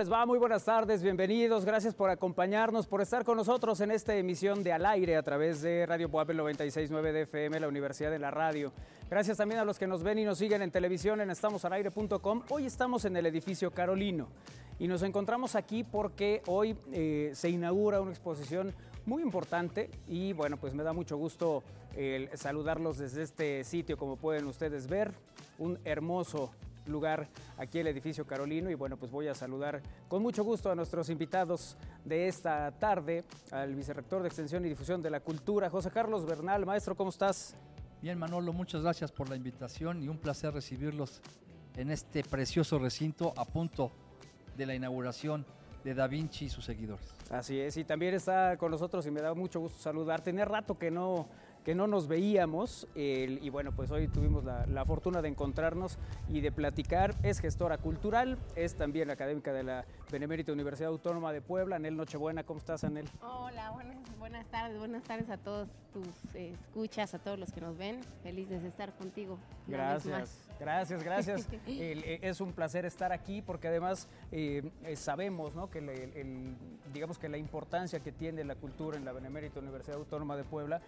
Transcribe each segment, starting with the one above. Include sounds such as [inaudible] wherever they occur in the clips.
¿Cómo les va? Muy buenas tardes, bienvenidos, gracias por acompañarnos, por estar con nosotros en esta emisión de Al Aire a través de Radio Puebla 969 de FM, la Universidad de la Radio. Gracias también a los que nos ven y nos siguen en televisión en estamosalaire.com. Hoy estamos en el edificio Carolino y nos encontramos aquí porque hoy eh, se inaugura una exposición muy importante y bueno, pues me da mucho gusto saludarlos desde este sitio, como pueden ustedes ver, un hermoso lugar aquí el edificio Carolino y bueno, pues voy a saludar con mucho gusto a nuestros invitados de esta tarde, al vicerrector de Extensión y Difusión de la Cultura, José Carlos Bernal. Maestro, ¿cómo estás? Bien, Manolo, muchas gracias por la invitación y un placer recibirlos en este precioso recinto a punto de la inauguración de Da Vinci y sus seguidores. Así es, y también está con nosotros y me da mucho gusto saludar. Tenía rato que no que no nos veíamos y bueno, pues hoy tuvimos la, fortuna de encontrarnos y de platicar. Es gestora cultural, es también académica de la Benemérita Universidad Autónoma de Puebla. Anel Nochebuena, ¿cómo estás, Anel? Hola, buenas, buenas tardes, buenas tardes a todos tus escuchas, a todos los que nos ven. Felices de estar contigo. Gracias, gracias, [laughs] gracias. Eh, es un placer estar aquí porque además eh, eh, sabemos ¿no? que digamos que la importancia que tiene la cultura en la Benemérita Universidad Autónoma de Puebla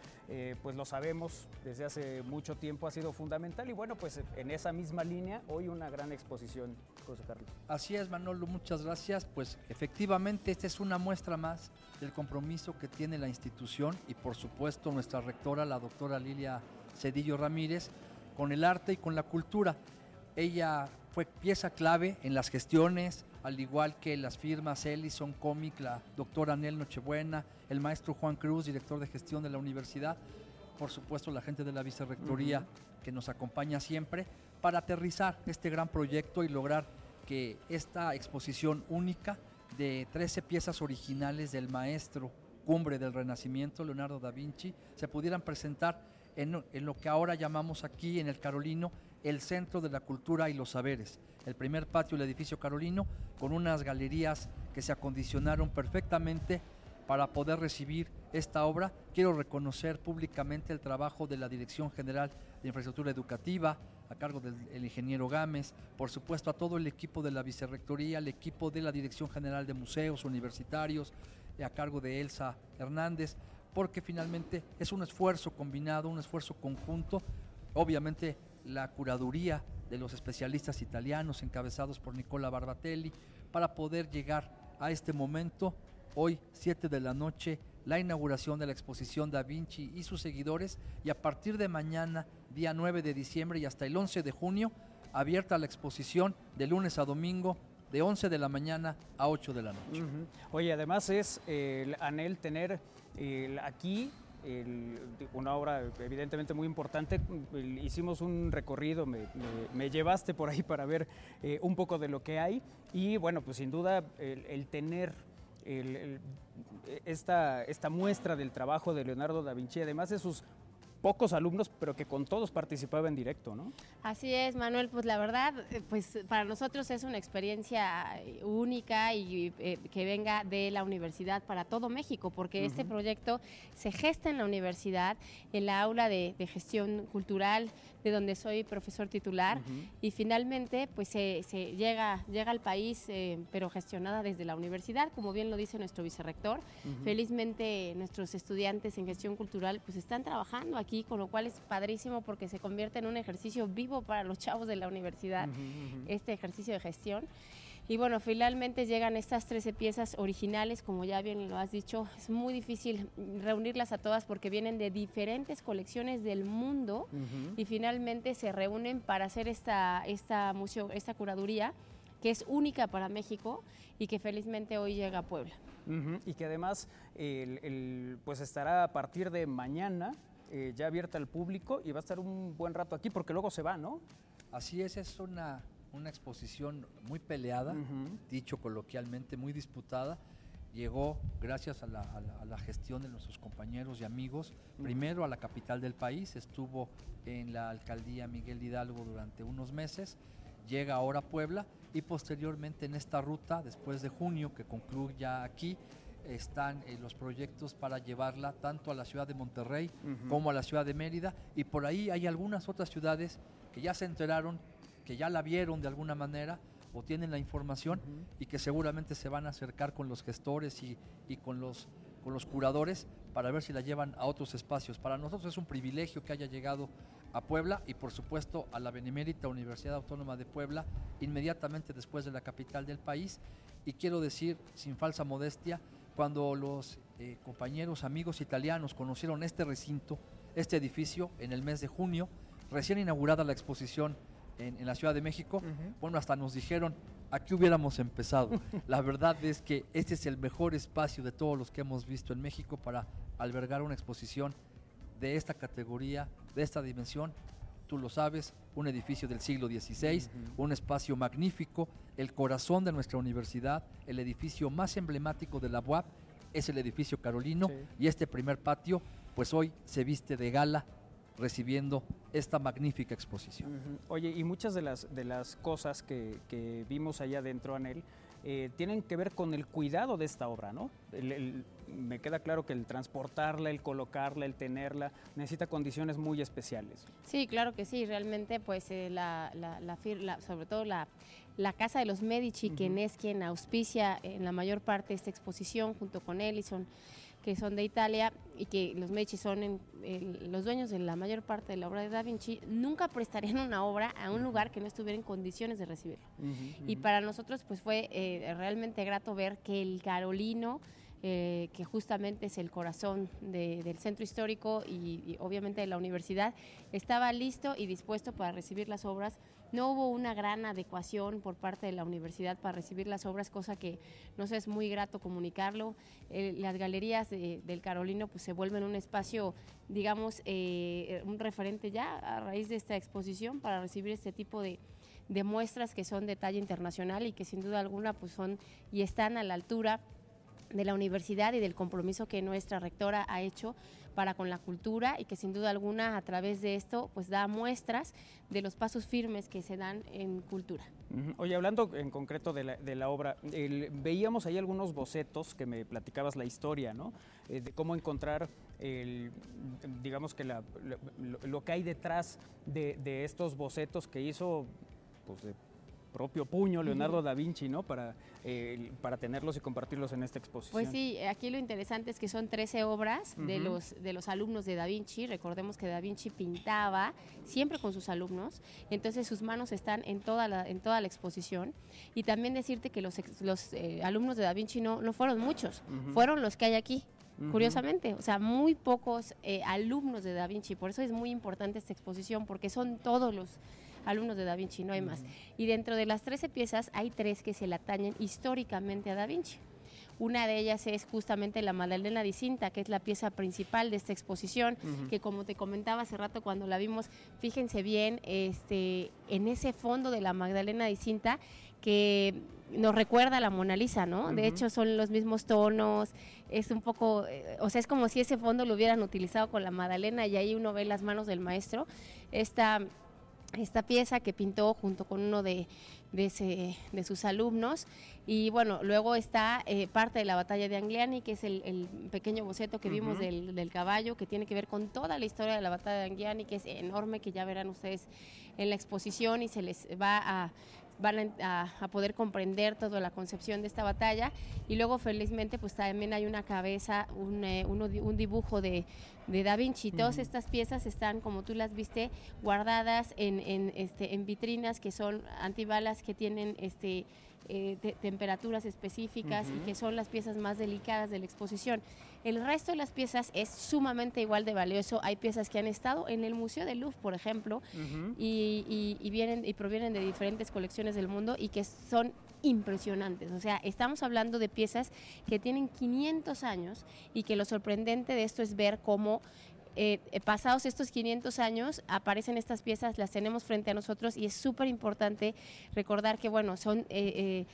pues lo sabemos desde hace mucho tiempo, ha sido fundamental y bueno, pues en esa misma línea hoy una gran exposición, José Carlos. Así es, Manolo, muchas gracias. Pues efectivamente esta es una muestra más del compromiso que tiene la institución y por supuesto nuestra rectora, la doctora Lilia Cedillo Ramírez, con el arte y con la cultura. Ella fue pieza clave en las gestiones, al igual que las firmas Ellison Comic, la doctora Anel Nochebuena, el maestro Juan Cruz, director de gestión de la universidad, por supuesto la gente de la vicerrectoría que nos acompaña siempre, para aterrizar este gran proyecto y lograr que esta exposición única de 13 piezas originales del maestro cumbre del Renacimiento, Leonardo da Vinci, se pudieran presentar en, en, lo que ahora llamamos aquí en el Carolino el Centro de la Cultura y los Saberes, el primer patio del edificio Carolino, con unas galerías que se acondicionaron perfectamente para poder recibir esta obra. Quiero reconocer públicamente el trabajo de la Dirección General de Infraestructura Educativa, a cargo del ingeniero Gámez, por supuesto a todo el equipo de la Vicerrectoría, el equipo de la Dirección General de Museos Universitarios, a cargo de Elsa Hernández, porque finalmente es un esfuerzo combinado, un esfuerzo conjunto, obviamente la curaduría de los especialistas italianos encabezados por Nicola Barbatelli, para poder llegar a este momento hoy 7 de la noche la inauguración de la exposición Da Vinci y sus seguidores y a partir de mañana, día 9 de diciembre y hasta el 11 de junio, abierta la exposición de lunes a domingo de 11 de la mañana a 8 de la noche. Oye, además es el anhel tener aquí una obra evidentemente muy importante. hicimos un recorrido, me, llevaste por ahí para ver eh, un poco de lo que hay y bueno, pues sin duda el tener esta, esta muestra del trabajo de Leonardo da Vinci, además de sus pocos alumnos, pero que con todos participaba en directo, ¿no? Así es, Manuel, pues la verdad, eh, pues para nosotros es una experiencia única y eh, que venga de la universidad para todo México, porque este proyecto se gesta en la universidad, en la aula de, gestión cultural, de donde soy profesor titular, y finalmente pues se, llega, llega al país, eh, pero gestionada desde la universidad, como bien lo dice nuestro vicerrector. Felizmente nuestros estudiantes en gestión cultural pues están trabajando aquí con lo cual es padrísimo porque se convierte en un ejercicio vivo para los chavos de la universidad, este ejercicio de gestión. Y bueno, finalmente llegan estas 13 piezas originales, como ya bien lo has dicho, es muy difícil reunirlas a todas porque vienen de diferentes colecciones del mundo y finalmente se reúnen para hacer esta, esta museo, esta curaduría que es única para México y que felizmente hoy llega a Puebla. Y que además pues estará a partir de mañana eh, ya abierta al público y va a estar un buen rato aquí porque luego se va, ¿no? Así es, es una, una exposición muy peleada, dicho coloquialmente, muy disputada. Llegó gracias a la, gestión de nuestros compañeros y amigos, primero a la capital del país, estuvo en la alcaldía Miguel Hidalgo durante unos meses, llega ahora a Puebla y posteriormente en esta ruta, después de junio, que concluya aquí, están eh, los proyectos para llevarla tanto a la ciudad de Monterrey como a la ciudad de Mérida y por ahí hay algunas otras ciudades que ya se enteraron, que ya la vieron de alguna manera, o tienen la información y que seguramente se van a acercar con los gestores y, y con, los, con los curadores para ver si la llevan a otros espacios. Para nosotros es un privilegio que haya llegado a Puebla y por supuesto a la Benemérita Universidad Autónoma de Puebla inmediatamente después de la capital del país. Y quiero decir, sin falsa modestia, cuando los eh, compañeros, amigos italianos conocieron este recinto, este edificio en el mes de junio, recién inaugurada la exposición en, la Ciudad de México, bueno, hasta nos dijeron, aquí hubiéramos empezado. [laughs] la verdad es que este es el mejor espacio de todos los que hemos visto en México para albergar una exposición de esta categoría, de esta dimensión. Tú lo sabes, un edificio del siglo XVI, un espacio magnífico, el corazón de nuestra universidad, el edificio más emblemático de la UAP es el edificio Carolino y este primer patio, pues hoy se viste de gala recibiendo esta magnífica exposición. Oye, y muchas de las, de las cosas que, que vimos allá adentro, Anel, eh, tienen que ver con el cuidado de esta obra, ¿no? Me queda claro que el transportarla, el colocarla, el tenerla, necesita condiciones muy especiales. Sí, claro que sí, realmente pues eh, la, la, sobre todo la, Casa de los Medici, quien es quien auspicia en la mayor parte esta exposición junto con Ellison que son de Italia y que los Medici son los dueños de la mayor parte de la obra de Da Vinci, nunca prestarían una obra a un lugar que no estuviera en condiciones de recibirla. Y para nosotros pues fue eh, realmente grato ver que el Carolino, eh, que justamente es el corazón del centro histórico y, obviamente de la universidad, estaba listo y dispuesto para recibir las obras. No hubo una gran adecuación por parte de la universidad para recibir las obras, cosa que nos es muy grato comunicarlo. las galerías del Carolino pues, se vuelven un espacio, digamos, eh, un referente ya a raíz de esta exposición para recibir este tipo de, de muestras que son de talla internacional y que sin duda alguna pues son y están a la altura de la universidad y del compromiso que nuestra rectora ha hecho para con la cultura y que sin duda alguna a través de esto pues da muestras de los pasos firmes que se dan en cultura. Oye, hablando en concreto de la, obra, veíamos ahí algunos bocetos que me platicabas la historia, ¿no? Eh, de cómo encontrar, el, digamos que lo, que hay detrás de, de, estos bocetos que hizo pues, de propio puño Leonardo da Vinci, ¿no? Para, eh, para tenerlos y compartirlos en esta exposición. Pues sí, aquí lo interesante es que son 13 obras de, los, de los alumnos de da Vinci. Recordemos que da Vinci pintaba siempre con sus alumnos, entonces sus manos están en toda la, en toda la exposición. Y también decirte que los, los eh, alumnos de da Vinci no, no fueron muchos, fueron los que hay aquí. Curiosamente, o sea, muy pocos eh, alumnos de Da Vinci, por eso es muy importante esta exposición, porque son todos los, alumnos de Da Vinci, no hay más. Y dentro de las 13 piezas hay tres que se le atañen históricamente a Da Vinci. Una de ellas es justamente la Magdalena di Cinta, que es la pieza principal de esta exposición, que como te comentaba hace rato cuando la vimos, fíjense bien, este, en ese fondo de la Magdalena di Cinta, que nos recuerda a la Mona Lisa, ¿no? De hecho, son los mismos tonos, es un poco, eh, o sea, es como si ese fondo lo hubieran utilizado con la Magdalena y ahí uno ve las manos del maestro. Esta esta pieza que pintó junto con uno de, de, de sus alumnos. Y bueno, luego está eh, parte de la batalla de Angliani, que es el, pequeño boceto que vimos del, del, caballo, que tiene que ver con toda la historia de la batalla de Angliani, que es enorme, que ya verán ustedes en la exposición y se les va a van a, poder comprender toda la concepción de esta batalla. Y luego, felizmente, pues también hay una cabeza, un, eh, un dibujo de, de, Da Vinci. Todas estas piezas están, como tú las viste, guardadas en, en, este, en vitrinas que son antibalas, que tienen este eh, temperaturas específicas y que son las piezas más delicadas de la exposición. El resto de las piezas es sumamente igual de valioso. Hay piezas que han estado en el Museo de Louvre, por ejemplo, y, vienen y provienen de diferentes colecciones del mundo y que son impresionantes. O sea, estamos hablando de piezas que tienen 500 años y que lo sorprendente de esto es ver cómo eh, pasados estos 500 años aparecen estas piezas, las tenemos frente a nosotros y es súper importante recordar que, bueno, son eh, eh,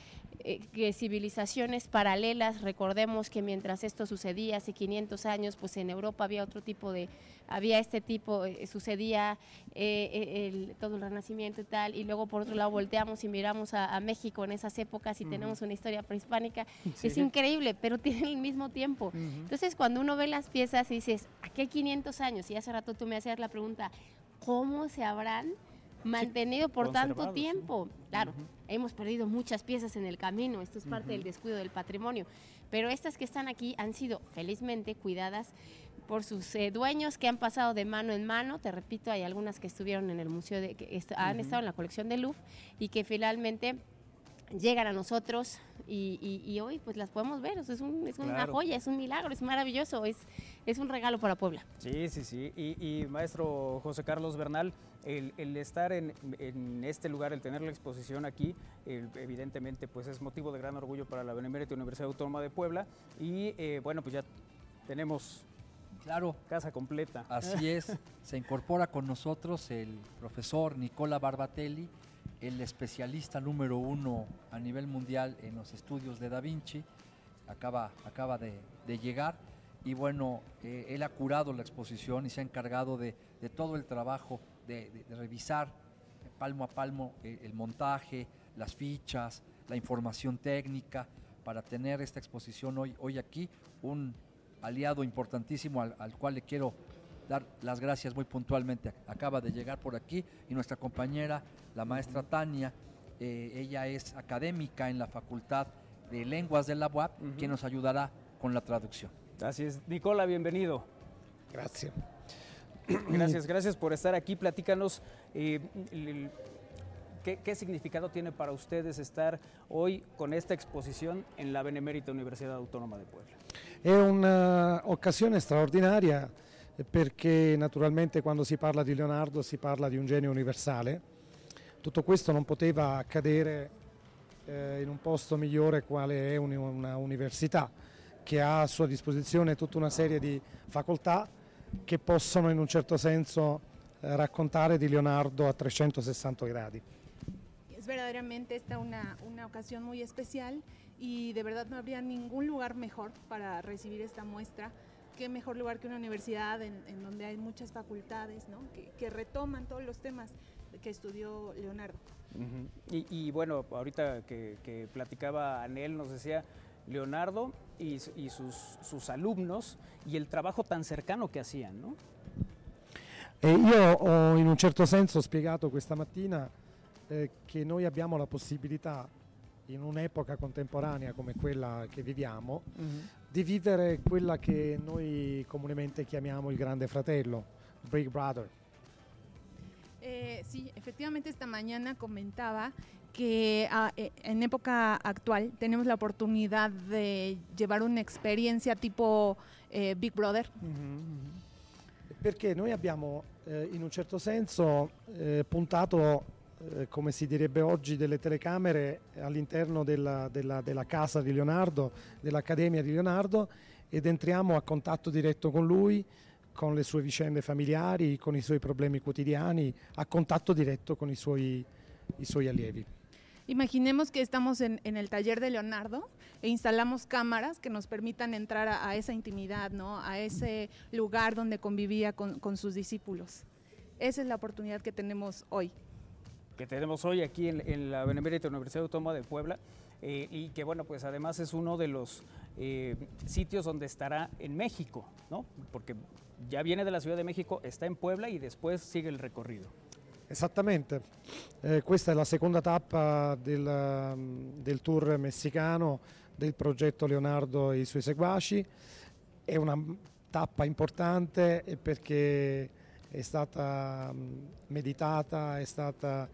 civilizaciones paralelas. Recordemos que mientras esto sucedía hace 500 años, pues en Europa había otro tipo de, había este tipo, sucedía el, todo el renacimiento y tal, y luego por otro lado volteamos y miramos a, México en esas épocas y tenemos una historia prehispánica. Es increíble, pero [laughs] tiene el mismo tiempo. Entonces, cuando uno ve las piezas y dices, ¿a qué 500 años? Y hace rato tú me hacías la pregunta, ¿cómo se habrán mantenido por tanto tiempo. Claro, hemos perdido muchas piezas en el camino, esto es parte del descuido del patrimonio, pero estas que están aquí han sido felizmente cuidadas por sus eh, dueños que han pasado de mano en mano. Te repito, hay algunas que estuvieron en el museo, de, que han estado en la colección de Louvre y que finalmente llegan a nosotros y, hoy pues las podemos ver. es, una joya, es un milagro, es maravilloso, es, es un regalo para Puebla. Sí, sí, sí. Y, maestro José Carlos Bernal, el, estar en, este lugar, el tener la exposición aquí, evidentemente pues es motivo de gran orgullo para la Benemérita Universidad Autónoma de Puebla. Y eh, bueno, pues ya tenemos Claro. Casa completa. Así es. [laughs] Se incorpora con nosotros el profesor Nicola Barbatelli, el especialista número uno a nivel mundial en los estudios de Da Vinci, acaba, acaba de, llegar y bueno, eh, él ha curado la exposición y se ha encargado de, todo el trabajo, de, revisar palmo a palmo eh, el, montaje, las fichas, la información técnica, para tener esta exposición hoy, hoy aquí, un aliado importantísimo al, al cual le quiero dar las gracias muy puntualmente. Acaba de llegar por aquí y nuestra compañera, la maestra Tania, eh, ella es académica en la Facultad de Lenguas de la UAP, quien nos ayudará con la traducción. Así es. Nicola, bienvenido. Gracias. [clears throat] Gracias, gracias por estar aquí. Platícanos eh, ¿qué, significado tiene para ustedes estar hoy con esta exposición en la Benemérita Universidad Autónoma de Puebla. Es una ocasión straordinaria perché naturalmente quando si parla di Leonardo si parla di un genio universale. Tutto questo non poteva accadere eh, in un posto migliore quale è un, una università che ha a sua disposizione tutta una serie di facoltà che possono in un certo senso eh, raccontare di Leonardo a 360 gradi. Es verdaderamente esta una, una ocasión muy especial y de verdad no habría ningún lugar mejor para recibir esta muestra qué mejor lugar que una universidad en, donde hay muchas facultades que, retoman todos los temas que estudió Leonardo. y, bueno, ahorita que, platicaba Anel, nos decía Leonardo y, sus, alumnos y el trabajo tan cercano que hacían, ¿no? E io ho in un certo senso spiegato questa mattina eh, che noi abbiamo la possibilità in un'epoca contemporanea come quella che viviamo, mm-hmm. di vivere quella che noi comunemente chiamiamo il grande fratello, Big Brother. Eh, sí, efectivamente esta mañana comentaba que ah, eh, en época actual tenemos la oportunidad de llevar una experiencia tipo eh, Big Brother. Perché noi abbiamo eh, in un certo senso eh, puntato eh, come si direbbe oggi, delle telecamere all'interno della, della, della casa di Leonardo, dell'Accademia di Leonardo ed entriamo a contatto diretto con lui, con le sue vicende familiari, con i suoi problemi quotidiani, a contatto diretto con i suoi, i suoi allievi. Imaginemos que estamos en, el taller de Leonardo e instalamos cámaras que nos permitan entrar a, esa intimidad, ¿no? a ese lugar donde convivía con, sus discípulos. Esa es la oportunidad que tenemos hoy que tenemos hoy aquí en, la Benemérita Universidad Autónoma de Puebla eh, y que bueno, pues además es uno de los eh, sitios donde estará en México, ¿no? Porque ya viene de la Ciudad de México, está en Puebla y después sigue il recorrido. Esattamente, eh, questa è la seconda tappa del, um, del, tour messicano del progetto Leonardo e i suoi seguaci, è una tappa importante perché è stata um, meditata, è stata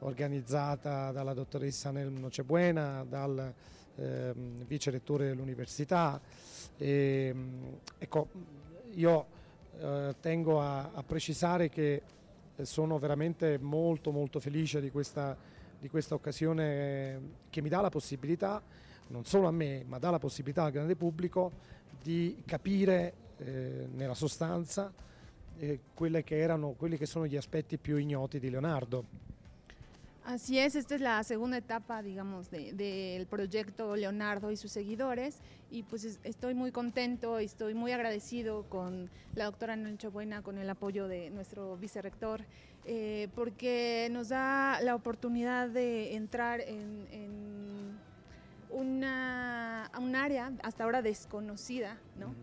organizzata dalla dottoressa Nel Nocebuena, dal ehm, vice rettore dell'università. E, ecco, io eh, tengo a, a, precisare che sono veramente molto molto felice di questa, di questa occasione che mi dà la possibilità, non solo a me, ma dà la possibilità al grande pubblico di capire eh, nella sostanza eh, che erano, quelli che sono gli aspetti più ignoti di Leonardo. Así es, esta es la segunda etapa, digamos, del proyecto Leonardo y sus seguidores. Y pues estoy muy contento y estoy muy agradecido con la doctora Nancho Buena, con el apoyo de nuestro vicerrector, eh, porque nos da la oportunidad de entrar en, una, un área hasta ahora desconocida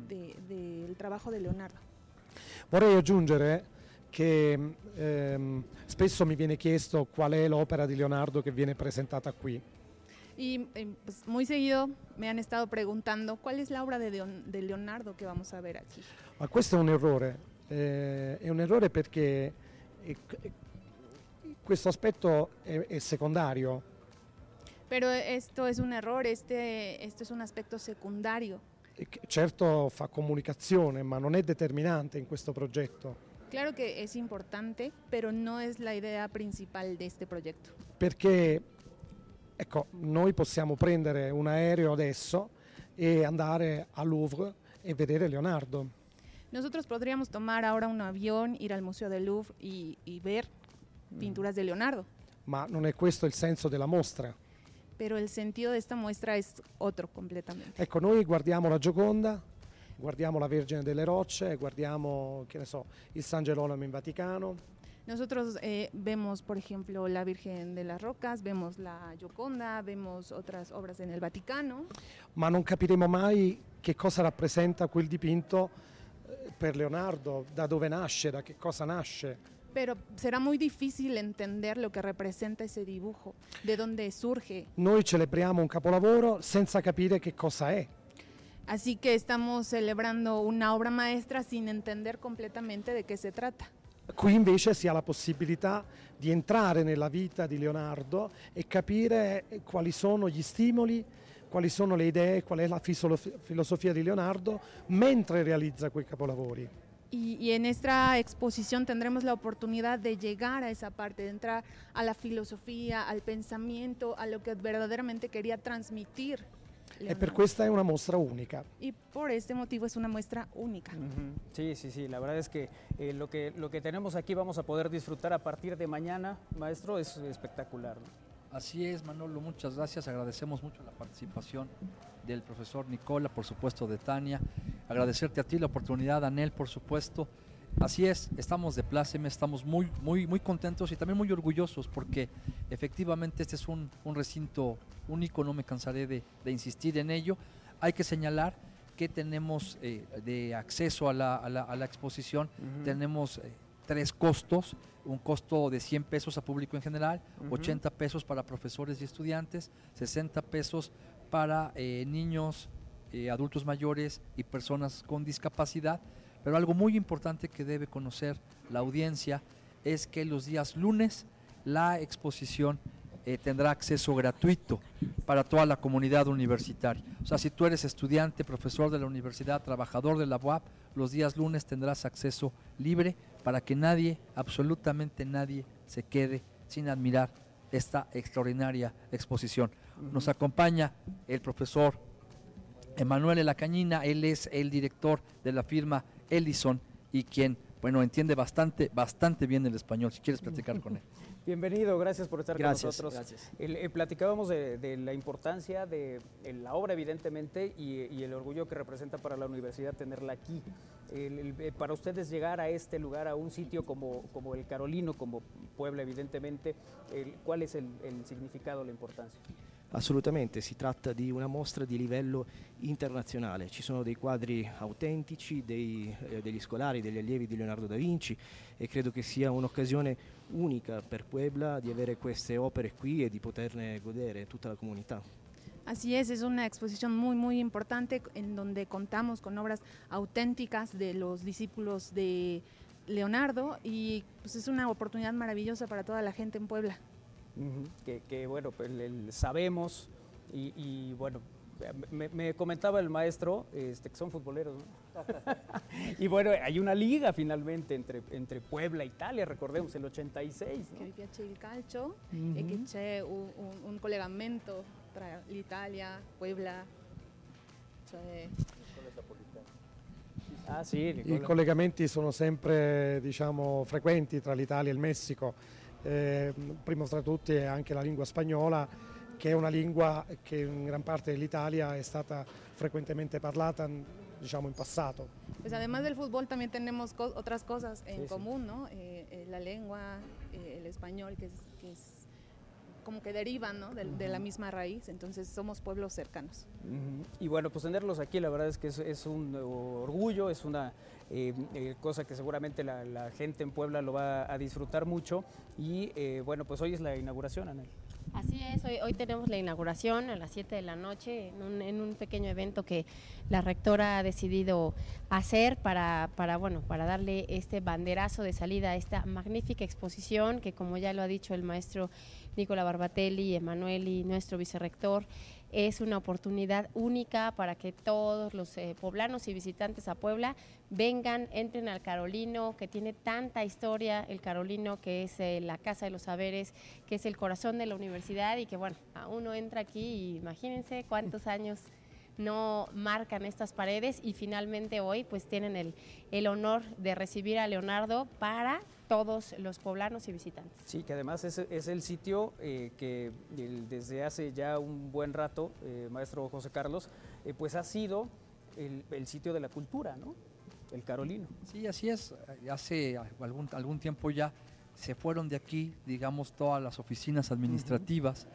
del trabajo de Leonardo. Vorrei aggiungere che ehm, spesso mi viene chiesto qual è l'opera di Leonardo che viene presentata qui. Y eh, pues, muy seguido me han estado preguntando cuál es la obra de, de Leonardo que vamos a ver aquí. Ma questo è un errore, eh, è un errore perché eh, questo aspetto è, è secondario, Pero esto es un error, este, esto es un aspecto secundario. Che certo fa comunicazione, ma non è determinante in questo progetto, Claro que es importante, pero no es la idea principal de este proyecto. perché ecco, noi possiamo prendere un aereo adesso e andare al Louvre e vedere Leonardo, Nosotros podríamos tomar ahora un avión, ir al Museo del Louvre y, y ver pinturas de Leonardo, ma non è questo il senso della mostra. pero el sentido de esta muestra es otro completamente. Ecco, noi guardiamo la Gioconda, guardiamo la Vergine delle Rocce, guardiamo, che ne so, il San Gerolamo in Vaticano, Nosotros eh, vemos, por ejemplo, la Virgen de las Rocas, vemos la Gioconda, vemos otras obras en el Vaticano, ma non capiremo mai che cosa rappresenta quel dipinto eh, per Leonardo, da dove nasce, da che cosa nasce. pero será muy difícil entender lo que representa ese dibujo, de dónde surge. Noi celebriamo un capolavoro senza capire che cosa è. Así que estamos celebrando una obra maestra sin entender completamente de qué se trata. Qui invece si ha la possibilità di entrare nella vita di Leonardo e capire quali sono gli stimoli, quali sono le idee, qual è la filosofia di Leonardo mentre realizza quei capolavori. Y, y en esta exposición tendremos la oportunidad de llegar a esa parte, de entrar a la filosofía, al pensamiento, a lo que verdaderamente quería transmitir. E per Leonardo. questa è una mostra unica. Y por este motivo es una muestra única. Sí, sí, sí. La verdad es que, eh, lo que lo que tenemos aquí vamos a poder disfrutar a partir de mañana, maestro, es espectacular. Así es, Manolo, muchas gracias. Agradecemos mucho la participación del profesor Nicola, por supuesto de Tania. Agradecerte a ti la oportunidad, Anel, por supuesto. Así es, estamos de pláceme, estamos muy, muy, muy contentos y también muy orgullosos porque efectivamente este es un, un recinto único, no me cansaré de, de insistir en ello. Hay que señalar que tenemos eh, de acceso a la, a la- a la exposición, tenemos eh, tres costos, un costo de 100 pesos a público en general, Ujú. 80 pesos para profesores y estudiantes, 60 pesos para eh, niños, adultos mayores y personas con discapacidad. Pero algo muy importante que debe conocer la audiencia es que los días lunes la exposición eh, tendrá acceso gratuito para toda la comunidad universitaria. O sea, si tú eres estudiante, profesor de la universidad, trabajador de la UAP, los días lunes tendrás acceso libre para que nadie, absolutamente nadie, se quede sin admirar esta extraordinaria exposición. Nos acompaña el profesor Emanuel Elacañina, él es el director de la firma Ellison y quien, bueno, entiende bastante, bastante bien el español, si quieres platicar con él. [laughs] Bienvenido, gracias por estar Gracias, con nosotros. gracias. El- eh, platicábamos de, de la importancia de la obra, evidentemente, y, y el orgullo que representa para la universidad tenerla aquí. El- el- eh, para ustedes llegar a este lugar, a un sitio como, como el Carolino, como Puebla, evidentemente, ¿cuál es el significado, la importancia? Assolutamente, si tratta di una mostra di livello internazionale. Ci sono dei quadri autentici dei, eh, degli scolari, degli allievi di Leonardo da Vinci e credo che sia un'occasione unica per Puebla di avere queste opere qui e di poterne godere tutta la comunità. Así es, es una exposición muy, muy importante en donde contamos con obras auténticas de los discípulos de Leonardo y pues es una oportunidad maravillosa para toda la gente en Puebla. Que, que, bueno, pues el- el sabemos y, y, bueno, me, me comentaba el maestro este, que son futboleros, ¿no? [laughs] y bueno, hay una liga finalmente entre, entre Puebla e Italia, recordemos, el 86, ¿no? Che mi piace il calcio e che c'è un, un- un collegamento tra l'Italia, Puebla. Cioè, Ah, sì, I collegamenti sono sempre diciamo, frequenti tra l'Italia e il Messico, Eh, primo tra tutti è anche la lingua spagnola, che è una lingua che in gran parte dell'Italia è stata frequentemente parlata diciamo, in passato. pues además del fútbol también tenemos co- otras cosas en Sí, sí. común, ¿no? Eh, eh, la lengua, eh, el español, que es, que es como que derivan ¿no? de, de la misma raíz, entonces somos pueblos cercanos. Y bueno, pues tenerlos aquí, la verdad es que es, es un orgullo, es una eh, eh, cosa que seguramente la, gente en Puebla lo va a disfrutar mucho. Y eh, bueno, pues hoy es la inauguración, Anel. Así es, hoy, hoy tenemos la inauguración a las 7 de la noche en un, en un pequeño evento que la rectora ha decidido hacer para, para, bueno, para darle este banderazo de salida a esta magnífica exposición que como ya lo ha dicho el maestro Nicola Barbatelli, Emanuel y nuestro vicerrector, es una oportunidad única para que todos los eh, poblanos y visitantes a Puebla vengan, entren al Carolino, que tiene tanta historia, el Carolino que es eh, la Casa de los Saberes, que es el corazón de la universidad y que bueno, a uno entra aquí y imagínense cuántos años no marcan estas paredes y finalmente hoy pues tienen el, el honor de recibir a Leonardo para todos los poblanos y visitantes. Sí, que además es, es el sitio eh, que el- desde hace ya un buen rato, eh, maestro José Carlos, eh, pues ha sido el, el sitio de la cultura, ¿no? El Carolino. Sí, así es. Hace algún, algún tiempo ya se fueron de aquí, digamos, todas las oficinas administrativas.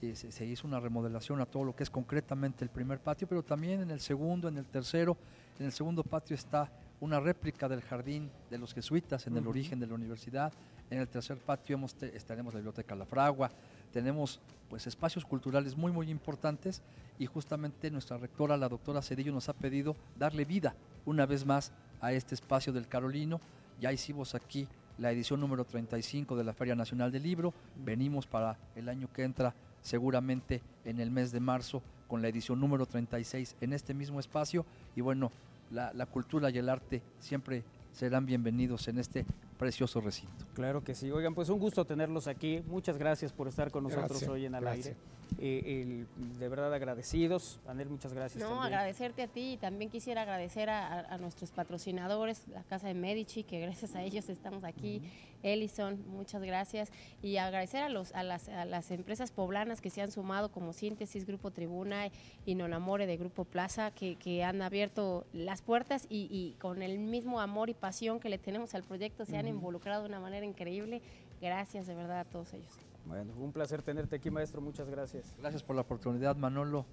Eh, se, se hizo una remodelación a todo lo que es concretamente el primer patio, pero también en el segundo, en el tercero. En el segundo patio está una réplica del jardín de los jesuitas en el origen de la universidad. En el tercer patio hemos te- estaremos la biblioteca La Fragua. Tenemos pues espacios culturales muy muy importantes y justamente nuestra rectora, la doctora Cedillo, nos ha pedido darle vida una vez más a este espacio del Carolino. Ya hicimos aquí la edición número 35 de la Feria Nacional del Libro. Venimos para el año que entra, seguramente en el mes de marzo, con la edición número 36 en este mismo espacio. Y bueno, la, la cultura y el arte siempre serán bienvenidos en este precioso recinto. Claro que sí. Oigan, pues un gusto tenerlos aquí. Muchas gracias por estar con nosotros Gracias, hoy en Al gracias. Aire. Eh, el- de verdad agradecidos. Anel, muchas gracias. No, también. agradecerte a ti y también quisiera agradecer a, a- a nuestros patrocinadores, la Casa de Medici, que gracias a ellos estamos aquí, Ellison, muchas gracias, y agradecer a, los, a, las, a las empresas poblanas que se han sumado como Síntesis, Grupo Tribuna y Nonamore de Grupo Plaza, que, que han abierto las puertas y, y con el mismo amor y pasión que le tenemos al proyecto se han involucrado de una manera increíble. Gracias de verdad a todos ellos. Bueno, un placer tenerte aquí, maestro. Muchas gracias. Gracias por la oportunidad, Manolo,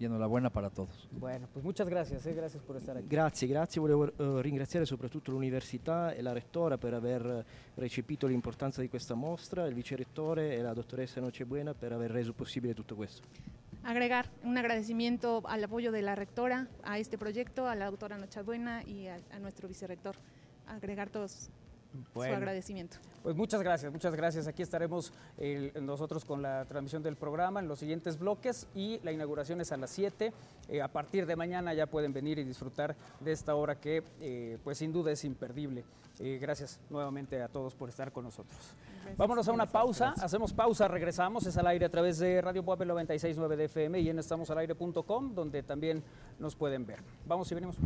y enhorabuena para todos. Bueno, pues muchas gracias. eh, Gracias por estar aquí. Grazie, grazie. Volevo eh, ringraziare soprattutto l'università e la rettora per aver eh, recepito l'importanza di questa mostra, il vicerettore e la dottoressa Nocebuena per aver reso possibile tutto questo. Agregar un agradecimiento al apoyo de la rectora a este proyecto, a la doctora Nochabuena y a, a nuestro vicerrector. Agregar todos Bueno. su agradecimiento. Pues muchas gracias, muchas gracias. Aquí estaremos nosotros con la transmisión del programa en los siguientes bloques y la inauguración es a las 7. Eh, a partir de mañana ya pueden venir y disfrutar de esta hora que eh, pues sin duda es imperdible. Eh, gracias nuevamente a todos por estar con nosotros. Vámonos a una pausa, hacemos pausa, regresamos, es al aire a través de Radio Puebla 969 de FM y en estamosalaire.com donde también nos pueden ver. Vamos y venimos.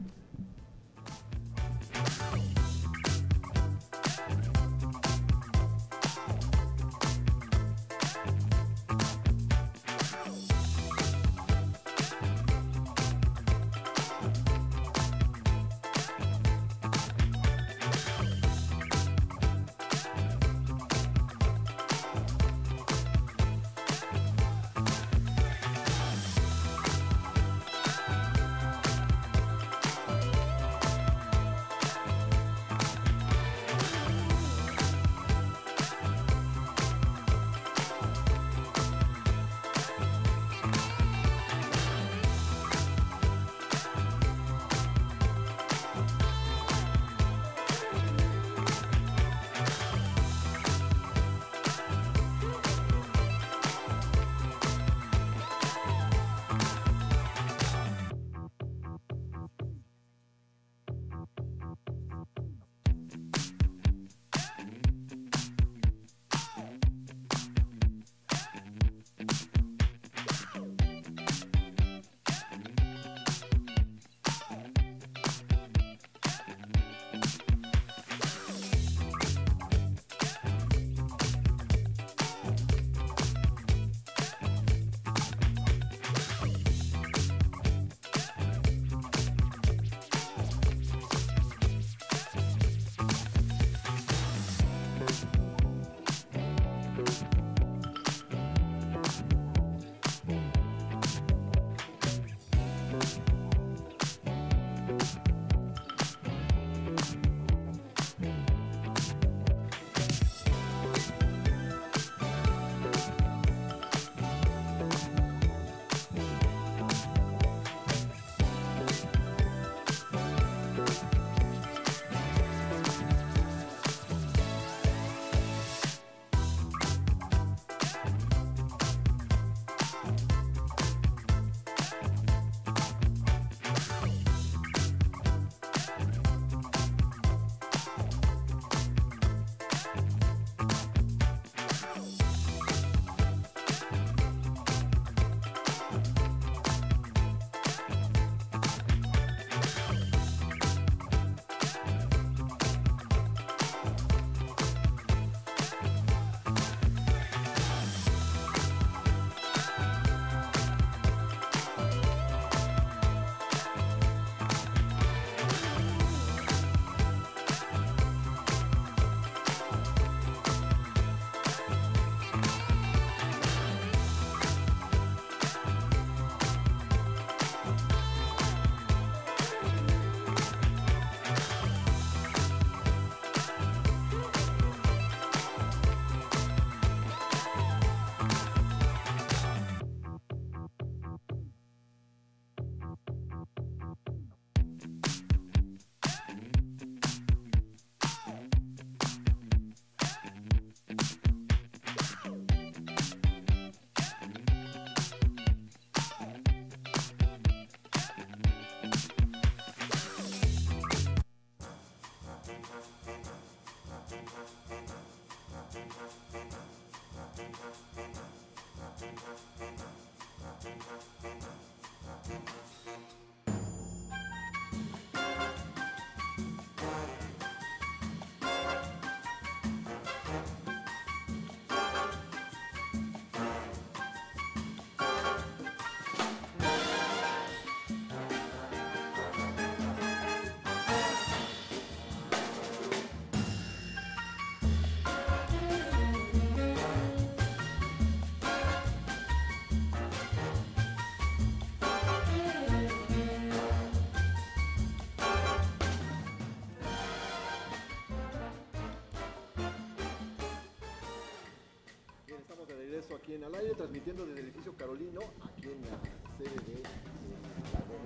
Transmitiendo desde el edificio Carolino, aquí en la sede de... eh,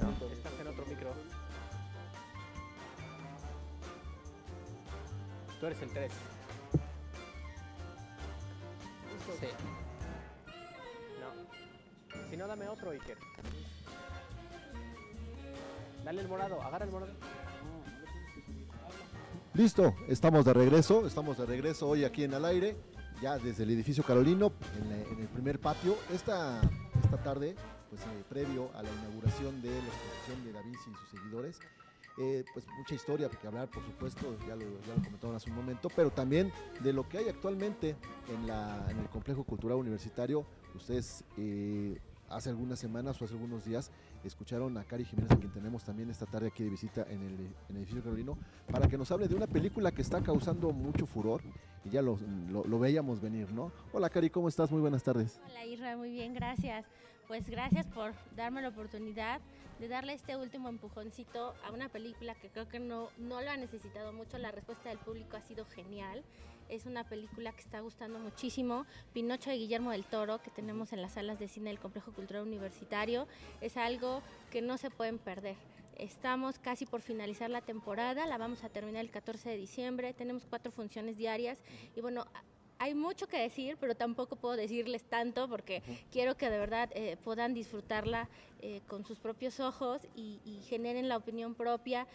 No, estás en otro micro. Tú eres el 3. Sí. No. Si no, dame otro, Iker. Dale el morado, agarra el morado. Listo, estamos de regreso, estamos de regreso hoy aquí en al aire, ya desde el edificio Carolino, en, el primer patio. Esta, esta tarde, pues eh, previo a la inauguración de la exposición de Da y sus seguidores, eh, pues mucha historia que hablar, por supuesto, ya lo, ya lo comentaron hace un momento, pero también de lo que hay actualmente en, la, en el complejo cultural universitario. Ustedes eh, hace algunas semanas o hace algunos días escucharon a Cari Jiménez, a quien tenemos también esta tarde aquí de visita en el, en el edificio Carolino, para que nos hable de una película que está causando mucho furor y ya lo, lo- veíamos venir, ¿no? Hola Cari, ¿cómo estás? Muy buenas tardes. Hola Isra, muy bien, gracias. Pues gracias por darme la oportunidad de darle este último empujoncito a una película que creo que no, no lo ha necesitado mucho. La respuesta del público ha sido genial. Es una película que está gustando muchísimo. Pinocho de Guillermo del Toro, que tenemos en las salas de cine del Complejo Cultural Universitario, es algo que no se pueden perder. Estamos casi por finalizar la temporada, la vamos a terminar el 14 de diciembre, tenemos cuatro funciones diarias y bueno, hay mucho que decir, pero tampoco puedo decirles tanto porque quiero que de verdad eh, puedan disfrutarla eh, con sus propios ojos y, y generen la opinión propia.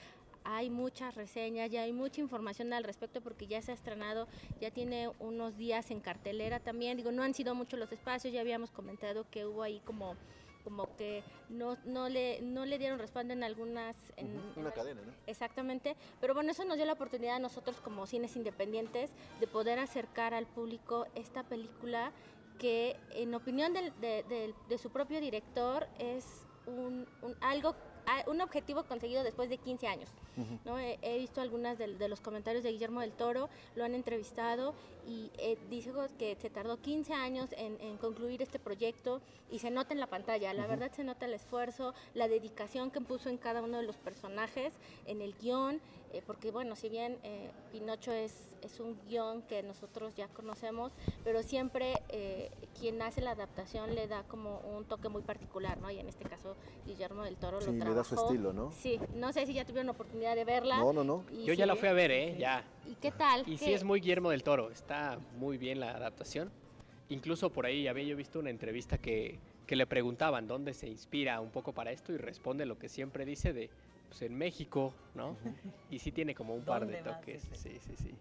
Hay muchas reseñas, ya hay mucha información al respecto porque ya se ha estrenado, ya tiene unos días en cartelera también. Digo, no han sido muchos los espacios, ya habíamos comentado que hubo ahí como como que no, no, le, no le dieron respaldo en algunas... En, en Una cadena, ¿no? Exactamente, pero bueno, eso nos dio la oportunidad a nosotros como cines independientes de poder acercar al público esta película que en opinión del- de, de su propio director es un, un- algo, un objetivo conseguido después de 15 años. ¿no? He, he visto algunas del- de, los comentarios de Guillermo del Toro, lo han entrevistado y eh, dijo que se tardó 15 años en, en concluir este proyecto y se nota en la pantalla, la verdad se nota el esfuerzo, la dedicación que puso en cada uno de los personajes, en el guion, eh, porque bueno, si bien eh, Pinocho es, es un guion que nosotros ya conocemos, pero siempre eh, quien hace la adaptación le da como un toque muy particular, ¿no? Y en este caso Guillermo del Toro Sí, lo le trabajó. da su estilo, ¿no? Sí, no sé si ya tuvieron oportunidad de verla. No, no, no. Y Yo ya la fui a ver, ¿eh? Ya. ¿Y qué tal? Y ¿Qué- sí es muy Guillermo del Toro, está muy bien la adaptación. Incluso por ahí había yo visto una entrevista que, que le preguntaban dónde se inspira un poco para esto y responde lo que siempre dice de, pues en México, ¿no? Y sí tiene como un par de ¿Dónde más toques. es Sí, sí, sí.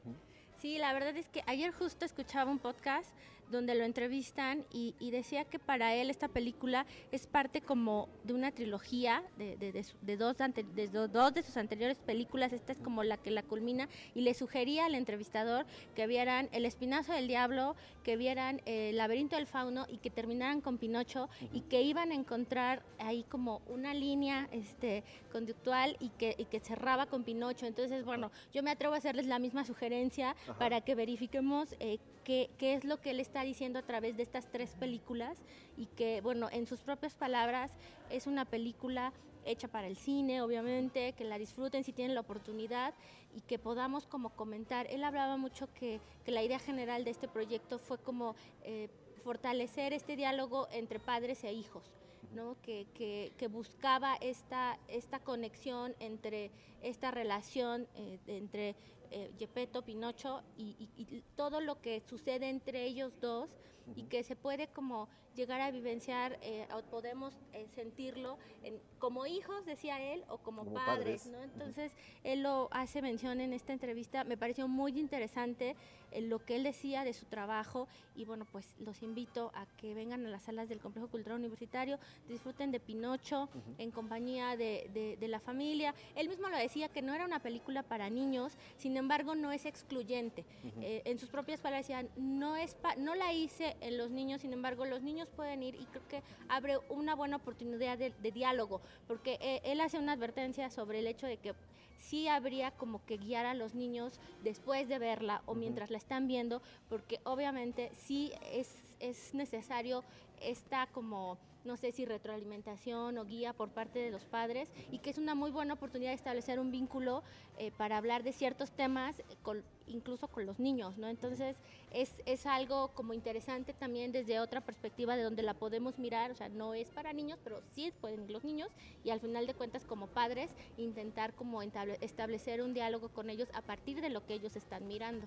Sí, la verdad es que ayer justo escuchaba un podcast donde lo entrevistan y, y decía que para él esta película es parte como de una trilogía de, de- de su- de dos, ante- de do- dos de sus anteriores películas. Esta es como la que la culmina y le sugería al entrevistador que vieran El Espinazo del Diablo, que vieran eh, El Laberinto del Fauno y que terminaran con Pinocho y que iban a encontrar ahí como una línea este, conductual y que, y que cerraba con Pinocho. Entonces, bueno, yo me atrevo a hacerles la misma sugerencia para que verifiquemos eh, qué, qué es lo que él está diciendo a través de estas tres películas y que, bueno, en sus propias palabras, es una película hecha para el cine, obviamente, que la disfruten si tienen la oportunidad y que podamos como comentar. Él hablaba mucho que, que la idea general de este proyecto fue como eh, fortalecer este diálogo entre padres e hijos. ¿no? que, que- buscaba esta, esta conexión entre esta relación eh, entre eh, Gepetto, Pinocho y, y- y todo lo que sucede entre ellos dos y que se puede como llegar a vivenciar eh, o podemos eh, sentirlo en- como hijos, decía él, o como, Como padres. padres. ¿no? Entonces, él lo hace mención en esta entrevista, me pareció muy interesante lo que él decía de su trabajo y bueno, pues los invito a que vengan a las salas del Complejo Cultural Universitario, disfruten de Pinocho en compañía de, de- de la familia. Él mismo lo decía que no era una película para niños, sin embargo no es excluyente. Eh, en sus propias palabras decía, no, es pa- no la hice en los niños, sin embargo los niños pueden ir y creo que abre una buena oportunidad de, de diálogo, porque eh, él hace una advertencia sobre el hecho de que sí habría como que guiar a los niños después de verla o mientras la están viendo, porque obviamente sí es, es necesario esta como no sé si retroalimentación o guía por parte de los padres y que es una muy buena oportunidad de establecer un vínculo eh, para hablar de ciertos temas con, incluso con los niños, ¿no? Entonces es, es, algo como interesante también desde otra perspectiva de donde la podemos mirar, o sea, no es para niños, pero sí pueden los niños y al final de cuentas como padres intentar como establecer un diálogo con ellos a partir de lo que ellos están mirando.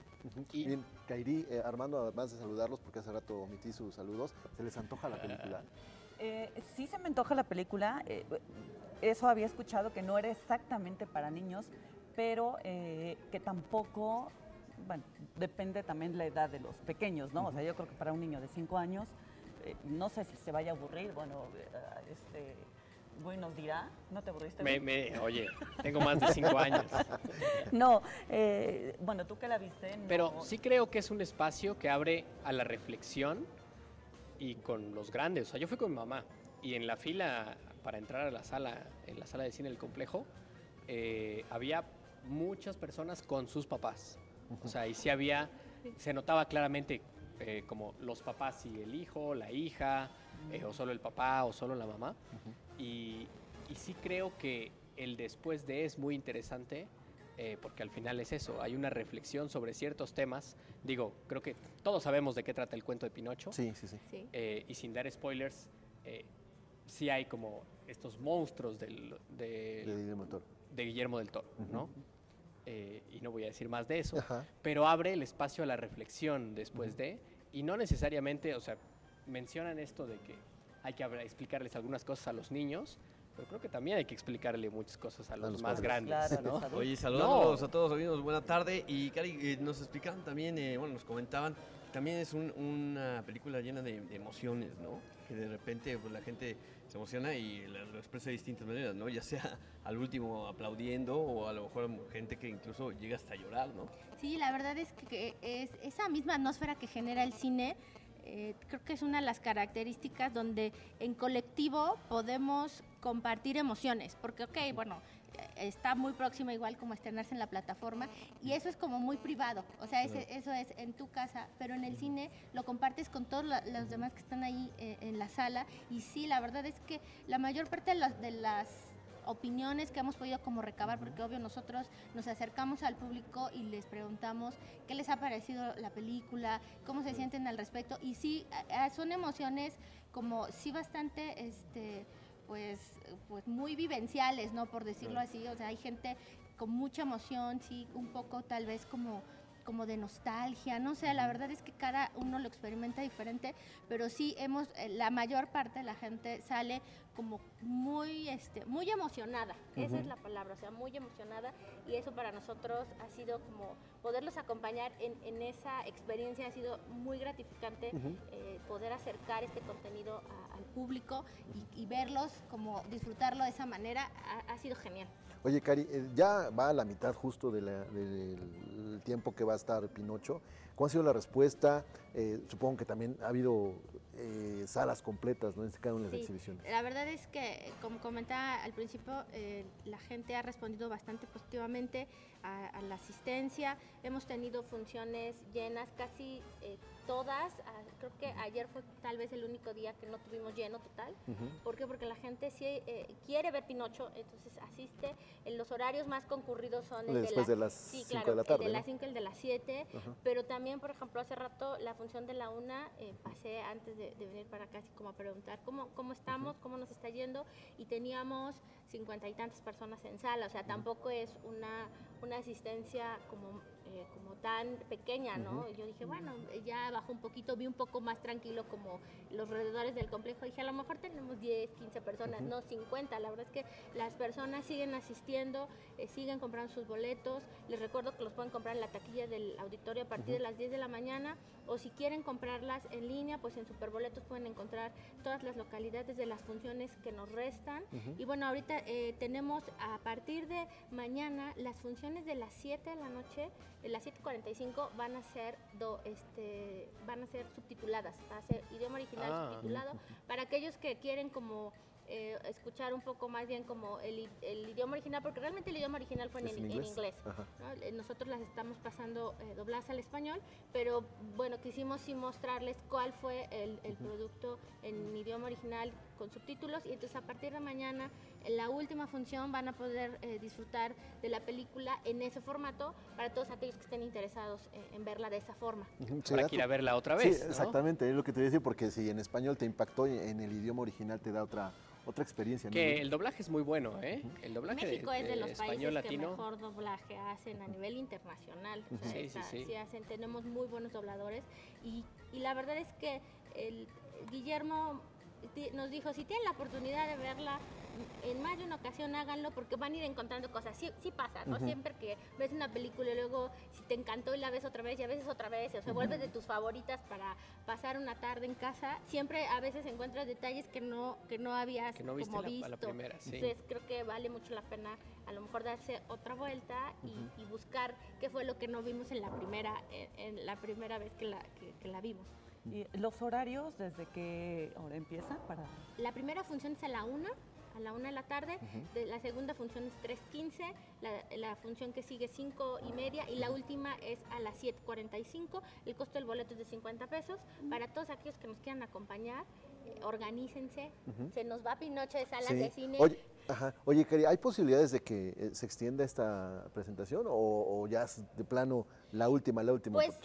Bien, Kairi, eh, Armando, además de saludarlos, porque hace rato omití sus saludos, ¿se les antoja la película? [laughs] Eh, sí se me antoja la película. Eh, eso había escuchado que no era exactamente para niños, pero eh, que tampoco, bueno, depende también la edad de los pequeños, ¿no? O sea, yo creo que para un niño de 5 años, no sé si se vaya a aburrir, bueno, este, Güey nos dirá, ¿no te aburriste? Me, oye, tengo más de cinco años. [laughs] No, bueno, tú que la viste. Pero sí creo que es un espacio que abre a la reflexión y con los grandes. O sea, yo fui con mi mamá y en la fila para entrar a la sala, en la sala de cine del complejo, eh, había muchas personas con sus papás. O sea, y sí había, se notaba claramente eh, como los papás y el hijo, la hija, eh, o solo el papá, o solo la mamá. y, y sí creo que el después de es muy interesante eh, porque al final es eso, hay una reflexión sobre ciertos temas. Digo, creo que todos sabemos de qué trata el cuento de Pinocho. Sí, sí, sí. Eh, y sin dar spoilers, eh, sí hay como estos monstruos del, de, Guillermo del Toro, ¿no? y no voy a decir más de eso, pero abre el espacio a la reflexión después de, y no necesariamente, o sea, mencionan esto de que hay que explicarles algunas cosas a los niños, pero creo que también hay que explicarle muchas cosas a los, más grandes. ¿no? Oye, saludos a todos amigos, buena tarde. Y Cari, eh, nos explicaban también, eh, bueno, nos comentaban, también es una película llena de, emociones, ¿no? Que de repente pues, la gente se emociona y lo expresa de distintas maneras, ¿no? Ya sea al último aplaudiendo o a lo mejor gente que incluso llega hasta a llorar, ¿no? Sí, la verdad es que es esa misma atmósfera que genera el cine eh, creo que es una de las características donde en colectivo podemos compartir emociones, porque, ok, bueno, eh, está muy próxima igual como estrenarse en la plataforma y eso es como muy privado, o sea, eso es en tu casa, pero en el cine lo compartes con todos los demás que están ahí eh, en la sala y sí, la verdad es que la mayor parte de las opiniones que hemos podido como recabar, porque obvio nosotros nos acercamos al público y les preguntamos qué les ha parecido la película, cómo se sienten al respecto, y sí, son emociones como sí bastante, este, pues, pues muy vivenciales, ¿no? Por decirlo así, o sea, hay gente con mucha emoción, sí, un poco tal vez como como de nostalgia, no sé, la verdad es que cada uno lo experimenta diferente, pero sí hemos, eh, la mayor parte de la gente sale como muy, este, muy emocionada, esa es la palabra, o sea, muy emocionada y eso para nosotros ha sido como poderlos acompañar en, esa experiencia ha sido muy gratificante, eh, poder acercar este contenido al público y, verlos, como disfrutarlo de esa manera, ha sido genial. Oye, Cari, eh, ya va a la mitad justo del tiempo que va a estar Pinocho. ¿Cuál ha sido la respuesta? Eh, supongo que también ha habido eh, salas completas ¿no? en cada una de las exhibiciones. La verdad es que, como comentaba al principio, la gente ha respondido bastante positivamente a, la asistencia. Hemos tenido funciones llenas, casi todas. Ah, creo que ayer fue tal vez el único día que no tuvimos lleno total. ¿Por qué? Porque la gente sí eh, quiere ver Pinocho, entonces asiste. En los horarios más concurridos son el de, las 5 de la tarde. El de las 5 el de las 7. Pero también, por ejemplo, hace rato la función de la 1 eh, pasé antes de, venir para acá así como a preguntar cómo, cómo estamos, cómo nos está yendo. Y teníamos cincuenta y tantas personas en sala. O sea, tampoco es una, una asistencia como eh, como tan pequeña, ¿no? Yo dije, bueno, ya bajó un poquito, vi un poco más tranquilo como los alrededores del complejo. Dije, a lo mejor tenemos 10, 15 personas, no 50. La verdad es que las personas siguen asistiendo, eh, siguen comprando sus boletos. Les recuerdo que los pueden comprar en la taquilla del auditorio a partir de las 10 de la mañana o si quieren comprarlas en línea, pues en Superboletos pueden encontrar todas las localidades de las funciones que nos restan. Y bueno, ahorita eh, tenemos a partir de mañana las funciones de las 7 de la noche las 7.45 van a ser do, este, van a ser subtituladas, va a ser idioma original ah. subtitulado para aquellos que quieren como eh, escuchar un poco más bien como el, el idioma original, porque realmente el idioma original fue en, ¿Es en en inglés? Eh, Nosotros las estamos pasando eh, dobladas al español, pero bueno, quisimos sí mostrarles cuál fue el, el producto en idioma original con subtítulos y entonces a partir de mañana en la última función van a poder eh, disfrutar de la película en ese formato para todos aquellos que estén interesados eh, en verla de esa forma. Habrá será que ir a verla otra Sí, vez, ¿no? exactamente, es lo que te voy a decir, porque si en español te impactó, en el idioma original te da otra, otra experiencia. ¿no? Que el doblaje es muy bueno, ¿eh? El doblaje México de, es de los español países que latino. mejor doblaje hacen a nivel internacional. O sea, Sí, sí, sí. hacen, tenemos muy buenos dobladores y, y la verdad es que el, Guillermo nos dijo, si tienen la oportunidad de verla en más de una ocasión háganlo porque van a ir encontrando cosas. Sí, sí pasa, ¿no? Siempre que ves una película y luego si te encantó y la ves otra vez y a veces otra vez, o se vuelve de tus favoritas para pasar una tarde en casa, siempre a veces encuentras detalles que no, que no habías Que no viste como la- visto. la primera, sí. Entonces creo que vale mucho la pena a lo mejor darse otra vuelta y, y buscar qué fue lo que no vimos en la primera, en, en la primera vez que la, que, que la vimos. ¿Y los horarios desde qué hora empieza para...? La primera función es a la una, a la una de la tarde, de- la segunda función es 3.15, la, la función que sigue 5 y media y la última es a las 7.45. El costo del boleto es de 50 pesos. Para todos aquellos que nos quieran acompañar, eh, organícense. Se nos va Pinocho de salas Sí. de cine. Oye, ajá. Oye, Cari, ¿hay posibilidades de que eh, se extienda esta presentación o, o ya es de plano la última, la última Pues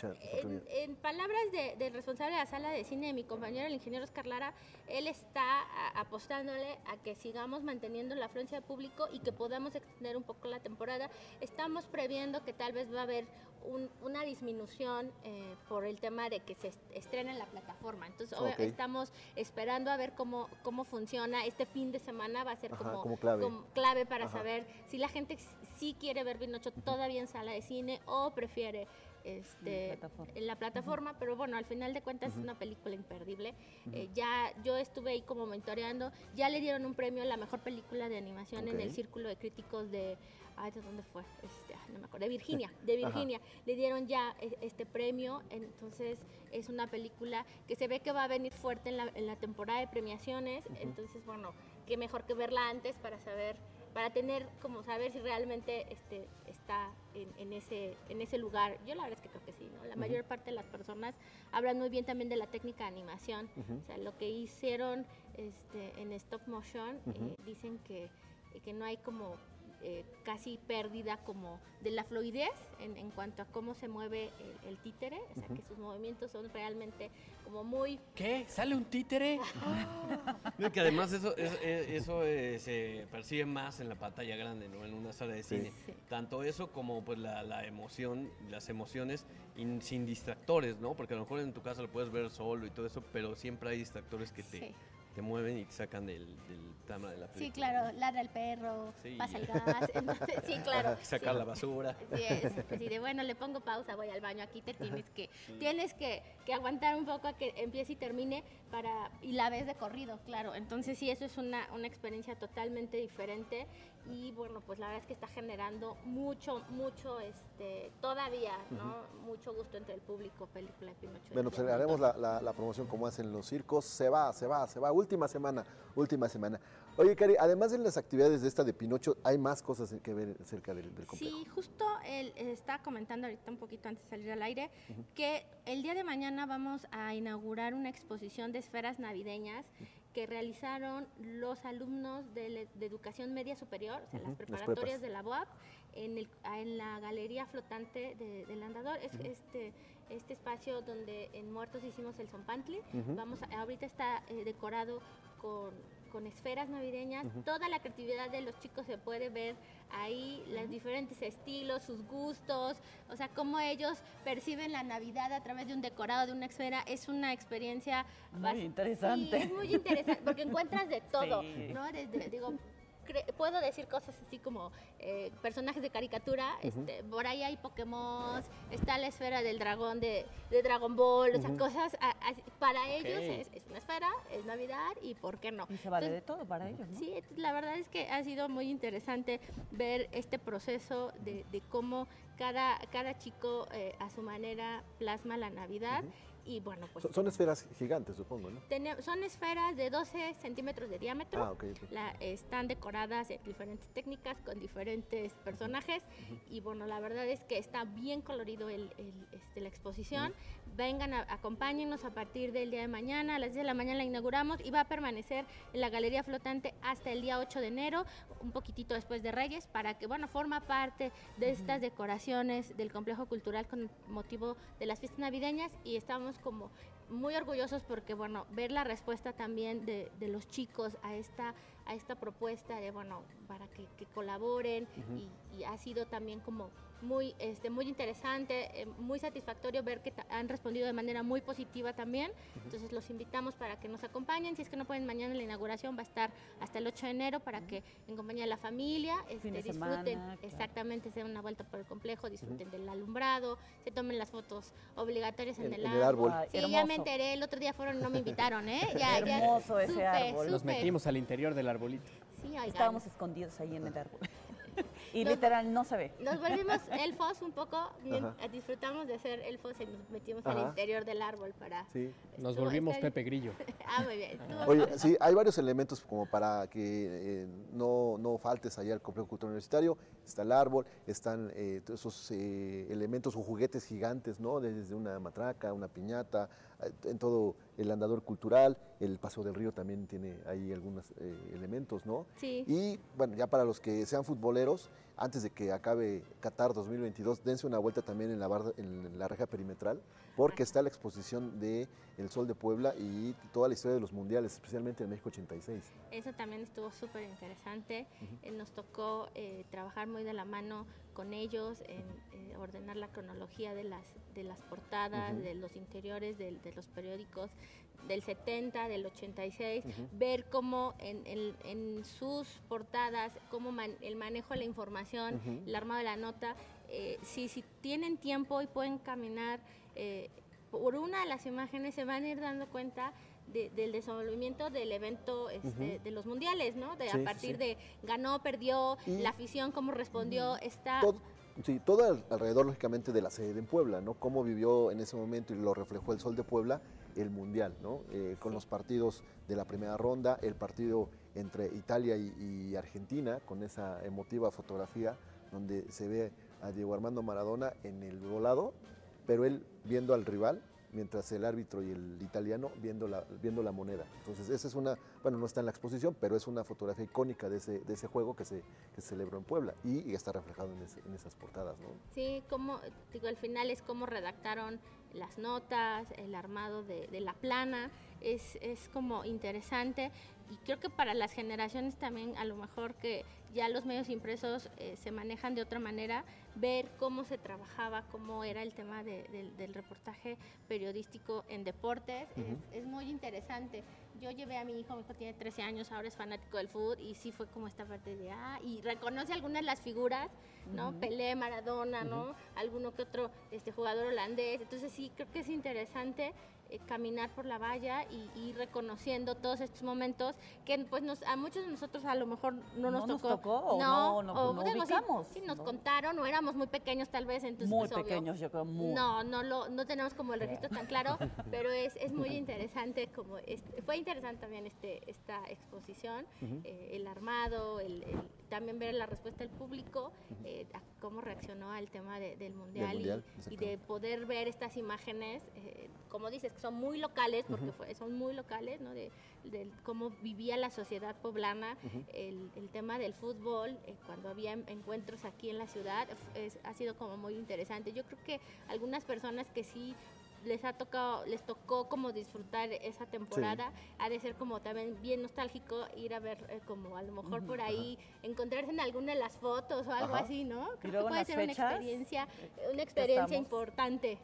en, palabras de- del responsable de la sala de cine, de mi compañero, el ingeniero Oscar Lara, él está a- apostándole a que sigamos manteniendo la afluencia de público y que podamos extender un poco la temporada. Estamos previendo que tal vez va a haber un- una disminución eh, por el tema de que se est- estrena en la plataforma. Entonces, estamos esperando a ver cómo, cómo funciona. Este fin de semana va a ser Ajá, como, como clave. como clave para Ajá. saber si la gente sí quiere ver Pinocho todavía en sala de cine o prefiere este, en la plataforma, pero bueno, al final de cuentas es una película imperdible. Eh, ya yo estuve ahí como mentoreando, ya le dieron un premio a la mejor película de animación en el. Círculo de Críticos de, ay, ¿de dónde fue? Este, no me acuerdo, de Virginia, de Ajá. Virginia. Le dieron ya eh, este premio, entonces es una película que se ve que va a venir fuerte en la, en la temporada de premiaciones, entonces bueno, qué mejor que verla antes para saber para tener como saber si realmente este está en, en ese en ese lugar yo la verdad es que creo que sí ¿no? la mayor parte de las personas hablan muy bien también de la técnica de animación o sea lo que hicieron este en stop motion eh, dicen que que no hay como eh, casi pérdida como de la fluidez en, en cuanto a cómo se mueve el, el títere, o sea que sus movimientos son realmente como muy... ¿Qué? ¿Sale un títere? [laughs] [laughs] No, que además eso, es- es- eso eh, se percibe más en la pantalla grande, ¿no? En una sala de Sí. cine. Tanto eso como pues la, la emoción, las emociones in- sin distractores, ¿no? Porque a lo mejor en tu casa lo puedes ver solo y todo eso, pero siempre hay distractores que te, Sí. Te mueven y te sacan del, del tema de la película. Sí, claro, ladra el perro, Sí. pasa el gas, [laughs] entonces, sí, claro. Sacar sí. la basura. Así es, así de bueno, le pongo pausa, voy al baño, aquí te tienes que, Sí. tienes que, que aguantar un poco a que empiece y termine para, y la ves de corrido, claro. Entonces sí, eso es una, una experiencia totalmente diferente y bueno, pues la verdad es que está generando mucho, mucho, este, todavía, ¿no? Mucho gusto entre el público, película de Pinocho. Bueno, pues haremos la, la- la promoción como hacen los circos. Se va, se va, se va. Última semana, última semana. Oye, Cari, además de las actividades de esta de Pinocho, hay más cosas que ver cerca del, del complejo. Sí, justo él estaba comentando ahorita un poquito antes de salir al aire que el día de mañana vamos a inaugurar una exposición de esferas navideñas que realizaron los alumnos de, le- de educación media superior, o sea, Ujú, las las preparatorias prepas. de la UAP, en, el- en la galería flotante de- del andador. Es Ujú. este, este espacio donde en Muertos hicimos el Zompantli. Ujú. Vamos a- ahorita está eh, decorado con, con esferas navideñas. Toda la creatividad de los chicos se puede ver ahí, los diferentes estilos, sus gustos, o sea, cómo ellos perciben la Navidad a través de un decorado, de una esfera. Es una experiencia Muy interesante. Sí, es muy interesante, porque encuentras de [laughs] todo, Sí. ¿no? Desde, digo, puedo decir cosas así como eh, personajes de caricatura, Ujú. este, por ahí hay Pokémon, está la esfera del dragón de, de Dragon Ball, o sea, cosas, a- para ellos es, es una esfera, es Navidad y por qué no. Y se vale de Entonces, todo para ellos, ¿no? Sí, entonces, la verdad es que ha sido muy interesante ver este proceso de, de cómo cada, cada chico eh, a su manera plasma la Navidad. Y bueno, pues... Son, son esferas gigantes, supongo, ¿no? Son esferas de 12 centímetros de diámetro. Ah, ok, ok. La- están decoradas de diferentes técnicas con diferentes personajes. Y bueno, la verdad es que está bien colorido el, el, este, la exposición. Vengan, a- acompáñennos a partir del día de mañana. A las 10 de la mañana la inauguramos y va a permanecer en la Galería Flotante hasta el día 8 de enero, un poquitito después de Reyes, para que, bueno, forma parte de estas decoraciones del complejo cultural con motivo de las fiestas navideñas y estamos como muy orgullosos porque, bueno, ver la respuesta también de, de los chicos a esta, a esta propuesta de, bueno, para que, que colaboren y, y ha sido también como muy, este, muy interesante, eh, muy satisfactorio ver que han respondido de manera muy positiva también. Entonces los invitamos para que nos acompañen. Si es que no pueden mañana la inauguración va a estar hasta el 8 de enero para que en compañía de la familia este, disfruten, semana, claro. exactamente, se den una vuelta por el complejo, disfruten del alumbrado, se tomen las fotos obligatorias en, En- el, en el árbol. Ay, Sí, ya me enteré, el otro día fueron y no me invitaron, ¿eh? [laughs] Ya, ya, Hermoso ese supe, árbol. Nos supe. metimos al interior del arbolito. Sí. Estábamos escondidos ahí en el árbol. [laughs] y Nos- literal no se ve. Nos volvimos [laughs] elfos un poco, Ajá. disfrutamos de ser elfos y nos metimos al interior del árbol para... Sí. Nos volvimos bien. Pepe Grillo. [laughs] Ah, muy bien. Oye, sí, hay varios elementos como para que eh, no, no faltes allá al complejo cultural universitario. Está el árbol, están eh, todos esos eh, elementos o juguetes gigantes, ¿no? Desde una matraca, una piñata, en todo el andador cultural. El Paseo del Río también tiene ahí algunos eh, elementos, ¿no? Sí. Y bueno, ya para los que sean futboleros, antes de que acabe Qatar 2022, dense una vuelta también en la, barda- en la reja perimetral, porque está la exposición de El Sol de Puebla y toda la historia de los mundiales, especialmente en México 86. Eso también estuvo súper interesante. Eh, nos tocó eh, trabajar muy de la mano con ellos en eh, ordenar la cronología de las, de las portadas, de los interiores, de, los periódicos del 70, del 86, Ujú. ver cómo en, en- en sus portadas, cómo man- el manejo de la información, Ujú. el armado de la nota, eh, si, si tienen tiempo y pueden caminar eh, por una de las imágenes, se van a ir dando cuenta de- del desenvolvimiento del evento este, de los mundiales, ¿no? De, Sí, a partir sí. de ganó, perdió, Y- la afición, cómo respondió, está... Todo, sí, todo al- alrededor, lógicamente, de la sede en Puebla, ¿no? Cómo vivió en ese momento y lo reflejó el Sol de Puebla el Mundial, ¿no? Eh, con los partidos de la primera ronda, el partido entre Italia y, y Argentina, con esa emotiva fotografía donde se ve a Diego Armando Maradona en el volado, pero él viendo al rival, mientras el árbitro y el italiano viendo la, viendo la moneda. Entonces, esa es una, bueno, no está en la exposición, pero es una fotografía icónica de ese, de ese juego que se, que se celebró en Puebla y, y está reflejado en, ese- en esas portadas, ¿no? Sí, como, digo, al final es cómo redactaron las notas, el armado de, de la plana, es, es como interesante. Y creo que para las generaciones también a lo mejor que ya los medios impresos eh, se manejan de otra manera, ver cómo se trabajaba, cómo era el tema de- del- del reportaje periodístico en deportes, es- es, muy interesante. Yo llevé a mi hijo, mi hijo tiene 13 años, ahora es fanático del fútbol y sí fue como esta parte de, ah, y reconoce algunas de las figuras, ¿no? Pelé, Maradona, ¿no? Alguno que otro este, jugador holandés. Entonces sí, creo que es interesante eh, caminar por la valla y y ir reconociendo todos estos momentos que pues nos, a muchos de nosotros a lo mejor no nos ¿No nos tocó. tocó o no- no- no digo, sí- ubicamos, Sí, nos ¿no? contaron o éramos muy pequeños tal vez, entonces Muy pues, obvio, pequeños, yo creo, muy. No, no, lo, no tenemos como el registro tan claro, [laughs] pero es, es muy interesante como este- fue interesante también este esta exposición, eh, el armado, el, el- también ver la respuesta del público, eh, a cómo reaccionó al tema de- del mundial, y- mundial, y, de exactamente. poder ver estas imágenes, eh, como dices, que son muy locales, porque fue- son muy locales, ¿no? De, cómo vivía la sociedad poblana, el, el tema del fútbol, eh, cuando había en- encuentros aquí en la ciudad, es- ha sido como muy interesante. Yo creo que algunas personas que sí les ha tocado, les tocó como disfrutar esa temporada, ha de ser como también bien nostálgico ir a ver eh, como a lo mejor por ahí encontrarse en alguna de las fotos o algo Ajá. así, ¿no? Creo que puede ser una experiencia, una experiencia estamos- importante.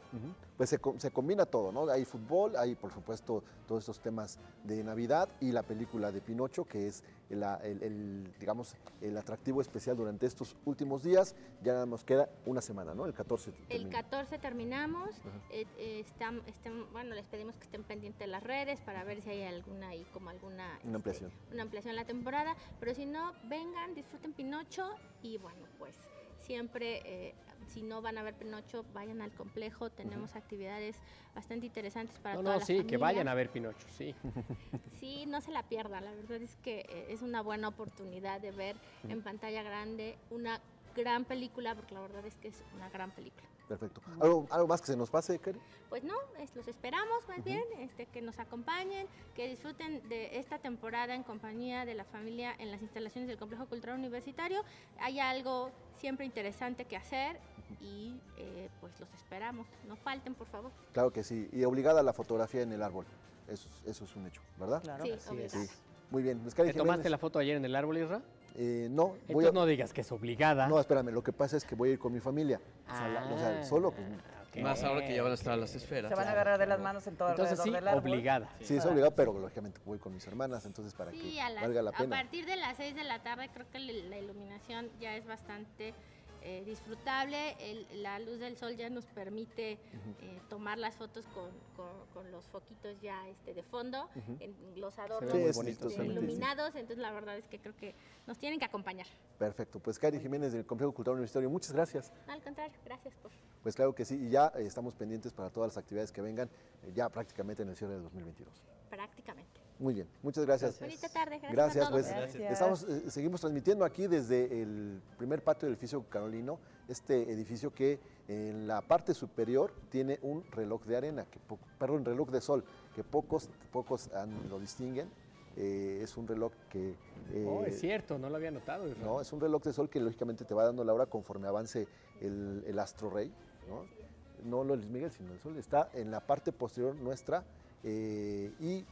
Pues se, se combina todo, ¿no? Hay fútbol, hay por supuesto todos estos temas de Navidad y la película de Pinocho, que es el, el, digamos, el atractivo especial durante estos últimos días. Ya nada nos queda una semana, ¿no? El 14. El termina. 14 terminamos, eh, eh, están, están- bueno, les pedimos que estén pendientes de las redes para ver si hay alguna ahí como alguna este, Una ampliación. una ampliación en la temporada, pero si no, vengan, disfruten Pinocho y bueno, pues siempre, eh, si no van a ver Pinocho, vayan al complejo. Tenemos actividades bastante interesantes para No, toda no, la sí, que vayan a ver Pinocho, sí. [laughs] Sí, no se la pierdan. La verdad es que eh, es una buena oportunidad de ver en pantalla grande una gran película, porque la verdad es que es una gran película. Perfecto. ¿Algo, algo más que se nos pase, Karen? Pues no, es- los esperamos más bien, este, que nos acompañen, que disfruten de esta temporada en compañía de la familia en las instalaciones del Complejo Cultural Universitario. Hay algo siempre interesante que hacer y eh, pues los esperamos. No falten, por favor. Claro que sí. Y obligada la fotografía en el árbol. Eso, es- eso es un hecho, ¿verdad? Claro. Sí, es. Muy bien. Pues, Karen ¿Te tomaste Jiménez, la foto ayer en el árbol, Isra? Eh, no, voy Entonces a... no digas que es obligada. No, espérame, lo que pasa es que voy a ir con mi familia. O sea, la- o sea, Ah, solo, pues. Más ahora que ya van a estar las esferas. Se van a agarrar de las manos en todo Entonces alrededor sí, del árbol. obligada. sí, es obligado, pero lógicamente voy con mis hermanas, entonces para Sí, que a, las- valga la a pena. partir de las 6 de la tarde creo que la iluminación ya es bastante eh, disfrutable. El- la luz del sol ya nos permite eh, tomar las fotos con, con- con los foquitos ya este, de fondo, en los adornos Sí, es bonito, eh, totalmente, sí. iluminados. Entonces la verdad es que creo que nos tienen que acompañar. Perfecto, pues Cari Jiménez del Complejo Cultural Universitario, muchas gracias. Al contrario, gracias por... Pues claro que sí, y ya eh, estamos pendientes para todas las actividades que vengan ya prácticamente en el cierre de 2022. prácticamente. Muy bien, muchas gracias. Bonita tarde, gracias, Gracias, a todos. pues Gracias. estamos, eh, seguimos transmitiendo aquí desde el primer patio del edificio Carolino, este edificio que en la parte superior tiene un reloj de arena, que perdón, reloj de sol, que pocos, pocos han- lo distinguen. Eh, es un reloj que... eh, Oh, es cierto, no lo había notado. ¿no? Es un reloj de sol que lógicamente te va dando la hora conforme avance el, el astro rey, ¿no? No lo de Luis Miguel, sino el sol. Está en la parte posterior nuestra eh, y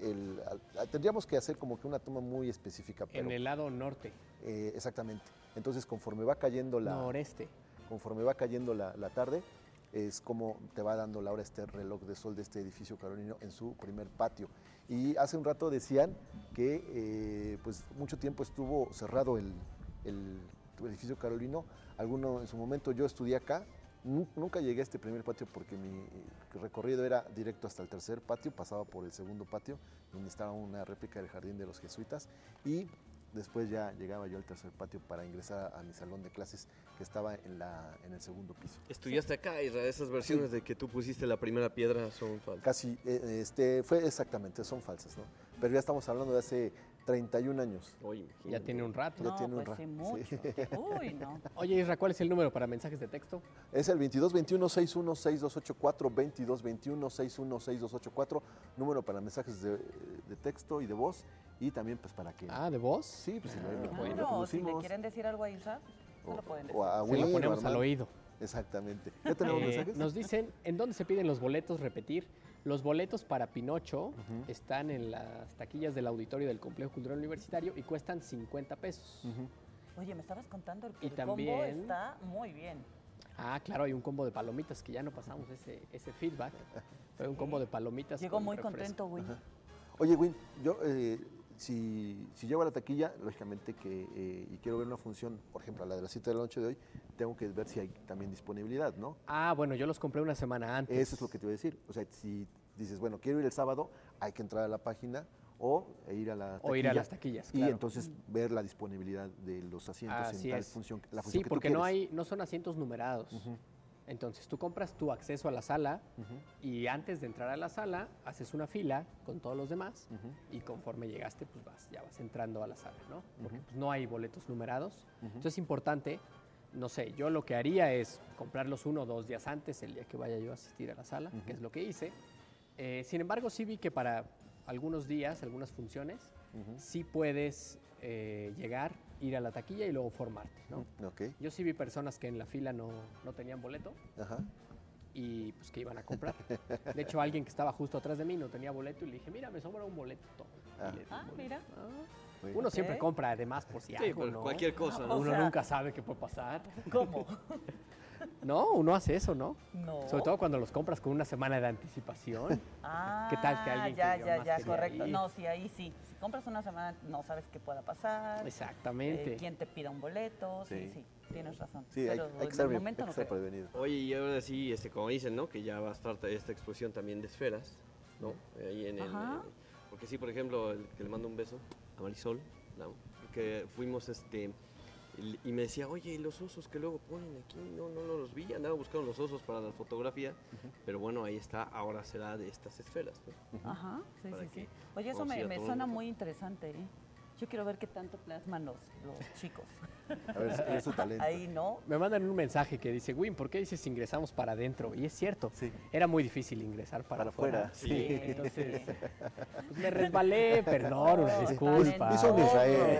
el- al- tendríamos que hacer como que una toma muy específica. Pero, En el lado norte, eh, exactamente. Entonces, conforme va cayendo la, noreste. conforme va cayendo la, la tarde, es como te va dando la hora este reloj de sol de este edificio carolino en su primer patio. Y hace un rato decían que eh, pues mucho tiempo estuvo cerrado el, el edificio carolino. Alguno en su momento yo estudié acá. Nu- Nunca llegué a este primer patio porque mi recorrido era directo hasta el tercer patio, pasaba por el segundo patio, donde estaba una réplica del jardín de los jesuitas, y después ya llegaba yo al tercer patio para ingresar a mi salón de clases que estaba en, la, en el segundo piso. Estudiaste acá, Isra, esas versiones de que tú pusiste la primera piedra son falsas. Casi, eh, este, fue exactamente, son falsas, ¿no? Pero ya estamos hablando de hace 31 años. Oye, Ya tiene un rato. Ya No, tiene un pues ra- sí, mucho. sí. [laughs] Uy, no. Oye, Isra, ¿cuál es el número para mensajes de texto? Es el 2221-6284, 2221-616284, número para mensajes de, de texto y de voz, y también pues para que... Ah, ¿de voz? Sí, pues si lo, lo Claro, si le quieren decir algo a Isra, se lo pueden decir. o a Se lo ponemos al oído. Exactamente. ¿Ya tenemos Eh, mensajes? nos dicen, ¿en dónde se piden los boletos? Repetir, los boletos para Pinocho están en las taquillas del auditorio del Complejo Cultural Universitario y cuestan 50 pesos. Oye, me estabas contando el, Y el combo también- está muy bien. Ah, claro, hay un combo de palomitas que ya no pasamos ese, ese feedback. [laughs] Fue un combo de palomitas. Llegó con muy refresco. contento, güey. Oye, Win, yo eh, si, si llego a la taquilla, lógicamente que eh, y quiero ver una función, por ejemplo, a la de las 7 de la noche de hoy, tengo que ver si hay también disponibilidad, ¿no? Ah, bueno, yo los compré una semana antes. Eso es lo que te iba a decir. O sea, si dices, bueno, quiero ir el sábado, hay que entrar a la página o e ir a la taquilla. O ir a las taquillas, Y claro. entonces ver la disponibilidad de los asientos Así en tal es. función. La función sí, que tú porque no hay, no son asientos numerados. Entonces tú compras tu acceso a la sala y antes de entrar a la sala haces una fila con todos los demás Ujú. y conforme llegaste pues vas, ya vas entrando a la sala, ¿no? Porque pues, no hay boletos numerados. Entonces es importante, no sé, yo lo que haría es comprarlos uno o dos días antes, el día que vaya yo a asistir a la sala, que es lo que hice. Eh, sin embargo, sí vi que para algunos días, algunas funciones, sí puedes eh, llegar, ir a la taquilla y luego formarte, ¿no? Ok, Yo sí vi personas que en la fila no, no tenían boleto ajá. y pues que iban a comprar. De hecho, alguien que estaba justo atrás de mí no tenía boleto y le dije, mira, me sobra un boleto. Ah. Ah, mira. Uno siempre compra además por si Sí, algo, ¿no? cualquier cosa, ¿no? O Uno sea- nunca sabe qué puede pasar. ¿Cómo? [laughs] No, uno hace eso, ¿no? No. Sobre todo cuando los compras con una semana de anticipación. Ah, ¿Qué tal que alguien ya, que ya, ya, correcto. ir? No, sí, ahí sí. Compras una semana, no sabes qué pueda pasar. Exactamente. eh, quién te pida un boleto. Sí, Sí. sí, tienes razón. Sí, hay, Pero hay en que el estar, momento hay que no estar prevenido. Oye, y ahora sí, este, como dicen, ¿no? Que ya va a estar esta exposición también de esferas, ¿no? Ahí en el, Ajá. en- porque sí, por ejemplo, el que le mando un beso a Marisol, ¿no? que fuimos este, Y, y me decía, oye, ¿y los osos que luego ponen aquí? No, no, no los vi. Andaba buscando los osos para la fotografía. Pero bueno, ahí está. Ahora será de estas esferas. ¿no? Ajá, sí, Para sí, sí. Oye, eso me, me suena muy interesante, ¿eh? Yo quiero ver qué tanto plasman los, los chicos. A ver, si es su talento. Ahí, ¿no? Me mandan un mensaje que dice, Win, ¿por qué dices ingresamos para adentro? Y es cierto, era muy difícil ingresar para, Para afuera, Sí, sí. entonces, [laughs] pues me resbalé, [laughs] perdón, una disculpa. Hizo un Israel.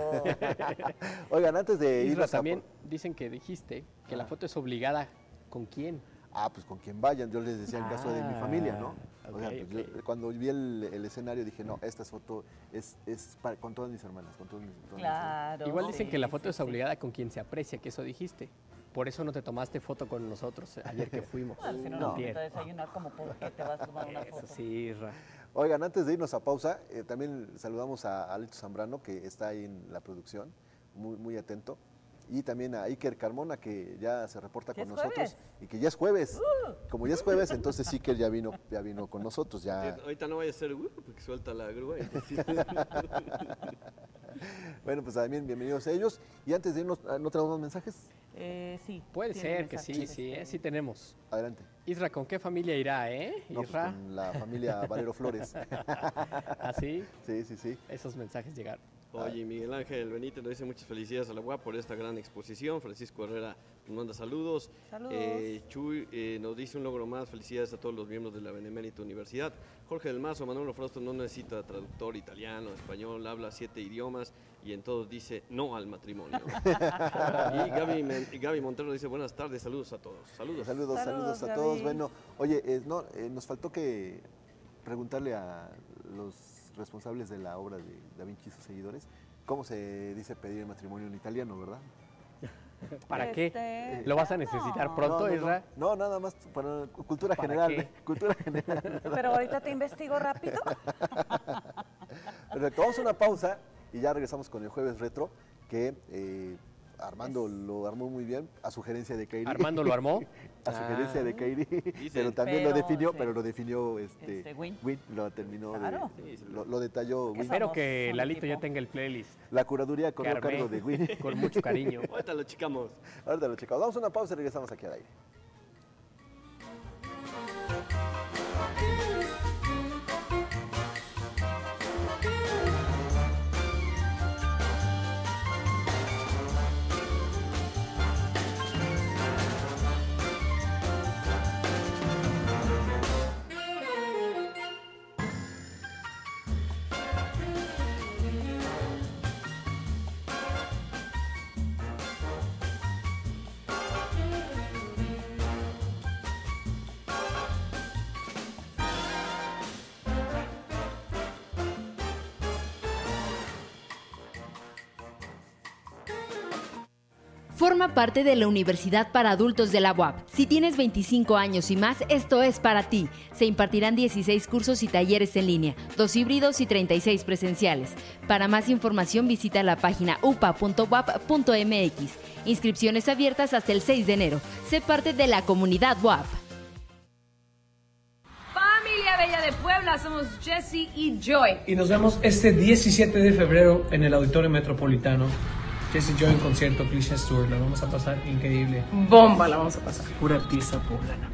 [laughs] Oigan, antes de a- también dicen que dijiste que la foto es obligada. ¿Con quién? Ah, pues con quien vayan. Yo les decía en caso de mi familia, ¿no? O sea, ok, yo- cuando vi el, el escenario dije, no, esta foto es, es para- con todas mis hermanas, con todas mis, todas mis hermanas. Igual dicen que la foto es obligada con quien se aprecia, que eso dijiste. Por eso no te tomaste foto con nosotros ayer que [laughs] fuimos. Al final No. nos invita a desayunar como porque te vas a tomar una foto. Eso sí. Oigan, antes de irnos a pausa, eh, también saludamos a Alito Zambrano, que está ahí en la producción, muy, muy atento. Y también a Iker Carmona, que ya se reporta con nosotros. jueves. Y que ya es jueves. Como ya es jueves, entonces Iker ya vino, ya vino con nosotros. Ya, Ahorita no vaya a ser, uh, porque suelta la grúa. y- [laughs] [laughs] Bueno, pues también bienvenidos a ellos. Y antes de irnos, ah, ¿no tenemos más mensajes? Eh, sí. Puede ser que sí, sí, ¿eh? sí tenemos. Adelante. Isra, ¿con qué familia irá, eh? No, pues Isra. con la familia Valero Flores. [laughs] ¿Ah, sí? Sí, sí, sí. Esos mensajes llegaron. Oye, Miguel Ángel Benítez nos dice muchas felicidades a la UAP por esta gran exposición. Francisco Herrera nos manda saludos. Saludos. Eh, Chuy eh, nos dice un logro más. Felicidades a todos los miembros de la Benemérita Universidad. Jorge del Mazo, Manuel Frosto no necesita traductor italiano, español, habla siete idiomas y en todos dice no al matrimonio. [laughs] y Gaby, Men- Gaby Montero dice buenas tardes, saludos a todos. Saludos. Saludos, saludos, a todos. Bueno, oye, eh, no, eh, nos faltó que preguntarle a los responsables de la obra de Da Vinci y sus seguidores cómo se dice pedir matrimonio en italiano, ¿verdad? [laughs] ¿Para Este, qué? ¿Lo vas a necesitar no. pronto, no, no, Isra? No, nada más para cultura ¿Para general. qué? Cultura general. [laughs] Pero ahorita te investigo rápido. [laughs] Perfecto, vamos a una pausa y ya regresamos con el jueves retro que eh, Armando lo armó muy bien a sugerencia de Kairi. ¿Armando lo armó? [laughs] a sugerencia de Ah. Kairi, pero también lo definió, sí. pero lo definió este, Este, Win. lo terminó, de- Claro. lo, lo detalló Win. Espero que Lalito ya tenga el playlist. La curaduría corrió a cargo de Win. [laughs] Con mucho cariño. Ahorita lo chicamos. Ahorita lo checamos. Vamos a una pausa y regresamos aquí al aire. Forma parte de la Universidad para Adultos de la UAP. Si tienes 25 años y más, esto es para ti. Se impartirán 16 cursos y talleres en línea, dos híbridos y 36 presenciales. Para más información visita la página upa.wap.mx. Inscripciones abiertas hasta el 6 de enero. Sé parte de la comunidad WAP. Familia Bella de Puebla, somos Jesse y Joy. Y nos vemos este 17 de febrero en el Auditorio Metropolitano. Jesse Joy en concierto, Cliché Tour. La vamos a pasar increíble. Bomba la vamos a pasar. Pura pieza poblana.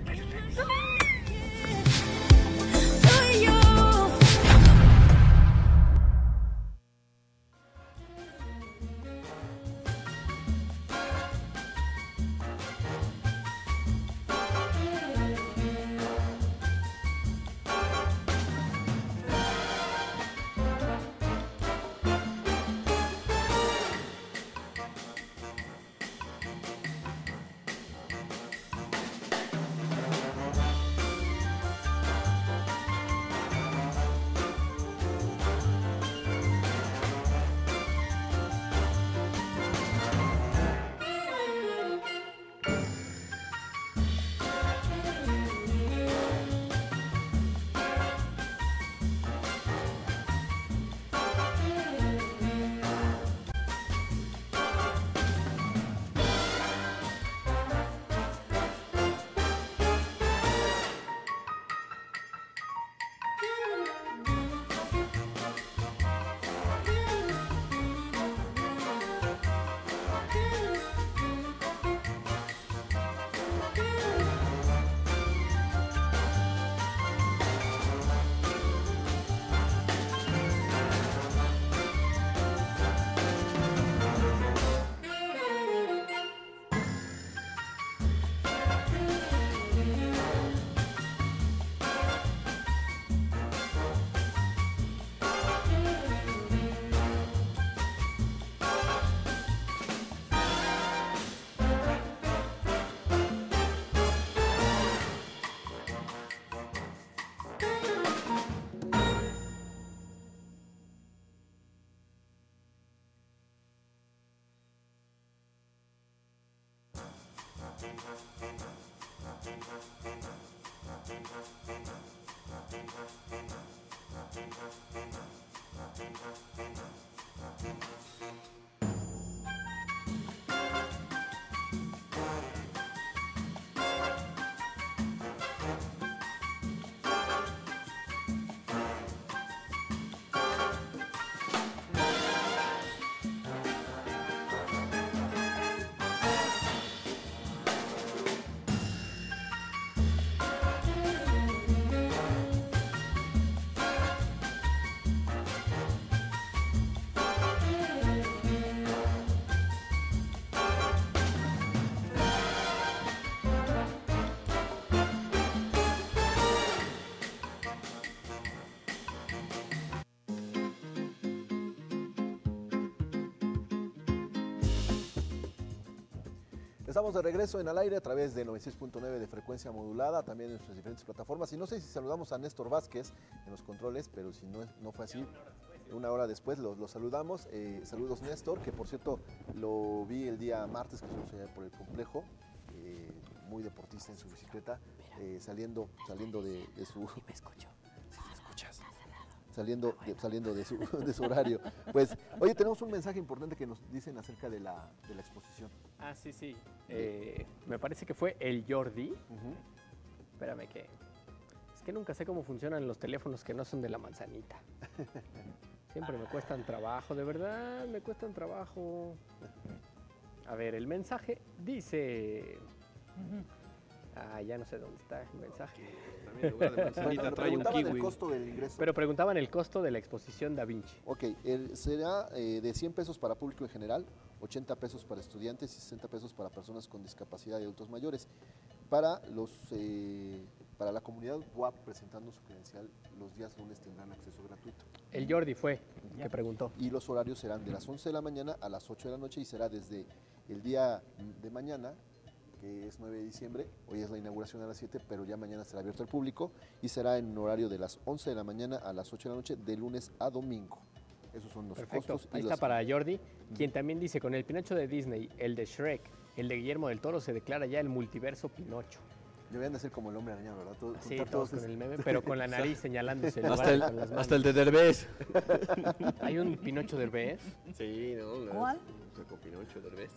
Estamos de regreso en al aire a través de 96.9 de frecuencia modulada, también en nuestras diferentes plataformas. Y no sé si saludamos a Néstor Vázquez en los controles, pero si no, no fue así, una hora después lo, lo saludamos. Eh, saludos Néstor, que por cierto lo vi el día martes que allá por el complejo, eh, muy deportista en su bicicleta, eh, saliendo, saliendo de, de su... Me escucho. Saliendo, de, saliendo de, su, [laughs] de su horario. Pues, oye, tenemos un mensaje importante que nos dicen acerca de la, de la exposición. Ah, sí, sí. Eh, me parece que fue el Jordi. Espérame que... Es que nunca sé cómo funcionan los teléfonos que no son de la manzanita. Siempre me cuestan trabajo, de verdad, me cuestan trabajo. A ver, el mensaje dice... Ah, ya no sé dónde está el mensaje. También en lugar de [laughs] manzanita Bueno, trae un preguntaban el kiwi. costo del ingreso. Pero preguntaban el costo de la exposición Da Vinci. Ok, el- será eh, de 100 pesos para público en general, 80 pesos para estudiantes y 60 pesos para personas con discapacidad y adultos mayores. Para, los, eh, para la comunidad WAP presentando su credencial, los días lunes tendrán acceso gratuito. El Jordi fue que preguntó. Y los horarios serán de las 11 de la mañana a las 8 de la noche y será desde el día de mañana, que es 9 de diciembre, hoy es la inauguración a las 7, pero ya mañana será abierto al público y será en horario de las 11 de la mañana a las 8 de la noche, de lunes a domingo. Esos son los Perfecto. costos. y Ahí está las- para Jordi, quien también dice, con el Pinocho de Disney, el de Shrek, el de Guillermo del Toro, se declara ya el multiverso Pinocho. Deberían de ser como el hombre araña, ¿verdad? Todo- juntar todos todos con el meme, pero con la [laughs] nariz señalándose. el Hasta el- con las hasta el de Derbez. [laughs] ¿Hay un Pinocho Derbez? Sí, ¿no? ¿Cuál? vez Sacó Pinocho Derbez.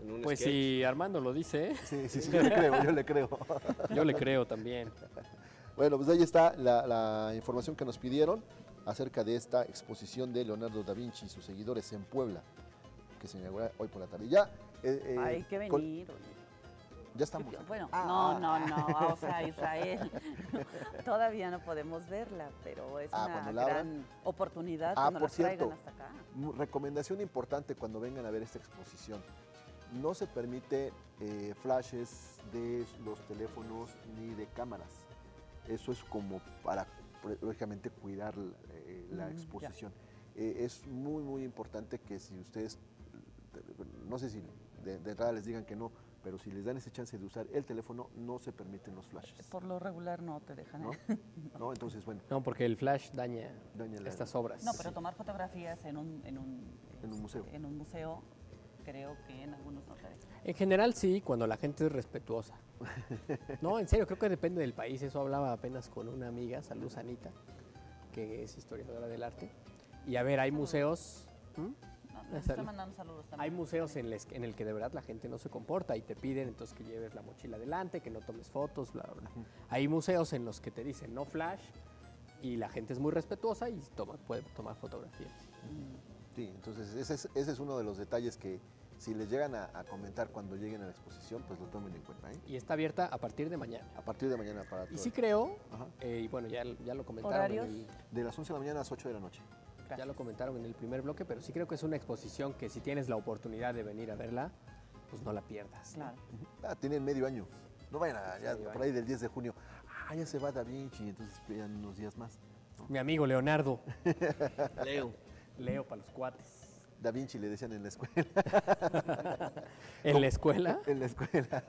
En un Pues sketch. si Armando lo dice. ¿eh? Sí, sí, sí, yo le creo, yo le creo. [laughs] Yo le creo también. Bueno, pues ahí está la, la información que nos pidieron acerca de esta exposición de Leonardo da Vinci y sus seguidores en Puebla, que se inaugura hoy por la tarde. Ya, eh, eh, Hay que venir. ya estamos. Bueno, Ah. no, no, no, o sea, Israel. [laughs] Todavía no podemos verla, pero es Ah, una abran. gran oportunidad Ah, cuando por la traigan cierto, hasta acá. recomendación importante cuando vengan a ver esta exposición. No se permite eh, flashes de los teléfonos ni de cámaras. Eso es como para, lógicamente, cuidar eh, la Mm, exposición. Eh, es muy, muy importante que si ustedes, no sé si de, de entrada les digan que no, pero si les dan ese chance de usar el teléfono, no se permiten los flashes. Por lo regular no te dejan. ¿No? [laughs] ¿No? Entonces, bueno. No, porque el flash daña, Daña la- estas obras. No, pero tomar fotografías en un, en un, En un museo. En un museo, creo que en algunos no te dejan. En general sí, cuando la gente es respetuosa. No, en serio, creo que depende del país. Eso hablaba apenas con una amiga, saludos Anita, que es historiadora del arte. Y a ver, hay museos... ¿Mm? No, nos Esa- está mandando saludos también. Hay museos en, les- en el que de verdad la gente no se comporta y te piden entonces que lleves la mochila adelante, que no tomes fotos, bla, bla. Hay museos en los que te dicen no flash y la gente es muy respetuosa y toma, puede tomar fotografías. Sí, entonces ese es, ese es uno de los detalles que si les llegan a, a comentar cuando lleguen a la exposición, pues lo tomen en cuenta. ¿eh? Y está abierta a partir de mañana. A partir de mañana para Y todos. sí creo, eh, y bueno, ya, ya lo comentaron. el- De las 11 de la mañana a las 8 de la noche. ya lo comentaron en el primer bloque, pero sí creo que es una exposición que si tienes la oportunidad de venir a verla, pues no la pierdas. Claro. Ah, tienen medio año. No vayan a, ya por ahí del 10 de junio. Ah, ya se va Da Vinci, entonces esperan unos días más. Mi amigo Leonardo. [laughs] Leo. Leo para los cuates. Da Vinci le decían en la escuela. [laughs] ¿En la escuela? En la escuela.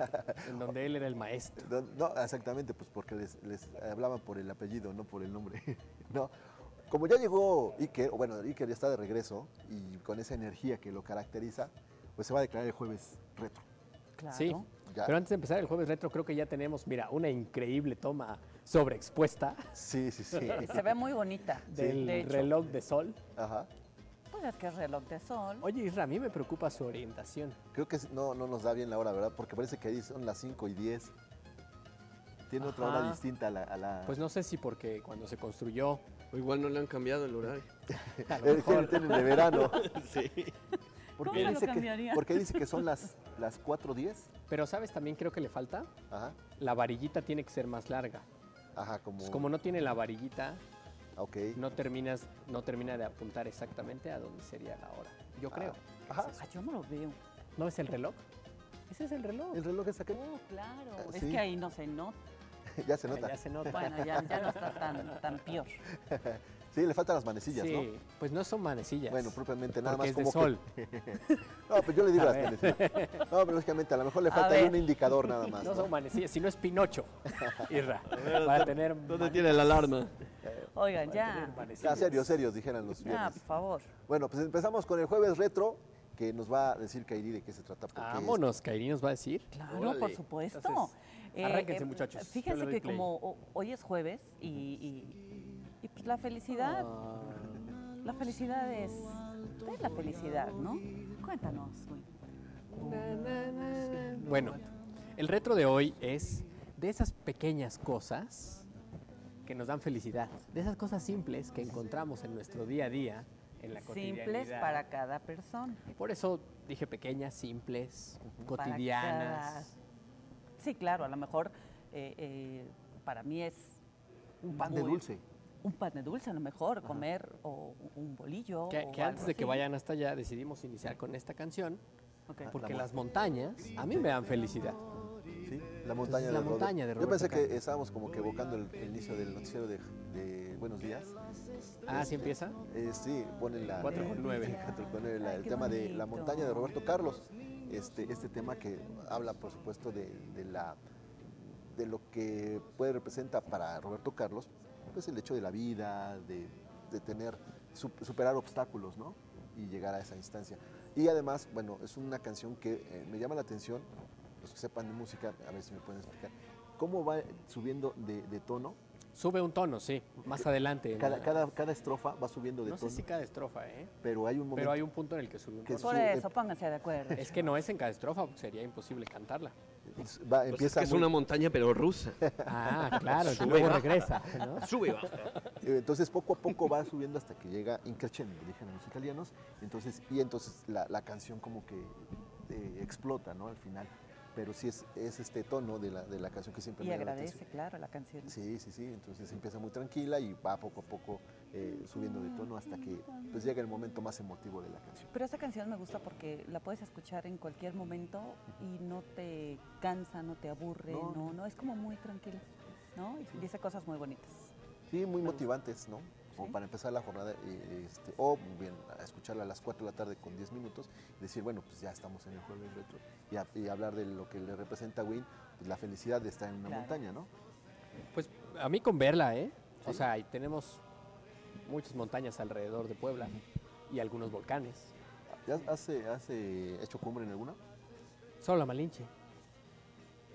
En donde él era el maestro. No, no, exactamente, pues porque les, les hablaban por el apellido, no por el nombre. [laughs] no. Como ya llegó Iker, o bueno, Iker ya está de regreso y con esa energía que lo caracteriza, pues se va a declarar el jueves retro. Claro. Sí, Ya. pero antes de empezar el jueves retro creo que ya tenemos, mira, una increíble toma sobreexpuesta Sí, sí, sí. Se ve muy bonita. [laughs] del de reloj de sol. Ajá. Pues es que es reloj de sol. Oye, Isra, a mí me preocupa su orientación. Creo que no, no nos da bien la hora, ¿verdad? Porque parece que ahí son las 5 y 10. Tiene otra hora distinta a la... a la- Pues no sé si porque cuando se construyó... O igual no le han cambiado el horario. [laughs] a lo [laughs] mejor- tienen de verano. sí. ¿Por ¿Cómo lo dice, que, cambiaría? por qué dice que son las, las 4.10? Pero ¿sabes también creo que le falta? Ajá. La varillita tiene que ser más larga. Ajá, como... Pues como no tiene la varillita, Ok. no terminas, no termina de apuntar exactamente a dónde sería la hora. Yo creo. Ajá. Ah, yo no lo veo. ¿No es el reloj? Ese es el reloj. El reloj es aquel. Oh, claro. Ah, es sí. que ahí no se nota. [laughs] ya se nota. Ya se nota. Bueno, ya, ya no está tan, tan peor. [laughs] Sí, le faltan las manecillas, sí, ¿no? pues no son manecillas. Bueno, propiamente nada más es de como sol. que... [laughs] no, pues yo le digo A las ver. manecillas. No, pero lógicamente a lo mejor le falta ahí un indicador nada más. No ¿no? son manecillas, si no es Pinocho, [laughs] Irra. Para ¿dó- tener dónde tiene la alarma? Oigan, ya. Ya, serios, serios, dijeran los Ah, viernes. por favor. Bueno, pues empezamos con el jueves retro, que nos va a decir Kairi de qué se trata. porque es- Vámonos, Kairi nos va a decir. Claro, Órale. por supuesto. Entonces, Eh, arránquense, eh, muchachos. Fíjense que play. como ho- hoy es jueves y, pues la felicidad, la felicidad es, ¿qué es la felicidad, no? Cuéntanos, güey. Bueno, el retro de hoy es de esas pequeñas cosas que nos dan felicidad, de esas cosas simples que encontramos en nuestro día a día, en la Simples para cada persona. Por eso dije pequeñas, simples, Para cotidianas. cada- Sí, claro, a lo mejor eh, eh, para mí es... Un pan de dulce. Un pan de dulce, a lo mejor, comer o un bolillo. Que, o que antes de que vayan hasta allá decidimos iniciar con esta canción, Ok. porque La las montañas a mí me dan felicidad. Sí, la montaña, la de, Robert- montaña de Yo pensé que estábamos como que evocando el, el inicio del noticiero de, de Buenos Días. Ah, ¿sí empieza? Eh, sí, ponen la, Cuatro con nueve. [laughs] cuatro con nueve, la- Ay, el qué tema de la montaña de Roberto Carlos. Este, este tema que habla, por supuesto, de, de la de lo que puede representa para Roberto Carlos, pues el hecho de la vida, de, de tener, su- superar obstáculos, ¿no? Y llegar a esa instancia. Y además, bueno, es una canción que eh, me llama la atención, los que sepan de música, a ver si me pueden explicar, cómo va subiendo de, de tono. Sube un tono, sí, más adelante. en Cada, la- cada, cada estrofa va subiendo de no sé tono, si cada estrofa, ¿eh? pero hay un momento Pero hay un punto en el que sube un tono. Por eso, pónganse de acuerdo. Es que no es en cada estrofa, porque sería imposible cantarla. Va, Pues es una montaña, pero rusa. Ah, claro, Sube y luego baja. regresa, ¿no? [laughs] Sube y baja. Entonces poco a poco va subiendo hasta que llega increciendo, dijeron los italianos. Entonces, y entonces la, la canción como que eh, explota, ¿no? Al final. Pero sí es, es este tono de la, de la canción que siempre Y me la agradece, atención. claro, la canción. Sí, sí, sí. Entonces empieza muy tranquila y va poco a poco eh, subiendo de tono hasta que pues, llega el momento más emotivo de la canción. Pero esta canción me gusta porque la puedes escuchar en cualquier momento y no te cansa, no te aburre, No, no, no, es como muy tranquila, ¿no? Y dice cosas muy bonitas. Sí, muy motivantes, ¿no? Como para empezar la jornada, este, o bien a escucharla a las 4 de la tarde con 10 minutos, y decir, bueno, pues ya estamos en el jueves retro, y, a- y hablar de lo que le representa a Win, pues la felicidad de estar en una Claro. montaña, ¿no? Pues a mí con verla, ¿eh? O sea, tenemos muchas montañas alrededor de Puebla y algunos volcanes. ¿Ya has eh, has, eh, hecho cumbre en alguna? Solo la Malinche.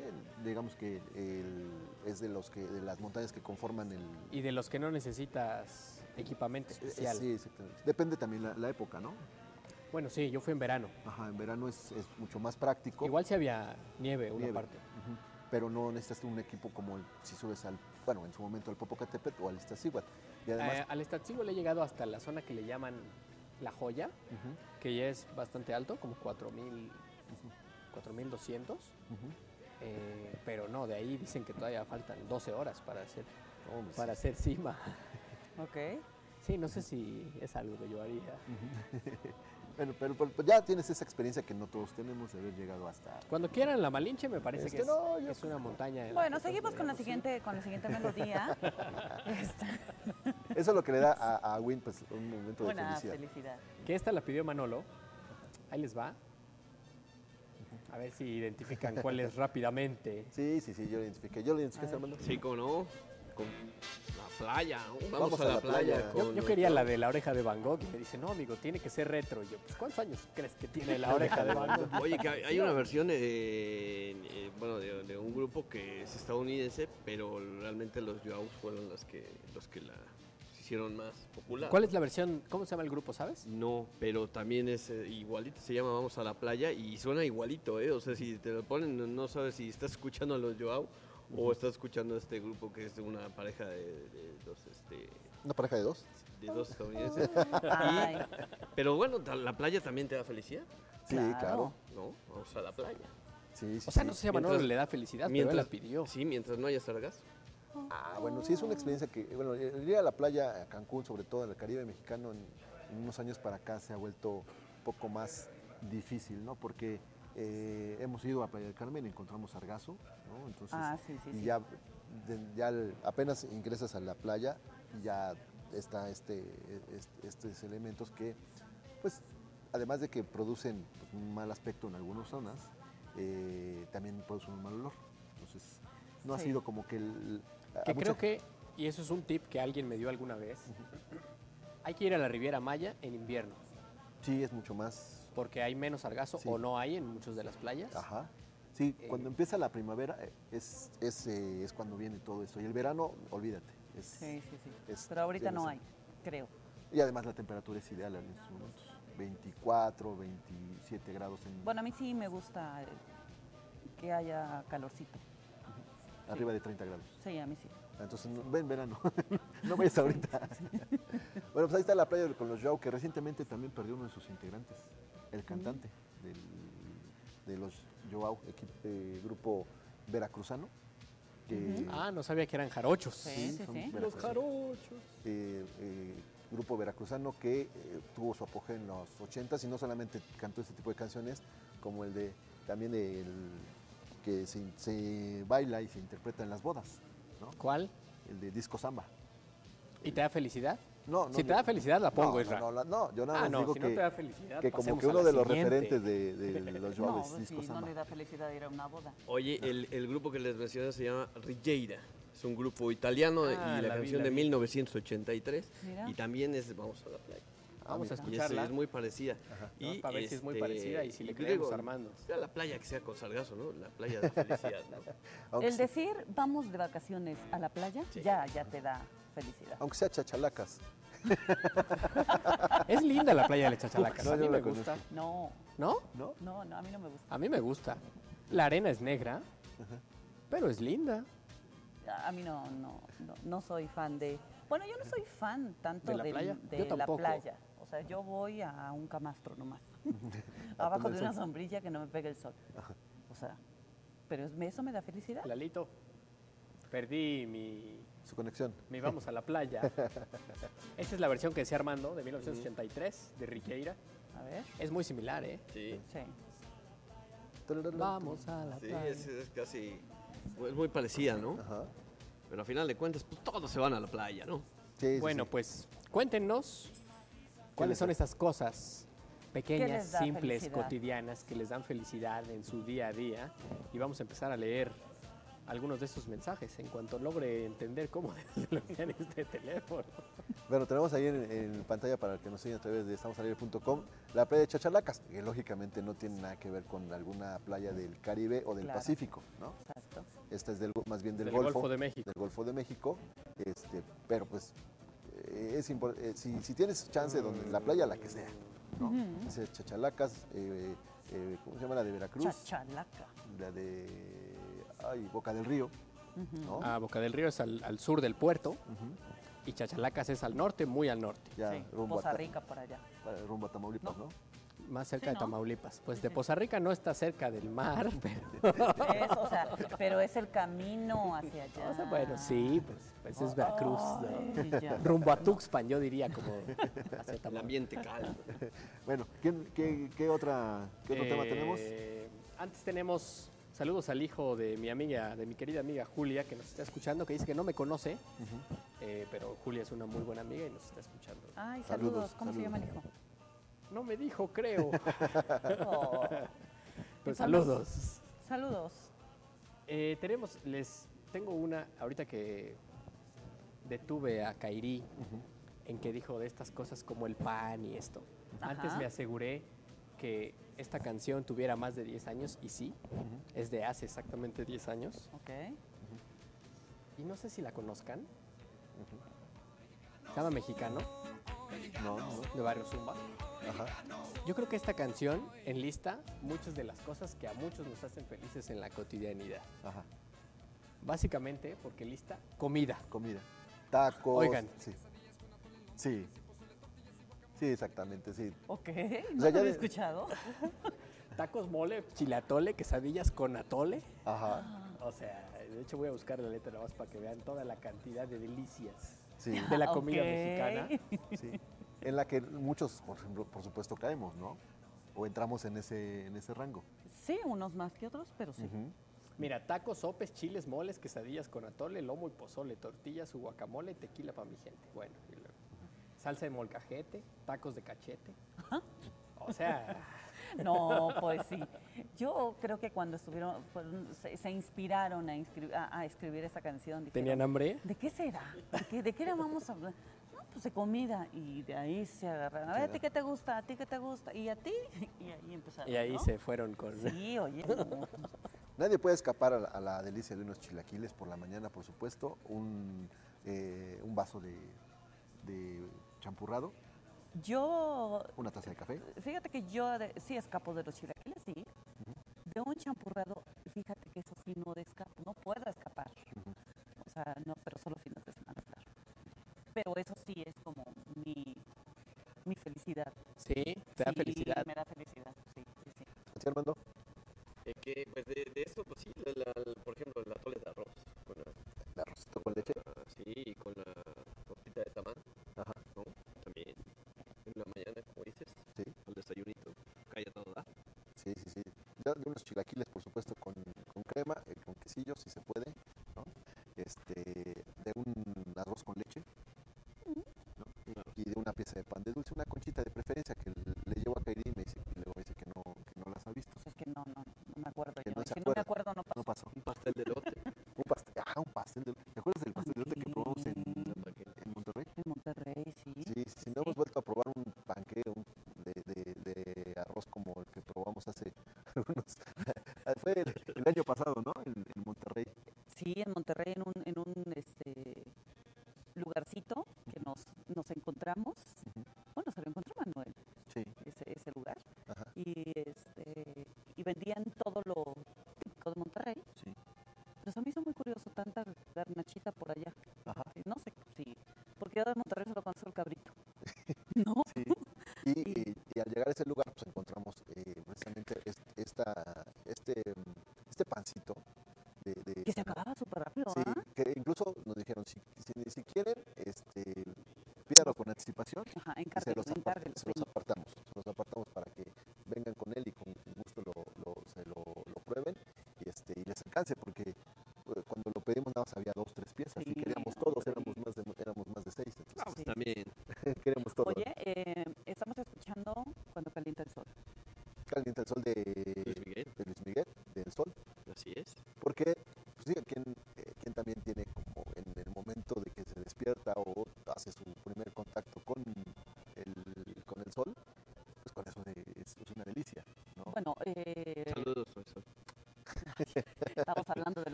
Eh, digamos que el- es de los que de las montañas que conforman el Y de los que no necesitas equipamiento eh, especial. sí, exactamente. Depende también la, la época, ¿no? Bueno, sí, yo fui en verano. Ajá, en verano es, es mucho más práctico. Igual si había nieve, una parte. Pero no necesitas un equipo como el- si subes al, bueno, en su momento al Popocatépetl o al Iztaccíhuatl. Y además, Eh, al he llegado hasta la zona que le llaman La Joya, que ya es bastante alto, como 4000, 4200. Eh, pero no, de ahí dicen que todavía faltan 12 horas para hacer, pues, para hacer cima. Ok. Sí, no sé si es algo que yo haría. [laughs] Bueno, pero, pero- pero ya tienes esa experiencia que no todos tenemos de haber llegado hasta... Cuando quieran la Malinche me parece Este que es, es una montaña. Bueno, que seguimos con la siguiente, con la siguiente [laughs] melodía. Este, Eso es lo que le da a, a Win pues, un momento de Una felicidad. felicidad. Que esta la pidió Manolo. Ahí les va. A ver si identifican cuál es rápidamente. [laughs] Sí, sí, sí, yo lo identifiqué. ¿Yo lo identifiqué, Armando? Sí, cómo no. Con la playa. Vamos, Vamos a, la playa. Yo, con yo quería la de la oreja de Van Gogh y me dice, no, amigo, tiene que ser retro. Y yo, pues, ¿cuántos años crees que tiene la oreja de Van Gogh? Oye, que hay, una versión de, eh, bueno, de, de un grupo que es estadounidense, pero realmente los Joaus fueron los que, los que la hicieron más popular. ¿Cuál es la versión? ¿Cómo se llama el grupo, sabes? No, pero también es eh, igualito, se llama Vamos a la playa y suena igualito, ¿eh? O sea, si te lo ponen, no, no sabes si estás escuchando a los Joao o estás escuchando a este grupo que es de una pareja de, de dos, este, ¿Una pareja de dos? de dos estadounidenses. [laughs] Ay. Y- pero bueno, la playa también te da felicidad, Sí, claro. ¿no? Vamos a la playa. Sí, sí, O sea, no sé si a Manolo Mientras- le da felicidad, pero mientras- él la pidió. Sí, mientras no haya sargazo. Ah, bueno, sí, es una experiencia que, bueno, el ir a la playa, a Cancún, sobre todo en el Caribe mexicano, en, en unos años para acá se ha vuelto un poco más difícil, ¿no? Porque eh, hemos ido a Playa del Carmen y encontramos sargazo, ¿no? Entonces, Ah, sí, sí, y sí. ya de- ya apenas ingresas a la playa y ya está este, est- estos elementos que, pues, además de que producen pues, un mal aspecto en algunas zonas, eh, también producen un mal olor. Entonces, no ha sido como que el... a Que mucha- creo que, y eso es un tip que alguien me dio alguna vez, hay que ir a la Riviera Maya en invierno. Sí, es mucho más... Porque hay menos sargazo Sí. o no hay en muchas de las playas. Ajá. Sí, Eh, cuando empieza la primavera eh, es, es, eh, es cuando viene todo esto. Y el verano, olvídate. Es, Sí, sí, sí. es- Pero ahorita no hay, creo. Y además la temperatura es ideal en estos momentos. 24, 27 grados en, Bueno, a mí sí me gusta que haya calorcito. Arriba de 30 grados. Sí, a mí sí. Entonces, ven verano. [laughs] no vayas ahorita. [laughs] [laughs] bueno, pues ahí está la playa con los Joao, que recientemente también perdió uno de sus integrantes, el cantante del- de los Joao, equipo, eh, grupo veracruzano. que- Ah, no sabía que eran jarochos. Sí, son Los jarochos. eh, eh, grupo veracruzano que eh, tuvo su apogeo en los 80s y no solamente cantó este tipo de canciones, como el de también el que se, se baila y se interpreta en las bodas. ¿no? ¿Cuál? El de Disco Samba. ¿Y te da felicidad? No, no, si te yo- da felicidad, la pongo, no, Isra. no, no, no, yo nada Ah, más no, digo si que, no te da felicidad, que como que a uno de los siguiente. referentes de, de [laughs] los No, Joao es pues Disco sí, no Samba. le da felicidad ir a una boda. Oye, el, el grupo que les mencioné se llama Rigeira. Es un grupo italiano Ah, y la, la vi, canción la de vi. 1983. Mira. Y también es Vamos a la playa. Vamos a Y es- escucharla. Es, muy parecida. Vamos a ver si es muy este, parecida y si le y creemos Armando. sea la playa que sea con sargazo, ¿no? La playa de felicidad. ¿no? Aunque, [laughs] El sea- decir vamos de vacaciones a la playa, ya, ya te da felicidad. aunque sea chachalacas. [laughs] Es linda la playa de las Chachalacas. No, a mí me gusta. No, ¿No? ¿No? no, no, a mí no me gusta. A mí me gusta. La arena es negra, pero es linda. A mí no, no, no, no soy fan de... Bueno, yo no soy fan tanto ¿De la playa? de Yo la playa. O sea, yo voy a un camastro nomás. [laughs] [laughs] Abajo de una sombrilla que no me pegue el sol. O sea, pero es- eso me da felicidad. Lalito, perdí mi, Su conexión. mi vamos a la playa. [laughs] Esta es la versión que decía Armando, de 1983, de Riqueira. A ver. Es muy similar, ¿eh? Sí. Sí. Vamos a la Sí, playa. es, es casi. Es muy parecida, ¿no? Ajá. Pero al final de cuentas, pues todos se van a la playa, ¿no? Sí, sí, Bueno, sí. pues cuéntenos cuáles les son esas cosas pequeñas, simples, felicidad? cotidianas que les dan felicidad en su día a día. Y vamos a empezar a leer algunos de estos mensajes en cuanto logre entender cómo [laughs] desbloquear este teléfono. Bueno, tenemos ahí en, en pantalla para el que nos sigan a través de estamosalaire.com la playa de Chachalacas, que lógicamente no tiene nada que ver con alguna playa del Caribe o del Claro. Pacífico, ¿no? Exacto. Esta es del, más bien del, Del Golfo, Golfo de México. Del Golfo de México, este, pero pues es eh, si, si tienes chance donde la playa la que sea, ¿no? Es Chachalacas, eh, eh, ¿cómo se llama la de Veracruz? Chachalaca. La de ay, Boca del Río. ¿no? Ah, Boca del Río es al, al sur del puerto y Chachalacas es al norte, muy al norte. Ya Sí, rumbo, Poza a, Rica por allá. para- rumbo a Tamaulipas, ¿no? Más cerca Sí, de. Tamaulipas. Pues de. Poza Rica no está cerca del mar, [laughs] pero... [laughs] Es, o sea, pero es el camino hacia allá. O sea, bueno, sí, pues, pues es Veracruz. ¿no? Ay, ya. [laughs] Rumbo a Tuxpan, yo diría, como hacia El ambiente calmo. Bueno, ¿quién- qué, qué otra, qué otro tema tenemos? Eh, Antes tenemos saludos al hijo de mi amiga, de mi querida amiga Julia, que nos está escuchando, que dice que no me conoce, eh, pero Julia es una muy buena amiga y nos está escuchando. Ay, saludos. Saludos, ¿Cómo se llama el hijo? No me dijo, creo. [laughs] Oh. Pero Estamos- saludos. Saludos. Eh, tenemos, les tengo una, ahorita que detuve a Kairi en que dijo de estas cosas como el pan y esto. Antes me aseguré que esta canción tuviera más de 10 años y sí, es de hace exactamente 10 años. Ok. Y no sé si la conozcan. Se llama Mexicano, No, no. de Barrio Zumba. Ajá. Yo creo que esta canción enlista muchas de las cosas que a muchos nos hacen felices en la cotidianidad. Ajá. Básicamente porque lista comida. Comida. Tacos. Oigan. Sí. Sí. Sí, exactamente, sí. Ok. O No sea, lo ya había escuchado. [laughs] Tacos mole, chilatole, quesadillas con atole. Ajá. O sea, de hecho voy a buscar la letra nada más para que vean toda la cantidad de delicias Sí. de la [laughs] comida mexicana. sí. [laughs] En la que muchos, por ejemplo, por supuesto, caemos, ¿no? O entramos en ese, en ese rango. Sí, unos más que otros, pero sí. Mira, tacos, sopes, chiles, moles, quesadillas con atole, lomo y pozole, tortillas, su guacamole, tequila para mi gente. Bueno, y luego, salsa de molcajete, tacos de cachete. O sea, No, pues sí. Yo creo que cuando estuvieron, fueron- se, se inspiraron a, a- a escribir esa canción. dijeron, ¿Tenían hambre? ¿De qué será? ¿De qué, de qué le vamos a hablar? No, pues de comida. Y de ahí se agarraron. A ver, ¿a ti qué te gusta? ¿A ti qué te gusta? ¿Y a ti? Y ahí empezaron. y ahí ¿no? se fueron con... Sí, oye. no. Nadie puede escapar a la, a la delicia de unos chilaquiles por la mañana, por supuesto. Un, eh, un vaso de, de champurrado, Yo, una taza de café. fíjate que yo de- sí escapo de los chilaquiles, sí. De un champurrado, fíjate que eso sí no de escapo, no puedo escapar. O sea, no, pero solo fines de semana, claro. Pero eso sí es como mi, mi felicidad. Sí, te da Sí, felicidad. me da felicidad, sí, sí, sí. ¿Sí, Armando? Eh, que, pues de, de eso, pues sí, la- la- por ejemplo, el atole de arroz. La, ¿El arrocito con leche? De unos chilaquiles, por supuesto, con, con crema, eh, con quesillo, si se puede, ¿no? Este, de un arroz con leche, por allá. Ajá. No sé, sí. Porque yo de Monterrey solo conozco el cabrito. [laughs] ¿No? Sí. [laughs] Y, y- y al llegar a ese lugar, pues encontramos eh, precisamente es- esta, este, este pancito de, de- Que se acababa súper rápido, Sí, ¿ah? que incluso nos dijeron, si, si, si quieren, este, pídalo con anticipación Ajá, se los, apar- encárguelo, se los piezas Sí,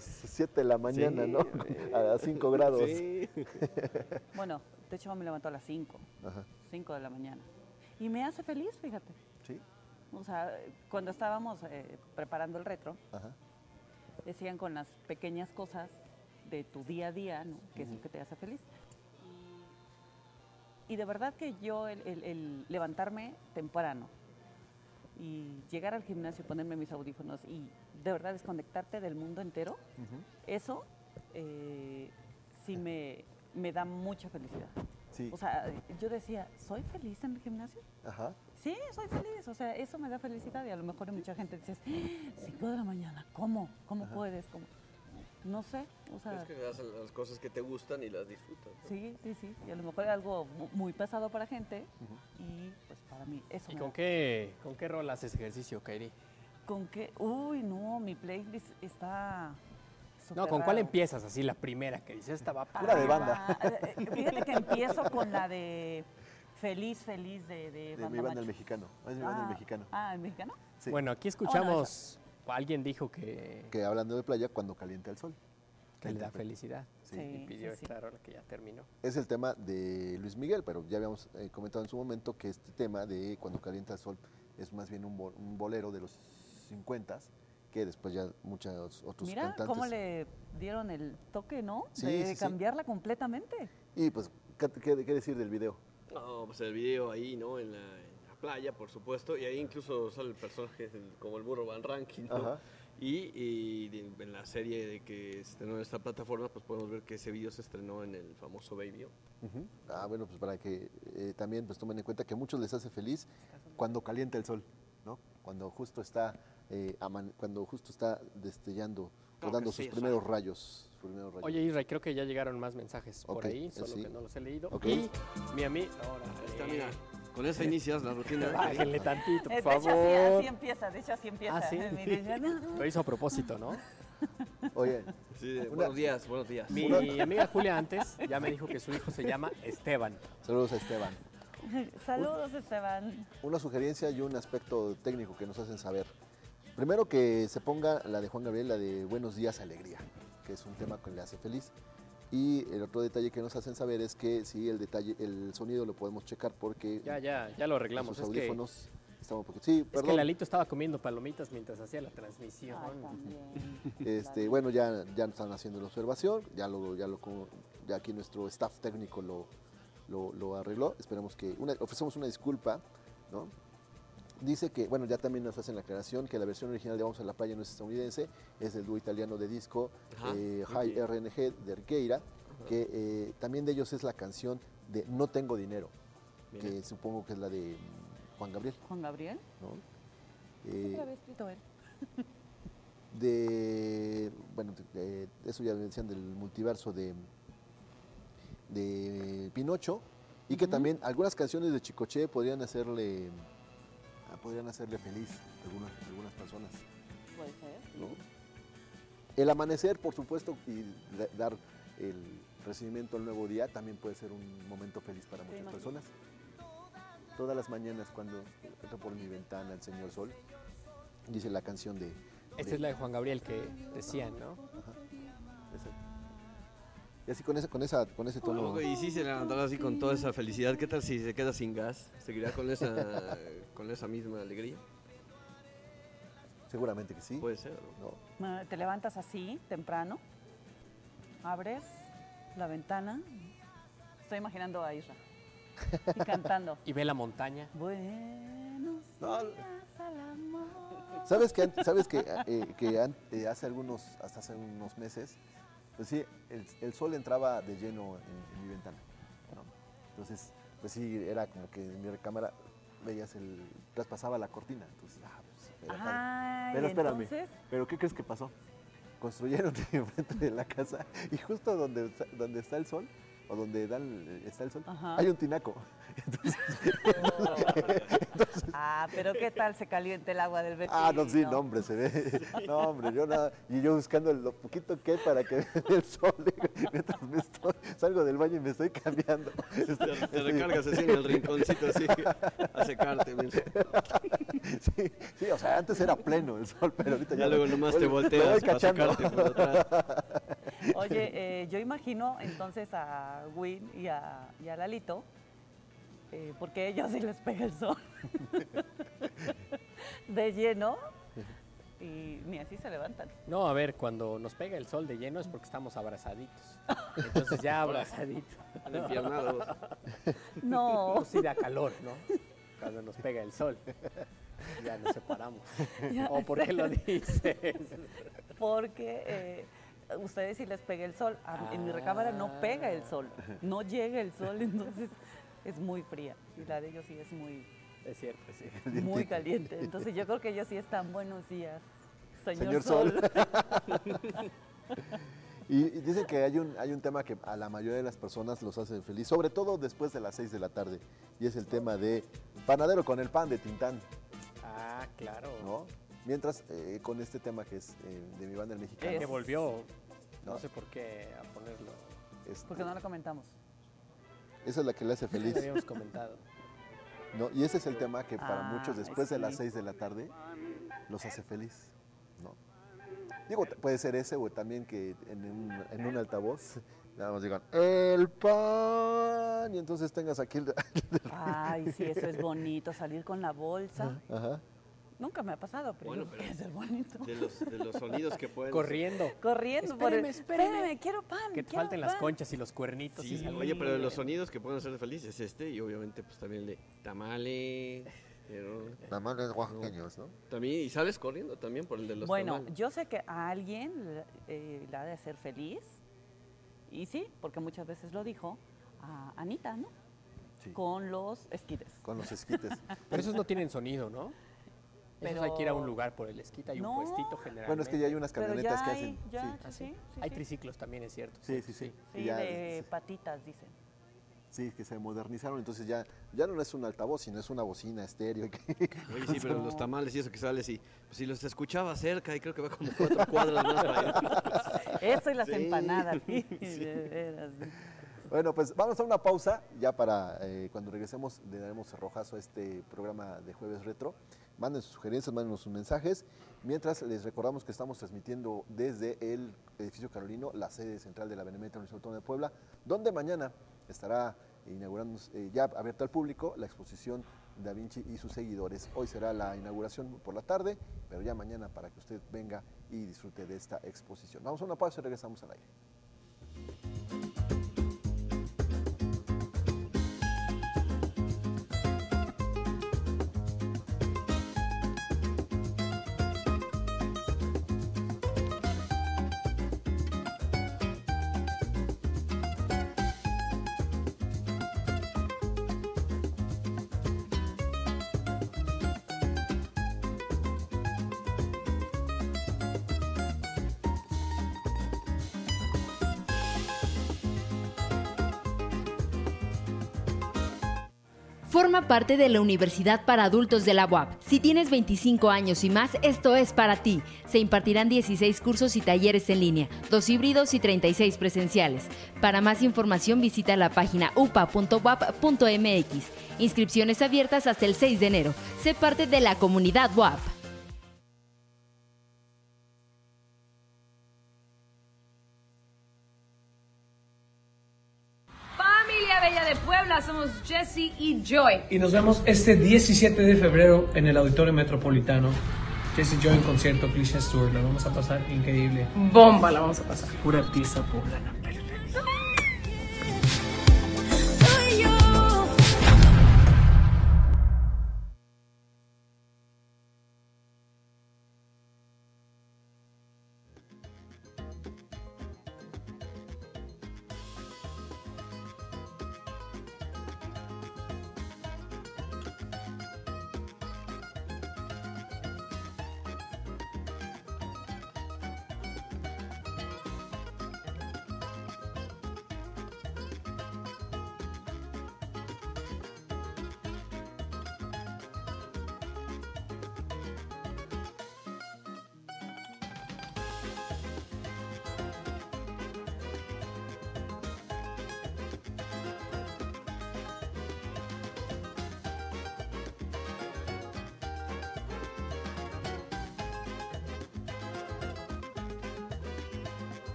las 7 de la mañana, Sí, ¿no? [laughs] A 5 grados. Sí. [laughs] Bueno, de hecho me levanto a las 5, Ajá, 5 de la mañana. Y me hace feliz, fíjate. sí, O sea, cuando estábamos eh, preparando el retro, ajá. decían con las pequeñas cosas de tu día a día, ¿no? Que es lo que te hace feliz. Y de verdad que yo el, el- el levantarme temprano y llegar al gimnasio, ponerme mis audífonos y de verdad desconectarte del mundo entero, eso eh, sí me, me da mucha felicidad. Sí, O sea, yo decía, ¿soy feliz en el gimnasio? ajá. Sí, soy feliz. O sea, eso me da felicidad y a lo mejor hay mucha gente dice, 5 de la mañana, ¿cómo? ¿Cómo puedes? ¿Cómo? No sé, o sea, Es que haces las cosas que te gustan y las disfrutas. ¿no? sí, sí, sí. Y a lo mejor es algo mu- muy pesado para gente y pues para mí eso ¿Y me con da- qué, con qué rol haces ejercicio, Kairi? ¿Con qué? Uy, no, mi playlist está No, ¿con cuál empiezas? Así la primera que dices, esta va para... Una de banda. Ah, eh, eh, Fíjate que empiezo con la de Feliz, Feliz de, de, De Banda mi banda el mexicano. Es mi banda el Ah, mexicano. Ah, ¿el mexicano? Sí. Bueno, aquí escuchamos, alguien dijo que, Que hablando de playa, cuando calienta el sol. que le da felicidad. Sí. Y Sí, pidió sí, sí. esta rola que ya terminó. Es el tema de Luis Miguel, pero ya habíamos eh, comentado en su momento que este tema de cuando calienta el sol es más bien un bolero de los 50 que después ya muchos otros Mira cantantes. cómo le dieron el toque, ¿no? Sí, de sí, sí. cambiarla completamente. Y pues, ¿qué, decir del video? No, pues el video ahí, ¿no? En la, en la playa, por supuesto. Y ahí incluso sale el personaje como el burro Van Ranking, ¿no? Ajá. Y, en la serie de que se estrenó en esta plataforma, pues podemos ver que ese video se estrenó en el famoso Baby. Ah, bueno, pues para que eh, también pues tomen en cuenta que a muchos les hace feliz cuando calienta el sol, ¿no? Cuando justo está, eh, cuando justo está destellando o dando sus sí, primeros rayos. Oye, Israel, creo que ya llegaron más mensajes por ahí, solo sí. que no los he leído. Y mi amigo. está, mira, con esa inicias la rutina. [laughs] Bájenle tantito, por Eh, de favor. hecho, así, así empieza, de hecho, así empieza. Ah, sí. [laughs] Mire, ya no. Lo hizo a propósito, ¿no? Oye, Sí, buenos días, buenos días. Mi amiga Julia antes ya me dijo que su hijo se llama Esteban. Saludos a Esteban. [laughs] Saludos, Esteban. Una sugerencia y un aspecto técnico que nos hacen saber. Primero que se ponga la de Juan Gabriel, la de Buenos días, alegría, que es un tema que le hace feliz. Y el otro detalle que nos hacen saber es que sí, el detalle, el sonido lo podemos checar porque Ya, ya, ya lo arreglamos. sus Es que, audífonos están un poquito. Sí, es perdón. que Lalito estaba comiendo palomitas mientras hacía la transmisión. [laughs] Este, bueno, ya, ya están haciendo la observación, ya lo, ya lo, ya aquí nuestro staff técnico lo, lo, lo arregló. Esperamos que, una, ofrecemos una disculpa, ¿no? Dice que, bueno, ya también nos hacen la aclaración que la versión original de Vamos a la playa no es estadounidense, es del dúo italiano de disco Ajá, eh. High RNG de Riqueira, que eh, también de ellos es la canción de No tengo dinero, Mira. que supongo que es la de Juan Gabriel, Juan Gabriel. ¿no? ¿Qué Eh, lo había escrito él? [laughs] de bueno de- de- eso ya decían del multiverso de de Pinocho y que también algunas canciones de Chicoche podrían hacerle podrían hacerle feliz a algunas algunas personas Puede ser. ¿no? el amanecer por supuesto y da- dar el recibimiento al nuevo día también puede ser un momento feliz para muchas personas todas las mañanas cuando entro por mi ventana el señor sol dice la canción de Esta de- es la de Juan Gabriel que decían, ¿no? Ese. Y así con esa, con esa, con ese tono. Y si se levantará así con toda esa felicidad, ¿qué tal si se queda sin gas? ¿Seguirá con esa, [laughs] con esa misma alegría? Seguramente que sí. Puede ser, ¿no? Te levantas así, temprano, abres la ventana. Estoy imaginando a Isra. Y [laughs] cantando. Y ve la montaña. Buenos No. días al amor. ¿Sabes que, an- sabes que, eh, que eh, hace algunos, hasta hace unos meses, pues sí, el, el sol entraba de lleno en, en mi ventana. ¿no? Entonces, pues sí, era como que en mi recámara veías el, traspasaba la cortina. Entonces, ah, pues, era. Ay, Pero espérame, entonces- ¿pero qué crees que pasó? Construyeron [laughs] enfrente de la casa y justo donde, donde está el sol, o donde da el- está el sol, Ajá. hay un tinaco. [laughs] Entonces, Ah, pero ¿qué tal se calienta el agua del vecino? Ah, no, sí, no, hombre, se ve. No, hombre, yo nada. Y yo buscando lo poquito que hay para que [laughs] dé el sol. [laughs] Mientras me estoy, salgo del baño y me estoy cambiando. Te, te recargas así en el rinconcito, así, a secarte. mira. Sí, sí, o sea, antes era pleno el sol, pero ahorita ya. Ya luego nomás te volteas para secarte por atrás. Oye, eh, yo imagino entonces a Win y a, y a Lalito, eh, porque a ellos sí les pega el sol [laughs] de lleno y ni así se levantan. No, a ver, cuando nos pega el sol de lleno es porque estamos abrazaditos. Entonces ya [laughs] abrazaditos. Empiernados. No. Pues sí da calor, ¿no? Cuando nos pega el sol. Ya nos separamos. Ya ¿O por qué lo dices? Porque eh, ustedes sí les pega el sol. A- En mi recámara no pega el sol, [laughs] no llega el sol, entonces es muy fría. Y la de ellos sí es muy, Es cierto, sí. muy caliente. Entonces yo creo que ellos sí están buenos días, señor, Señor sol. Sol. [laughs] Y, y dicen que hay un, hay un tema que a la mayoría de las personas los hace feliz, sobre todo después de las 6 de la tarde, y es el tema de panadero con el pan de Tintán, Ah, claro. ¿no? Mientras, eh, con este tema que es eh, de mi banda el mexicano. Que volvió, no ¿no? sé por qué, a ponerlo. Este, Porque no lo comentamos. Esa es la que le hace feliz. Ya habíamos comentado. ¿no? Y ese es el tema que para Ah, muchos después de las sí. 6 de la tarde los hace feliz. ¿no? Digo, puede ser ese o también que en un, en un altavoz nada más digan, el pan, y entonces tengas aquí el... [laughs] Ay, sí, eso es bonito, salir con la bolsa Ajá. Nunca me ha pasado, pero, Bueno, digo, pero es el bonito. De los, de los sonidos que pueden... Corriendo. [laughs] Corriendo por el... Espéreme, espéreme. quiero pan, Que te falten las conchas y los cuernitos. Sí, y oye, pero de los sonidos que pueden hacer feliz es este y obviamente pues también el de tamales. pero- Tamales oaxaqueños, ¿no? También, y sales corriendo también por el de los Bueno, tamales. yo sé que a alguien eh, le ha de hacer feliz, y sí, porque muchas veces lo dijo, a Anita, ¿no? Con los esquites. Con los esquites. [laughs] Pero esos no tienen sonido, ¿no? Esos hay que ir a un Pero- lugar por el esquite, hay No. un puestito generalmente. Bueno, es que ya hay unas Pero camionetas ya que hay, hacen. ya, sí. Ah, sí, sí, Hay sí. triciclos también, es cierto. Sí, sí, sí. Sí, Ya, de patitas, dicen. Sí, que se modernizaron, entonces ya, ya no es un altavoz, sino es una bocina estéreo. [laughs] Oye, sí, pero los tamales y eso que sales y pues, si los escuchaba cerca y creo que va como cuatro cuadras más para allá. [laughs] Eso y las Sí. empanadas, [laughs] sí, Sí. de veras. Bueno, pues vamos a una pausa, ya para eh, cuando regresemos le daremos cerrojazo a este programa de Jueves Retro. Manden sus sugerencias, manden sus mensajes. Mientras les recordamos que estamos transmitiendo desde el edificio Carolino, la sede central de la Benemérita Universidad Autónoma de Puebla, donde mañana estará inaugurando eh, ya abierta al público la exposición Da Vinci y sus seguidores. Hoy será la inauguración por la tarde, pero ya mañana para que usted venga y disfrute de esta exposición. Vamos a una pausa y regresamos al aire. Forma parte de la Universidad para Adultos de la UAP. Si tienes 25 años y más, esto es para ti. Se impartirán 16 cursos y talleres en línea, dos híbridos y 36 presenciales. Para más información visita la página upa.wap.mx. Inscripciones abiertas hasta el 6 de enero. Sé parte de la comunidad UAP. Somos Jesse y Joy. Y nos vemos este 17 de febrero en el Auditorio Metropolitano. Jesse Joy en concierto, Cliché Tour. La vamos a pasar increíble. Bomba la vamos a pasar. Pura pizza poblana.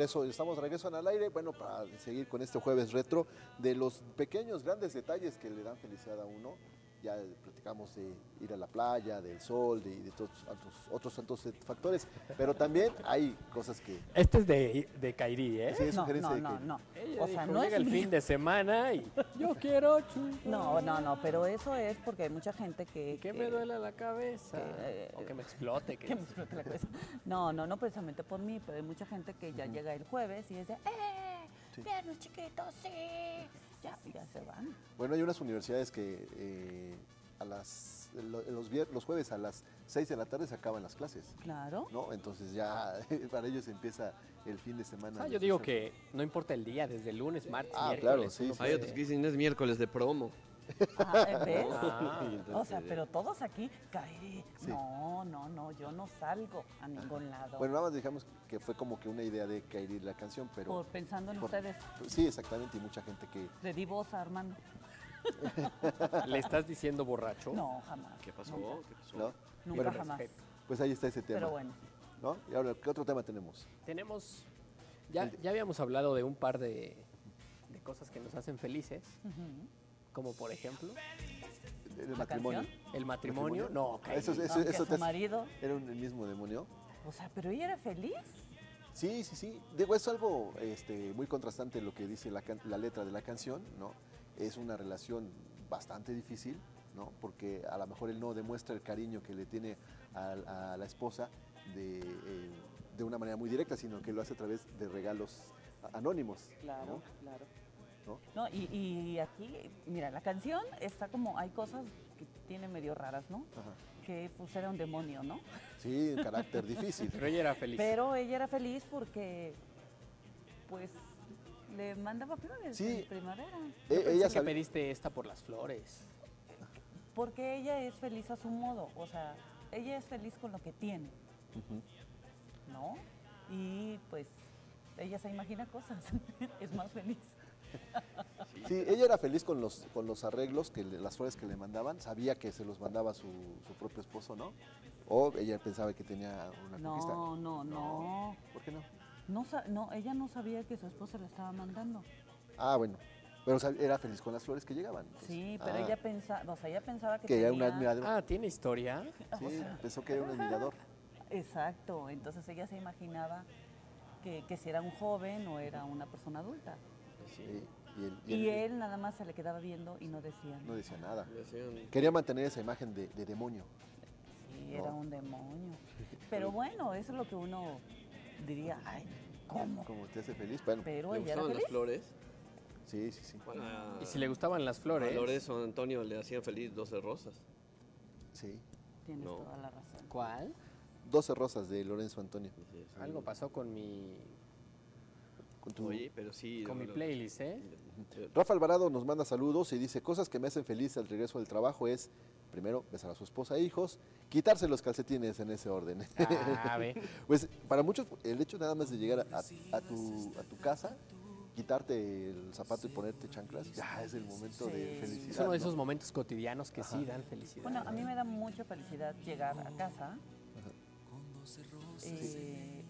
Regreso, estamos de regreso en al aire, bueno, para seguir con este jueves retro de los pequeños, grandes detalles que le dan felicidad a uno. Ya platicamos de ir a la playa, del sol, de, de todos otros, otros tantos factores, pero también hay cosas que... Este es de, de Kairi, ¿eh? Sí, es No, sugerencia no, de no, no. Ella O sea, dijo, no llega es el mi- fin de semana y yo quiero chupar. No, no, no, pero eso es porque hay mucha gente que... Que que- me duele la cabeza. que, o que me explote. Que, [laughs] que me explote la cabeza. No, no, no precisamente por mí, pero hay mucha gente que ya llega el jueves y es de, ¡eh! Sí. Viernes chiquitos, sí. Ya, ya se van. Bueno, hay unas universidades que eh, a las, lo- los, los jueves a las 6 de la tarde se acaban las clases. Claro. ¿no? Entonces ya [laughs] para ellos empieza el fin de semana. Ah, yo digo que no importa el día, desde lunes, martes, Ah, miércoles. claro, sí, sí. Hay otros que dicen es miércoles de promo. Ah, ¿eh, ¿ves? Ah. o sea, pero todos aquí, Kairi, Sí. no, no, no, yo no salgo a ningún lado. Bueno, nada más dijimos que fue como que una idea de Kairi la canción, pero... por pensando en por- ustedes, Sí, exactamente, y mucha gente que... le di voz a Armando. [laughs] ¿Le estás diciendo borracho? No, jamás. ¿Qué pasó? Nunca, ¿Qué pasó? ¿no? nunca Bueno, jamás. Pues ahí está ese tema. Pero bueno. ¿no? Y ahora, ¿qué otro tema tenemos? Tenemos. Ya, ya habíamos hablado de un par de, de cosas que nos hacen felices, Ujú. Como por ejemplo El ¿La matrimonio. canción? el matrimonio. No, Kairi. Eso, eso, Aunque eso su te- marido, ¿Era un- el mismo demonio? o sea, pero ella era feliz. Sí, sí, sí. Digo, es algo este, muy contrastante lo que dice la, la letra de la canción, ¿no? Es una relación bastante difícil, ¿no? Porque a lo mejor él no demuestra el cariño que le tiene a, a la esposa de, eh, de una manera muy directa, sino que lo hace a través de regalos anónimos. Claro, ¿no? claro. ¿No? No, y, y aquí, mira, la canción está como, hay cosas que tiene medio raras, ¿no? Ajá. Que pues era un demonio, ¿no? Sí, un carácter difícil. Pero ella era feliz. Pero ella era feliz porque, pues, le mandaba flores Sí. en primavera. E- ella que pediste esta por las flores. Porque ella es feliz a su modo, o sea, ella es feliz con lo que tiene. ¿no? Y pues, ella se imagina cosas, [laughs] es más feliz. Sí, ella era feliz con los, con los arreglos, que le- las flores que le mandaban. Sabía que se los mandaba su, su propio esposo, ¿no? O ella pensaba que tenía una conquista. No, no, no. ¿Por qué no? No, no, ella no sabía que su esposa le estaba mandando. Ah, bueno. Pero era feliz con las flores que llegaban. pues. Sí, pero Ah, ella pensaba, o sea, ella pensaba que, Que era un tenía- admirador. Ah, ¿tiene historia? [laughs] Sí, pensó que era un admirador. Exacto, entonces ella se imaginaba que, que si era un joven o era una persona adulta. Sí, y él, y Y él él nada más se le quedaba viendo y no decía no nada. decía nada. Quería mantener esa imagen de, de demonio. Sí, No. era un demonio. [laughs] Pero bueno, eso es lo que uno diría, ay, ¿cómo? Como te hace feliz. Bueno, Pero ¿Le gustaban las flores? sí, sí, sí. Bueno, Y si le gustaban las flores. A Lorenzo Antonio le hacían feliz 12 rosas. Sí. Tienes No. toda la razón. ¿Cuál? 12 rosas de Lorenzo Antonio. Algo pasó con mi, Con tu- Oye, pero sí. con mi lo- playlist, ¿eh? Rafa Alvarado nos manda saludos y dice, cosas que me hacen feliz al regreso del trabajo es, primero, besar a su esposa e hijos, quitarse los calcetines en ese orden. Ah. [laughs] Pues para muchos el hecho nada más de llegar a, a tu, a tu casa, quitarte el zapato y ponerte chanclas, ya es el momento de Sí. felicidad. Es uno de ¿no? esos momentos cotidianos que sí dan felicidad. Bueno, a mí me da mucha felicidad llegar a casa eh,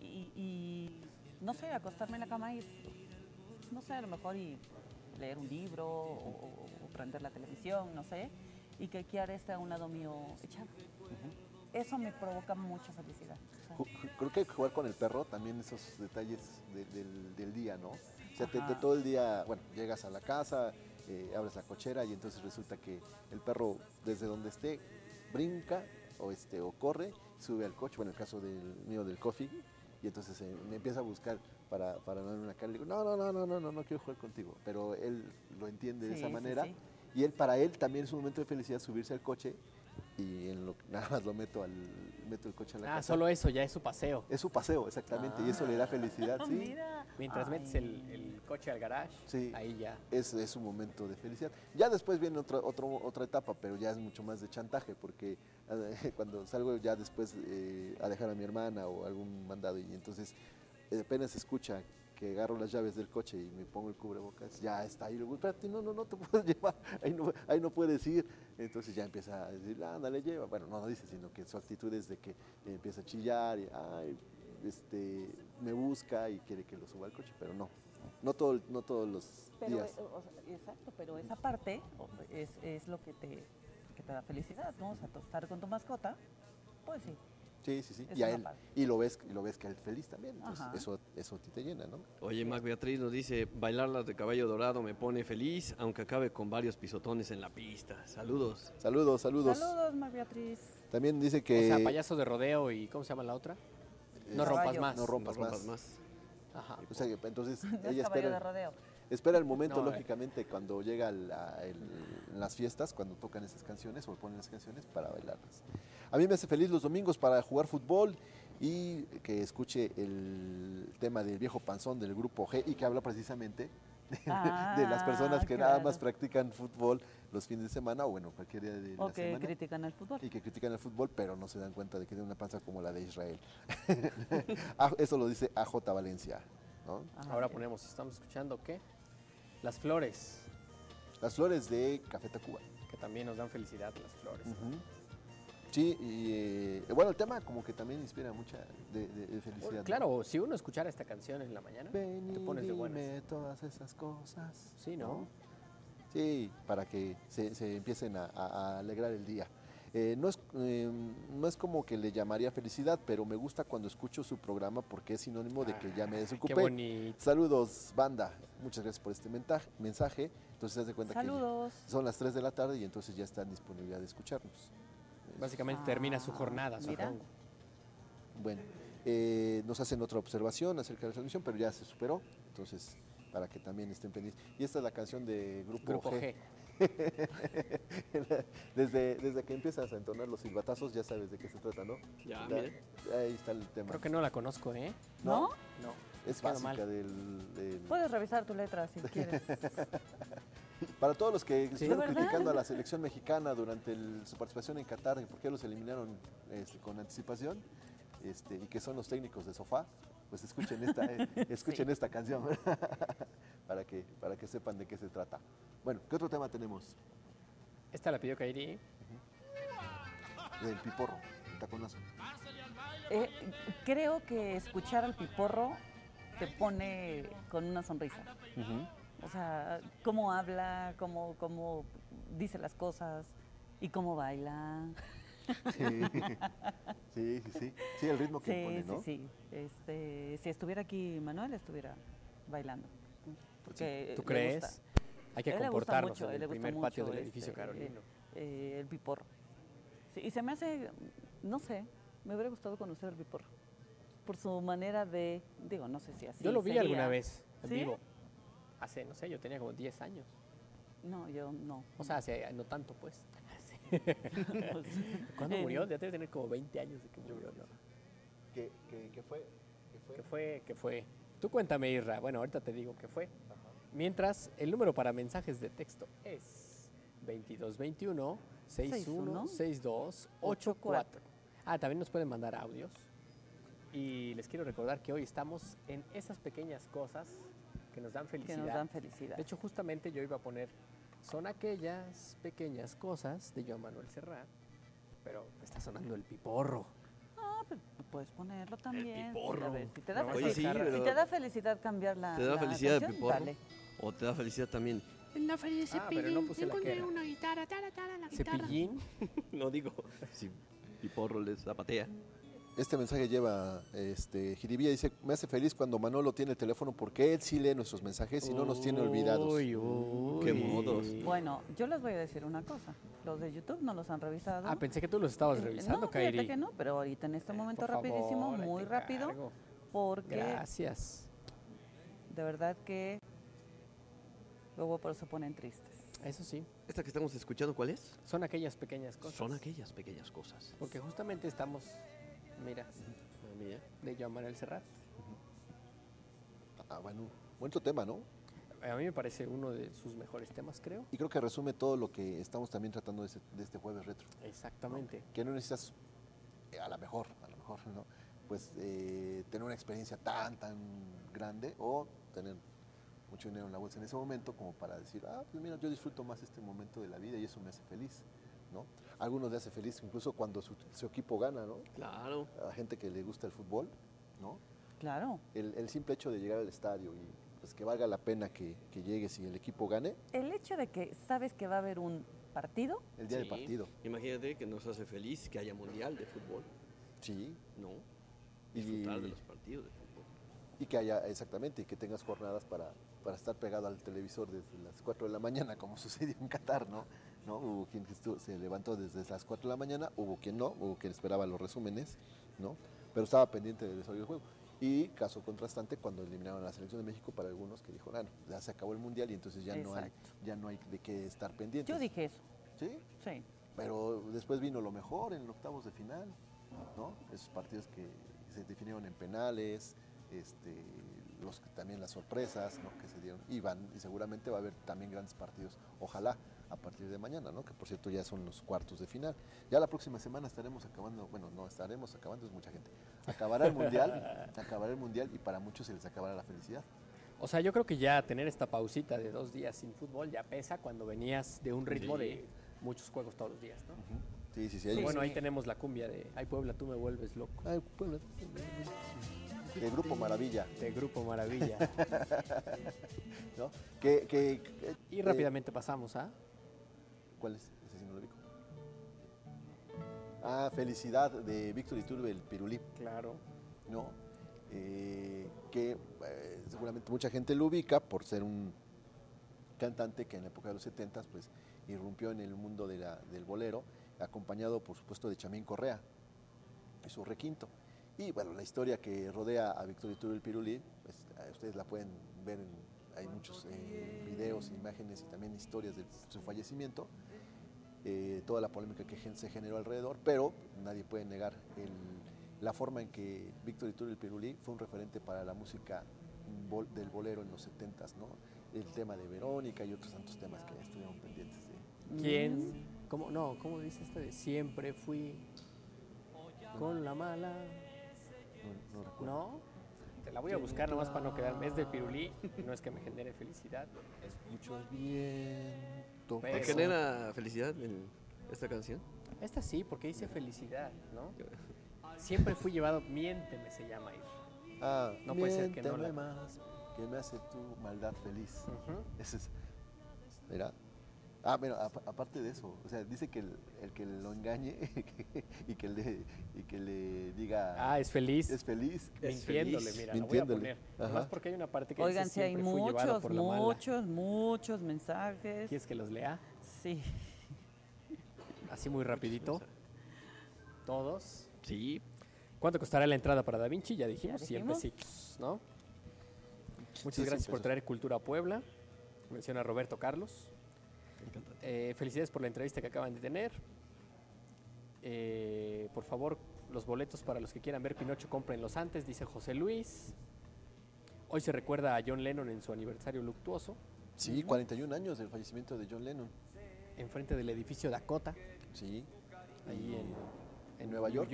y, y, no sé, acostarme en la cama y, no sé, a lo mejor y leer un libro o, o- o prender la televisión, no sé, y que Kiara esté a un lado mío echada. Eso me provoca mucha felicidad. o sea, Creo que jugar con el perro también esos detalles de- del, del día, ¿no? O sea, te- te- todo el día, bueno, llegas a la casa, eh, abres la cochera y entonces resulta que el perro desde donde esté brinca o este o corre, sube al coche, bueno, en el caso del mío del coffee, y entonces eh, me empieza a buscar para, para darme una cara. Le digo, no, no, no, no, no, no, no quiero jugar contigo. Pero él lo entiende de esa sí, manera. sí. Y él, para él también es un momento de felicidad subirse al coche y en lo, [laughs] nada más lo meto al meto el coche a la Ah, casa. solo eso, ya es su paseo. Es su paseo, exactamente, y eso le da felicidad, [laughs] sí. Mira. Mientras Ay. metes el, el coche al garage, Sí. ahí ya. Es, es un momento de felicidad. Ya después viene otra, otro, otra etapa, pero ya es mucho más de chantaje, porque eh, [laughs] cuando salgo ya después eh, a dejar a mi hermana o algún mandado y entonces eh, apenas escucha que agarro las llaves del coche y me pongo el cubrebocas, ya está ahí, luego, espérate, no, no, no te [laughs] puedes llevar, ahí no, ahí no puedes ir. Entonces ya empieza a decir, ándale, lleva. Bueno, no, no dice, sino que su actitud es de que empieza a chillar y, ay, este, me busca y quiere que lo suba al coche, pero no, no, todo, no todos los Pero, días. eh, o sea, exacto, pero esa parte es, es lo que te, que te da felicidad, ¿no? O sea, estar con tu mascota, pues sí. Sí, sí, sí. Es Y, a él, y lo ves y lo ves que él es feliz también. Entonces, eso, eso a ti te llena, ¿no? Oye, Mac Beatriz nos dice, bailar las de caballo dorado me pone feliz, aunque acabe con varios pisotones en la pista. Saludos. Saludos, saludos. Saludos, Mar Beatriz. También dice O que. sea, payaso de rodeo y ¿cómo se llama la otra? No rompas más. No rompas, No rompas más. más. Ajá. O sea, que, entonces [laughs] ella caballo de espera, rodeo. Espera el momento, No, eh. lógicamente, cuando llega la- el- las fiestas, cuando tocan esas canciones o ponen las canciones para bailarlas. A mí me hace feliz los domingos para jugar fútbol y que escuche el tema del viejo panzón del grupo G y que habla precisamente de, de las personas Ah, que nada más practican fútbol los fines de semana o bueno, cualquier día de O la que semana. critican el fútbol. Y que critican el fútbol, pero no se dan cuenta de que tiene una panza como la de Israel. [laughs] Ah, Eso lo dice AJ Valencia. ¿no? Ahora ponemos, estamos escuchando qué? Las flores, Las flores de Café Tacuba. que también nos dan felicidad las flores. Sí, y eh, bueno, el tema como que también inspira mucha de, de- de felicidad. ¿no? Claro, si uno escuchara esta canción en la mañana, Ven te pones de dime buenas. todas esas cosas. Sí, ¿no? Sí, para que se, se empiecen a, a- a alegrar el día. Eh, no, es, eh, no es como que le llamaría felicidad, pero me gusta cuando escucho su programa porque es sinónimo de que ya me desocupé. Ah, bonito. Saludos, banda. Muchas gracias por este mensaje. Entonces, haz de cuenta Saludos. que son las 3 de la tarde y entonces ya está en disponibilidad de escucharnos. Básicamente termina su Ah, jornada, supongo. Bueno, eh, nos hacen otra observación acerca de la transmisión, pero ya se superó. Entonces, para que también estén pendientes. Y esta es la canción de Grupo, Grupo G. [laughs] desde, desde que empiezas a entonar los silbatazos, ya sabes de qué se trata, ¿no? Ya, mira. Ahí está el tema. Creo que no la conozco, ¿eh? ¿No? No. Es queda básica del, del- Puedes revisar tu letra si [laughs] quieres. Para todos los que estuvieron criticando a la selección mexicana durante el- su participación en Qatar, y por qué los eliminaron este, con anticipación, este, y que son los técnicos de sofá, pues escuchen esta, eh, [laughs] escuchen esta canción [laughs] para, que, para que sepan de qué se trata. Bueno, ¿qué otro tema tenemos? Esta la pidió Kairi. Del piporro, el taconazo. Eh, creo que escuchar al piporro te pone con una sonrisa. O sea, cómo habla, cómo, cómo dice las cosas y cómo baila. [laughs] Sí, sí, sí, sí. El ritmo que sí, impone, ¿no? Sí, sí. Este, si estuviera aquí Manuel, estuviera bailando. Porque ¿Tú crees? gusta. Hay que comportarnos mucho, en el primer patio del edificio este, carolino. eh, el piporro. Sí, y se me hace, no sé, me hubiera gustado conocer al piporro. Por su manera de, digo, no sé si así. Yo lo vi sería. alguna vez en ¿Sí? vivo. Hace, no sé, yo tenía como 10 años. No, yo no. O sea, hace, no tanto, pues. [laughs] ¿Cuándo murió? Ya debe tener como 20 años de que murió, ¿no? ¿Qué, qué, qué fue? ¿Qué fue? ¿Qué fue? ¿Qué fue? Tú cuéntame, Irra. Bueno, ahorita te digo qué fue. Mientras, el número para mensajes de texto es 2221 61 62 84. Ah, también nos pueden mandar audios. Y les quiero recordar que hoy estamos en esas pequeñas cosas que nos dan felicidad. dan felicidad. De hecho, justamente yo iba a poner son aquellas pequeñas cosas de Joan Manuel Serrat, pero está sonando el piporro. Ah, pues puedes ponerlo también. piporro. A ver, si te da, No, Oye, felicidad, sí, si te da felicidad cambiar la ¿Te da la felicidad el canción, piporro? dale. ¿O te da felicidad también? En la de Ah, Cepillín no encontré una guitarra, tara, tara, la guitarra. ¿Cepillín? [laughs] no digo, si Piporro les zapatea. Este mensaje lleva, este, Jiribilla dice, me hace feliz cuando Manolo tiene el teléfono porque él sí lee nuestros mensajes y no nos tiene olvidados. Uy, uy. Qué modos. Bueno, yo les voy a decir una cosa. Los de YouTube no los han revisado. Ah, pensé que tú los estabas Eh, revisando, no, fíjate Kairi. que no, pero ahorita en este momento por rapidísimo, favor, muy rápido, porque Gracias. de verdad que luego por eso ponen tristes. Eso sí. ¿Esta que estamos escuchando cuál es? Son aquellas pequeñas cosas. Son aquellas pequeñas cosas. Porque justamente estamos, mira, Ah, mira. de Joan Manuel Serrat. Ah, bueno, buen tema, ¿no? A mí me parece uno de sus mejores temas, creo. Y creo que resume todo lo que estamos también tratando de, este- de este jueves retro. Exactamente. Que no necesitas, eh, a lo mejor, a lo mejor, ¿no? Pues eh, tener una experiencia tan, tan grande o tener mucho dinero en la bolsa en ese momento como para decir, ah, pues mira, yo disfruto más este momento de la vida y eso me hace feliz, ¿no? Algunos le hace feliz incluso cuando su, su equipo gana, ¿no? Claro. A la gente que le gusta el fútbol, ¿no? Claro. El, el simple hecho de llegar al estadio y pues que valga la pena que, que llegues y el equipo gane, El hecho de que sabes que va a haber un partido, el día del Sí. partido. Imagínate que nos hace feliz que haya mundial de fútbol. Sí. ¿No? Y- Disfrutar de los partidos de fútbol. Y que haya, exactamente, y que tengas jornadas para, para estar pegado al televisor desde las 4 de la mañana, como [laughs] sucedió en Qatar, ¿no? ¿No? Hubo quien se levantó desde las 4 de la mañana, hubo quien no, hubo quien esperaba los resúmenes, ¿no? Pero estaba pendiente del desarrollo del juego. Y caso contrastante cuando eliminaron a la selección de México para algunos que dijo, bueno, ya se acabó el mundial y entonces ya no hay, ya no hay de qué estar pendientes. yo dije eso. ¿Sí? Sí. Pero después vino lo mejor en octavos de final, ¿no? Esos partidos que se definieron en penales, este, los que también las sorpresas, ¿no? Que se dieron y van y seguramente va a haber también grandes partidos. Ojalá a partir de mañana, ¿no? Que por cierto ya son los cuartos de final. Ya la próxima semana estaremos acabando, bueno, no estaremos acabando es mucha gente. Acabará el mundial, [laughs] acabará el mundial y para muchos se les acabará la felicidad. O sea, yo creo que ya tener esta pausita de dos días sin fútbol ya pesa cuando venías de un ritmo Sí. de muchos juegos todos los días, ¿no? Sí, sí, sí. Y ahí- bueno, ahí tenemos la cumbia de Ay Puebla, tú me vuelves loco. Ay, Puebla. De Grupo Maravilla. De Grupo Maravilla. [laughs] ¿No? Que, que- que- y eh, rápidamente pasamos a... ¿Cuál es? Ese sí no lo ubico. Ah, Felicidad de Víctor Iturbe, el Pirulí. Claro. ¿No? Eh, que eh, seguramente mucha gente lo ubica por ser un cantante que en la época de los 70 pues irrumpió en el mundo de la- del bolero, acompañado por supuesto de Chamín Correa, y su requinto. Y bueno, la historia que rodea a Víctor Iturbe el Pirulí, pues, ustedes la pueden ver, en, hay muchos eh, videos, imágenes y también historias de su fallecimiento, eh, toda la polémica que se generó alrededor, pero nadie puede negar el- la forma en que Víctor Iturbe el Pirulí fue un referente para la música bol- del bolero en los 70s, ¿no? El tema de Verónica y otros tantos temas que estuvieron pendientes de... ¿Quién? ¿Cómo? No, ¿cómo dice este de siempre fui con la mala? No, no recuerdo. ¿No? Te la voy a buscar nomás para no quedarme. Es del pirulí, [laughs] no es que me genere felicidad. Es mucho viento. ¿Te genera felicidad esta canción? Esta sí, porque dice felicidad, ¿no? Siempre fui llevado, miénteme se llama ir. Ah, No puede ser que no la- más, que me hace tu maldad feliz. Ese es, mira. Ah, bueno, apa- aparte de eso, o sea, dice que el, el que lo engañe [laughs] y, que le, y que le diga... Ah, es feliz. Es feliz. Mintiéndole, mira, lo voy a Mintiéndole. poner. Ajá. Nomás porque hay una parte que Oigan, dice si hay siempre fui llevado muchos, por la mala. muchos, muchos mensajes. ¿Quieres que los lea? Sí. Así muy rapidito. Todos. Sí. ¿Cuánto costará la entrada para Da Vinci? Ya dijimos, Ya 100 dijimos. pesitos, ¿no? Muchas Sí, gracias 100 por traer Cultura a Puebla. Menciona Roberto Carlos. Eh, felicidades por la entrevista que acaban de tener. Eh, por favor, los boletos para los que quieran ver Pinocho, cómprenlos antes, dice José Luis. Hoy se recuerda a John Lennon en su aniversario luctuoso. Sí, 41 años del fallecimiento de John Lennon. Enfrente del edificio Dakota. Sí. Ahí en, en Nueva York.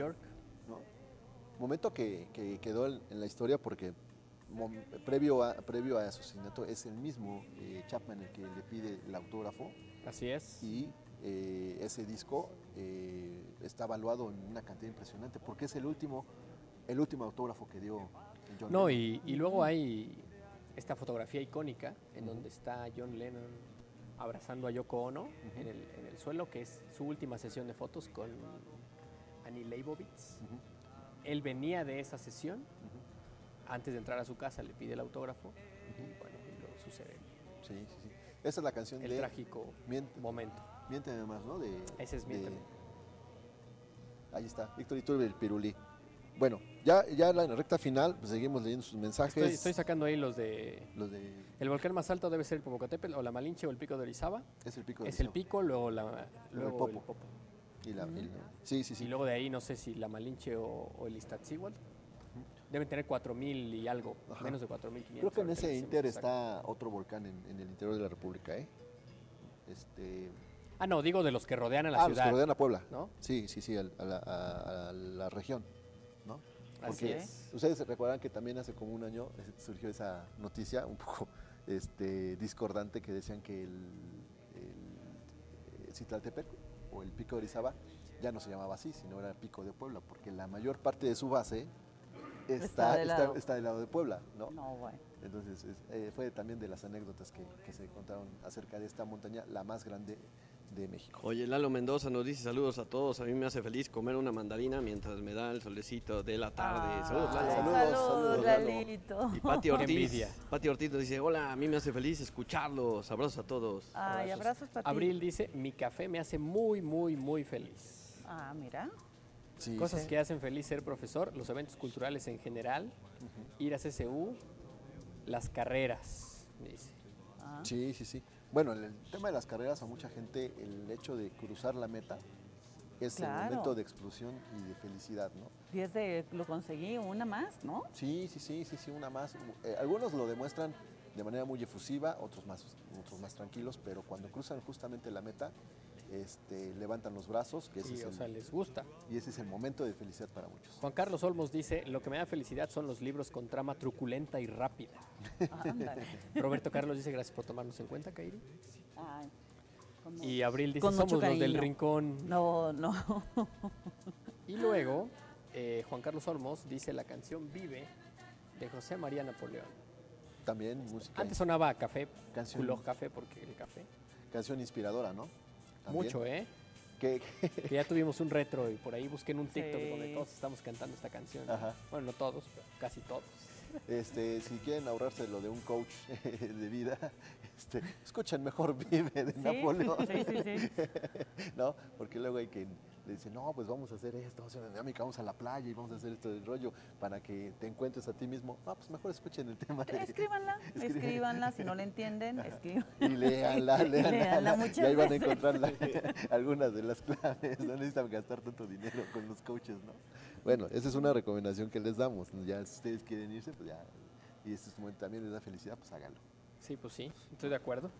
¿no? Momento que, que quedó en en la historia porque mom- previo a, previo a su asesinato es el mismo eh, Chapman el que le pide el autógrafo. Así es. Y eh, ese disco eh, está evaluado en una cantidad impresionante porque es el último, el último autógrafo que dio John No, Lennon. y, y luego hay esta fotografía icónica en donde está John Lennon abrazando a Yoko Ono en, el, en el suelo, que es su última sesión de fotos con Annie Leibovitz. Él venía de esa sesión, antes de entrar a su casa le pide el autógrafo y bueno, y luego sucede Sí, sí, sí. Esa es la canción el de trágico Mient- momento. Miénteme más, ¿no? De, Ese es de- Miénteme. Ahí está, Víctor Iturbe, el pirulí. Bueno, ya, ya en la recta final, pues seguimos leyendo sus mensajes. Estoy, estoy sacando ahí los de... Los de... El volcán más alto debe ser el Popocatépetl o la Malinche o el Pico de Orizaba. Es el Pico de Es el Orizaba. pico, luego, la, Luego el Popo. el Popo. Y la- y la- sí, sí, sí. Y luego de ahí no sé si la Malinche o, o el Iztaccíhuatl. Deben tener 4.000 y algo, Ajá. menos de 4.500. Creo que en ese inter está otro volcán en, en el interior de la República, ¿eh? Este... Ah, no, digo de los que rodean a la ah, ciudad. los que rodean a Puebla. ¿no? Sí, sí, sí, a, la, a- a la región, ¿no? Así Porque es. Ustedes se recuerdan que también hace como un año eh, surgió esa noticia un poco este, discordante que decían que el, el, eh, Citlaltepec o el Pico de Orizaba ya no se llamaba así, sino era el Pico de Puebla, porque la mayor parte de su base está, del está, lado. está del lado de Puebla, ¿no? No, bueno. Entonces, es- eh, fue también de las anécdotas que, que se contaron acerca de esta montaña, la más grande de México. Oye, Lalo Mendoza nos dice saludos a todos. A mí me hace feliz comer una mandarina mientras me da el solecito de la tarde. Ay, saludos, Lalo. saludos, saludos. Lalito. Y Pati Ortiz. envidia. Pati Ortiz nos dice, hola, a mí me hace feliz escucharlos. Abrazos a todos. Ay, abrazos para ti. Abril dice, mi café me hace muy, muy, muy feliz. Ah, mira. Sí, Cosas sí. que hacen feliz ser profesor, los eventos culturales en general, ir a CCU, las carreras, me dice. Ah. Sí, sí, sí. Bueno, el, el tema de las carreras a mucha gente, el hecho de cruzar la meta es el momento de explosión y de felicidad, ¿no? Y es de, lo conseguí una más, ¿no? Sí, sí, sí, sí, sí, una más. Eh, algunos lo demuestran de manera muy efusiva, otros más, otros más tranquilos, pero cuando cruzan justamente la meta, este, levantan los brazos, que ese Sí, es o el- sea, les gusta. y ese es el momento de felicidad para muchos. Juan Carlos Olmos dice, lo que me da felicidad son los libros con trama truculenta y rápida. Ándale. [laughs] Roberto Carlos dice, gracias por tomarnos en cuenta, Kairi. Ay, Y Abril dice, somos los del rincón. No, no. [laughs] Y luego, eh, Juan Carlos Olmos dice la canción Vive de José María Napoleón. También música. Antes sonaba café, Canción. culo café, porque el café. Canción inspiradora, ¿no? También. Mucho, ¿eh? Que, Que ya tuvimos un retro y por ahí busquen un TikTok Sí. donde todos estamos cantando esta canción. Ajá. Bueno, no todos, pero casi todos. Este, si quieren ahorrarse lo de un coach [laughs] de vida, este, escuchen mejor Vive de Sí, Napoleón. sí, sí, sí. [laughs] ¿No? Porque luego hay que le dicen, no, pues vamos a hacer esto, vamos a hacer una dinámica, vamos a la playa y vamos a hacer esto del rollo para que te encuentres a ti mismo. No, pues mejor escuchen el tema. de- [laughs] Escríbanla, escríbanla, si no la entienden, escriban. [laughs] Y léanla, Y [laughs] léanla. léanla y ahí van a encontrar la- algunas de las claves. No necesitan gastar tanto dinero con los coaches, ¿no? Bueno, esa es una recomendación que les damos. Ya si ustedes quieren irse, pues ya. Y este es un momento también les da felicidad, pues háganlo. Sí, pues sí, estoy de acuerdo.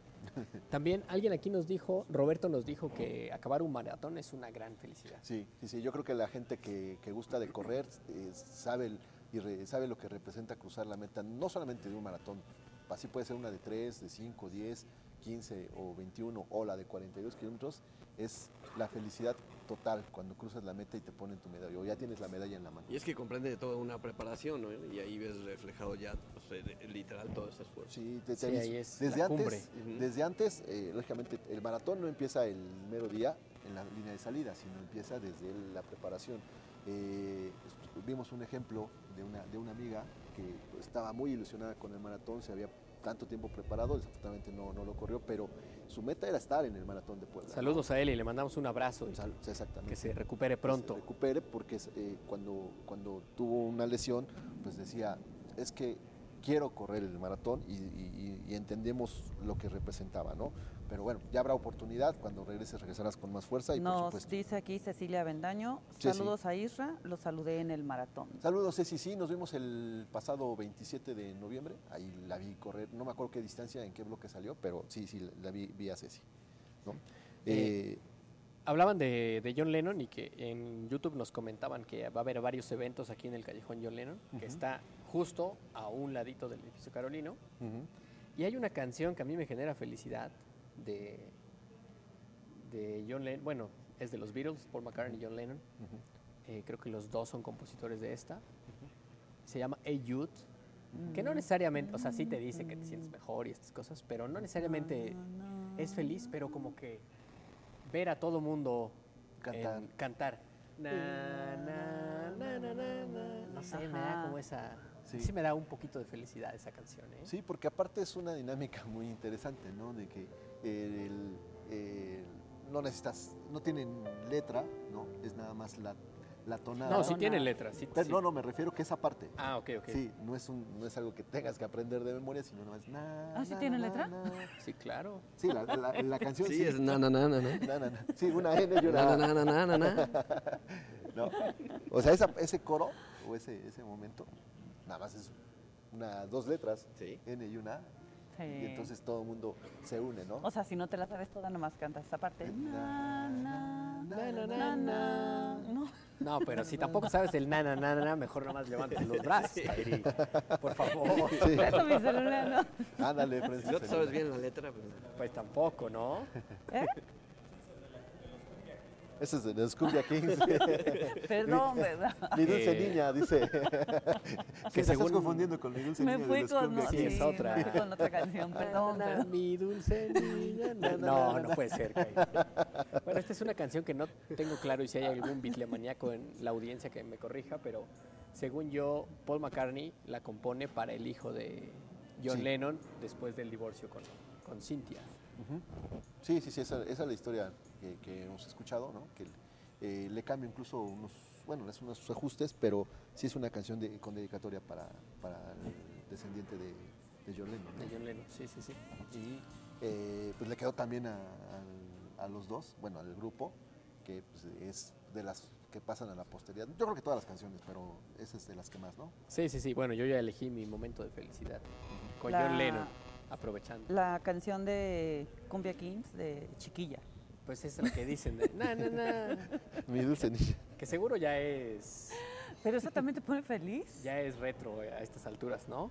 También alguien aquí nos dijo, Roberto nos dijo que acabar un maratón es una gran felicidad. Sí, sí, sí. Yo creo que la gente que, que gusta de correr eh, sabe, y sabe lo que representa cruzar la meta, no solamente de un maratón. Así puede ser una de 3, de 5, 10, 15 o 21 o la de 42 kilómetros. Es la felicidad total cuando cruzas la meta y te ponen tu medalla o ya tienes la medalla en la mano. Y es que comprende toda una preparación, ¿no? Y ahí ves reflejado ya, pues, literal, todo ese esfuerzo. Sí, te- Sí, ahí es desde la antes, desde antes eh, lógicamente, el maratón no empieza el mero día en la línea de salida, sino empieza desde la preparación. Eh, vimos un ejemplo de una, de una amiga que estaba muy ilusionada con el maratón, se había tanto tiempo preparado, desafortunadamente no, no lo corrió, pero su meta era estar en el maratón de Puebla. ¿no? Saludos a él y le mandamos un abrazo. y exactamente. Que se recupere que pronto. se recupere porque eh, cuando, cuando tuvo una lesión, pues decía, es que quiero correr el maratón y, y- y entendemos lo que representaba, ¿no? Pero bueno, ya habrá oportunidad, cuando regreses regresarás con más fuerza y por Nos supuesto. dice aquí Cecilia Bendaño, Sí, sí. saludos a Isra, lo saludé en el maratón. Saludos, Ceci, sí, nos vimos el pasado 27 de noviembre, ahí la vi correr, no me acuerdo qué distancia, en qué bloque salió, pero sí, sí, la vi, vi a Ceci, ¿no? Eh, Eh, Hablaban de, de John Lennon y que en YouTube nos comentaban que va a haber varios eventos aquí en el Callejón John Lennon, que está justo a un ladito del edificio Carolino. Y hay una canción que a mí me genera felicidad de, de John Lennon. Bueno, es de los Beatles, Paul McCartney y John Lennon. Eh, creo que los dos son compositores de esta. Se llama Hey Jude. Que no necesariamente, o sea, sí te dice que te sientes mejor y estas cosas, pero no necesariamente es feliz, pero como que ver a todo mundo Cantar. Na, na, na. No sé, me da como esa. Sí. Sí. me da un poquito de felicidad esa canción, ¿eh? Sí, porque aparte es una dinámica muy interesante, ¿no? De que el- el- no necesitas, no tienen letra, ¿no? Es nada más la, la tonada. No, sí tiene letra. Sí, Pero sí. No, no, me refiero que esa parte. Ah, ok, ok. Sí, no es, un, no es algo que tengas que aprender de memoria, sino no es na, ¿Ah, sí na, tiene na, letra? na. Sí, claro. Sí, la, la- la canción [laughs] Sí, es na, na, na, na, na. [laughs] Na, na, na. Sí, una N y una na, na, na, na, na. [laughs] No. O sea, esa- ese coro o ese, ese momento, nada más es una, dos letras, Sí. N y una A, Sí. y entonces todo el mundo se une, ¿no? O sea, si no te la sabes toda, nomás cantas esa parte. Na, Na, Na, na, na, na, na. No. No, pero si tampoco sabes el na, na, na, na, mejor nomás levantes los brazos. Por favor. Sí. Presto mi celular, ¿no? Ándale, Si Francis. no te sabes bien la letra, pues... Pues tampoco, ¿no? ¿Eh? Ese es de los Cumbia Kings. [laughs] Perdón, ¿verdad? Mi dulce Eh, niña, dice. [laughs] que según- estás confundiendo con mi dulce Me niña. fui de los con, no, Sí, es otra. me fui con otra canción, perdón. Na, na, perdón. Mi dulce niña. na, na, No, no puede ser. Kai. Bueno, esta es una canción que no tengo claro y si hay algún bitlemaníaco en la audiencia que me corrija, pero según yo, Paul McCartney la compone para el hijo de John Sí. Lennon después del divorcio con, con Cynthia. Sí, sí, sí, esa, esa es la historia que, que hemos escuchado, ¿no? Que eh, le cambia incluso unos, bueno, es unos ajustes, pero sí es una canción de- con dedicatoria para, para el descendiente de, de John Lennon. ¿no? De John Lennon, sí, sí, sí. Y eh, pues le quedó también a, los dos, bueno, al grupo, que pues, es de las que pasan a la posteridad. Yo creo que todas las canciones, pero esa es de las que más, ¿no? Sí, sí, sí. Bueno, yo ya elegí mi momento de felicidad con La- John Lennon, aprovechando. La canción de Cumbia Kings de Chiquilla. Pues es lo que dicen de na, na, na. Mi dulce niña. Que seguro ya es Pero eso también te pone feliz. ya es retro a estas alturas, ¿no?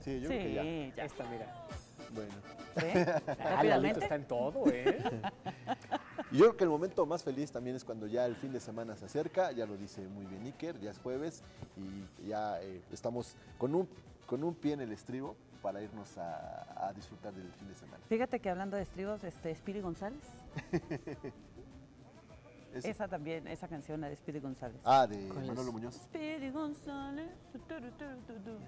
Sí, yo creo que ya. Ya. Esta, mira. Bueno. [laughs] Ah, Rápidamente. está en todo, ¿eh? Y [laughs] yo creo que el momento más feliz también es cuando ya el fin de semana se acerca, ya lo dice muy bien Iker, ya es jueves y ya eh, estamos con un, con un pie en el estribo para irnos a, a disfrutar del fin de semana. Fíjate que hablando de estribos, este, Speedy González. [laughs] Es- Esa también, esa canción, la de Speedy González. ah, de. Manolo Muñoz. Speedy González. tu, tu, tu, tu, tu.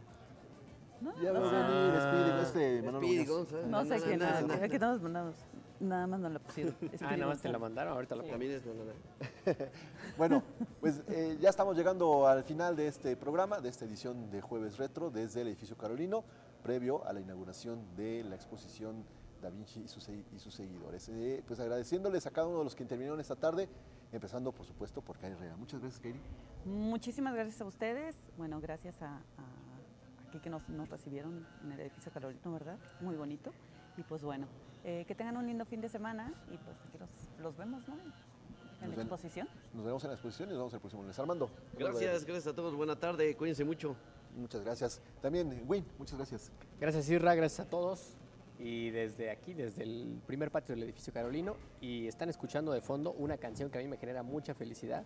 ¿No? Ya va No a sé. venir Speedy, este Manolo Speedy Muñoz. González. No sé quién na, es. na, na. Aquí todos mandamos. Nada más nos la pusieron. Ah, nada más te la mandaron, ahorita la pongo. También es banana. Bueno, pues eh, ya estamos llegando al final de este programa, de esta edición de Jueves Retro desde el edificio Carolino, previo a la inauguración de la exposición Da Vinci y sus, segui- y sus seguidores. Eh, pues agradeciéndoles a cada uno de los que intervinieron esta tarde, empezando por supuesto por Kairi Rea. Muchas gracias, Kairi. Muchísimas gracias a ustedes. Bueno, gracias a, a- aquí que nos, nos recibieron en el edificio Carolino, ¿verdad? Muy bonito. Y pues bueno, eh, que tengan un lindo fin de semana y pues aquí los, los vemos, ¿no? En Nos la ven- exposición. Nos vemos en la exposición y nos vemos el próximo lunes. Armando. Gracias, gracias a todos. Buena tarde. Cuídense mucho. Muchas gracias. También, Win, muchas gracias. Gracias, Irra, gracias a todos. Y desde aquí, desde el primer patio del edificio Carolino, y están escuchando de fondo una canción que a mí me genera mucha felicidad,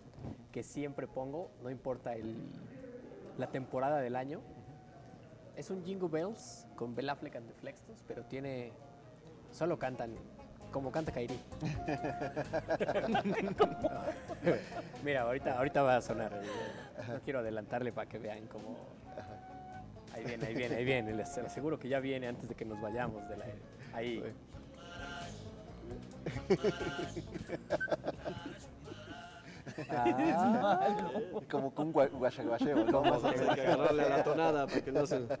que siempre pongo, no importa el, la temporada del año. Es un Jingle Bells con Bell Affleck and the Flextos, pero tiene. Solo cantan como canta Kairi. [laughs] [laughs] Mira, ahorita, ahorita va a sonar. eh, No quiero adelantarle para que vean cómo. Ahí viene, ahí viene, ahí viene. Les aseguro que ya viene antes de que nos vayamos de la. Ahí. Ah. Como con un gua- guachaguacheo, ¿no? Vamos a tener que agarrarle a la tonada para que no se... [laughs] Bueno,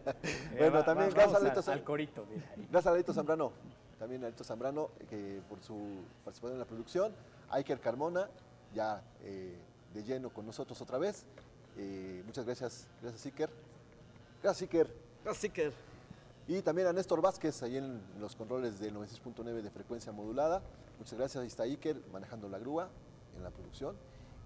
Eh, va- también a Alito al, corito, mira. a Alito Zambrano, también a Alito Zambrano, que por su participación en la producción. Iker Carmona, ya eh, de lleno con nosotros otra vez. Eh, muchas gracias, gracias Iker. Gracias Iker. Así que... Y también a Néstor Vázquez, ahí en los controles del 96.9 de frecuencia modulada. Muchas gracias, ahí está Iker manejando la grúa en la producción.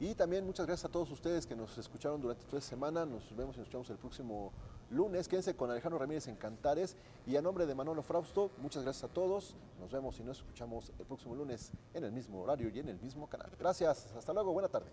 Y también muchas gracias a todos ustedes que nos escucharon durante toda esta semana. Nos vemos y nos escuchamos el próximo lunes. Quédense con Alejandro Ramírez en Cantares. Y a nombre de Manolo Frausto, muchas gracias a todos. Nos vemos y nos escuchamos el próximo lunes en el mismo horario y en el mismo canal. Gracias, hasta luego, buena tarde.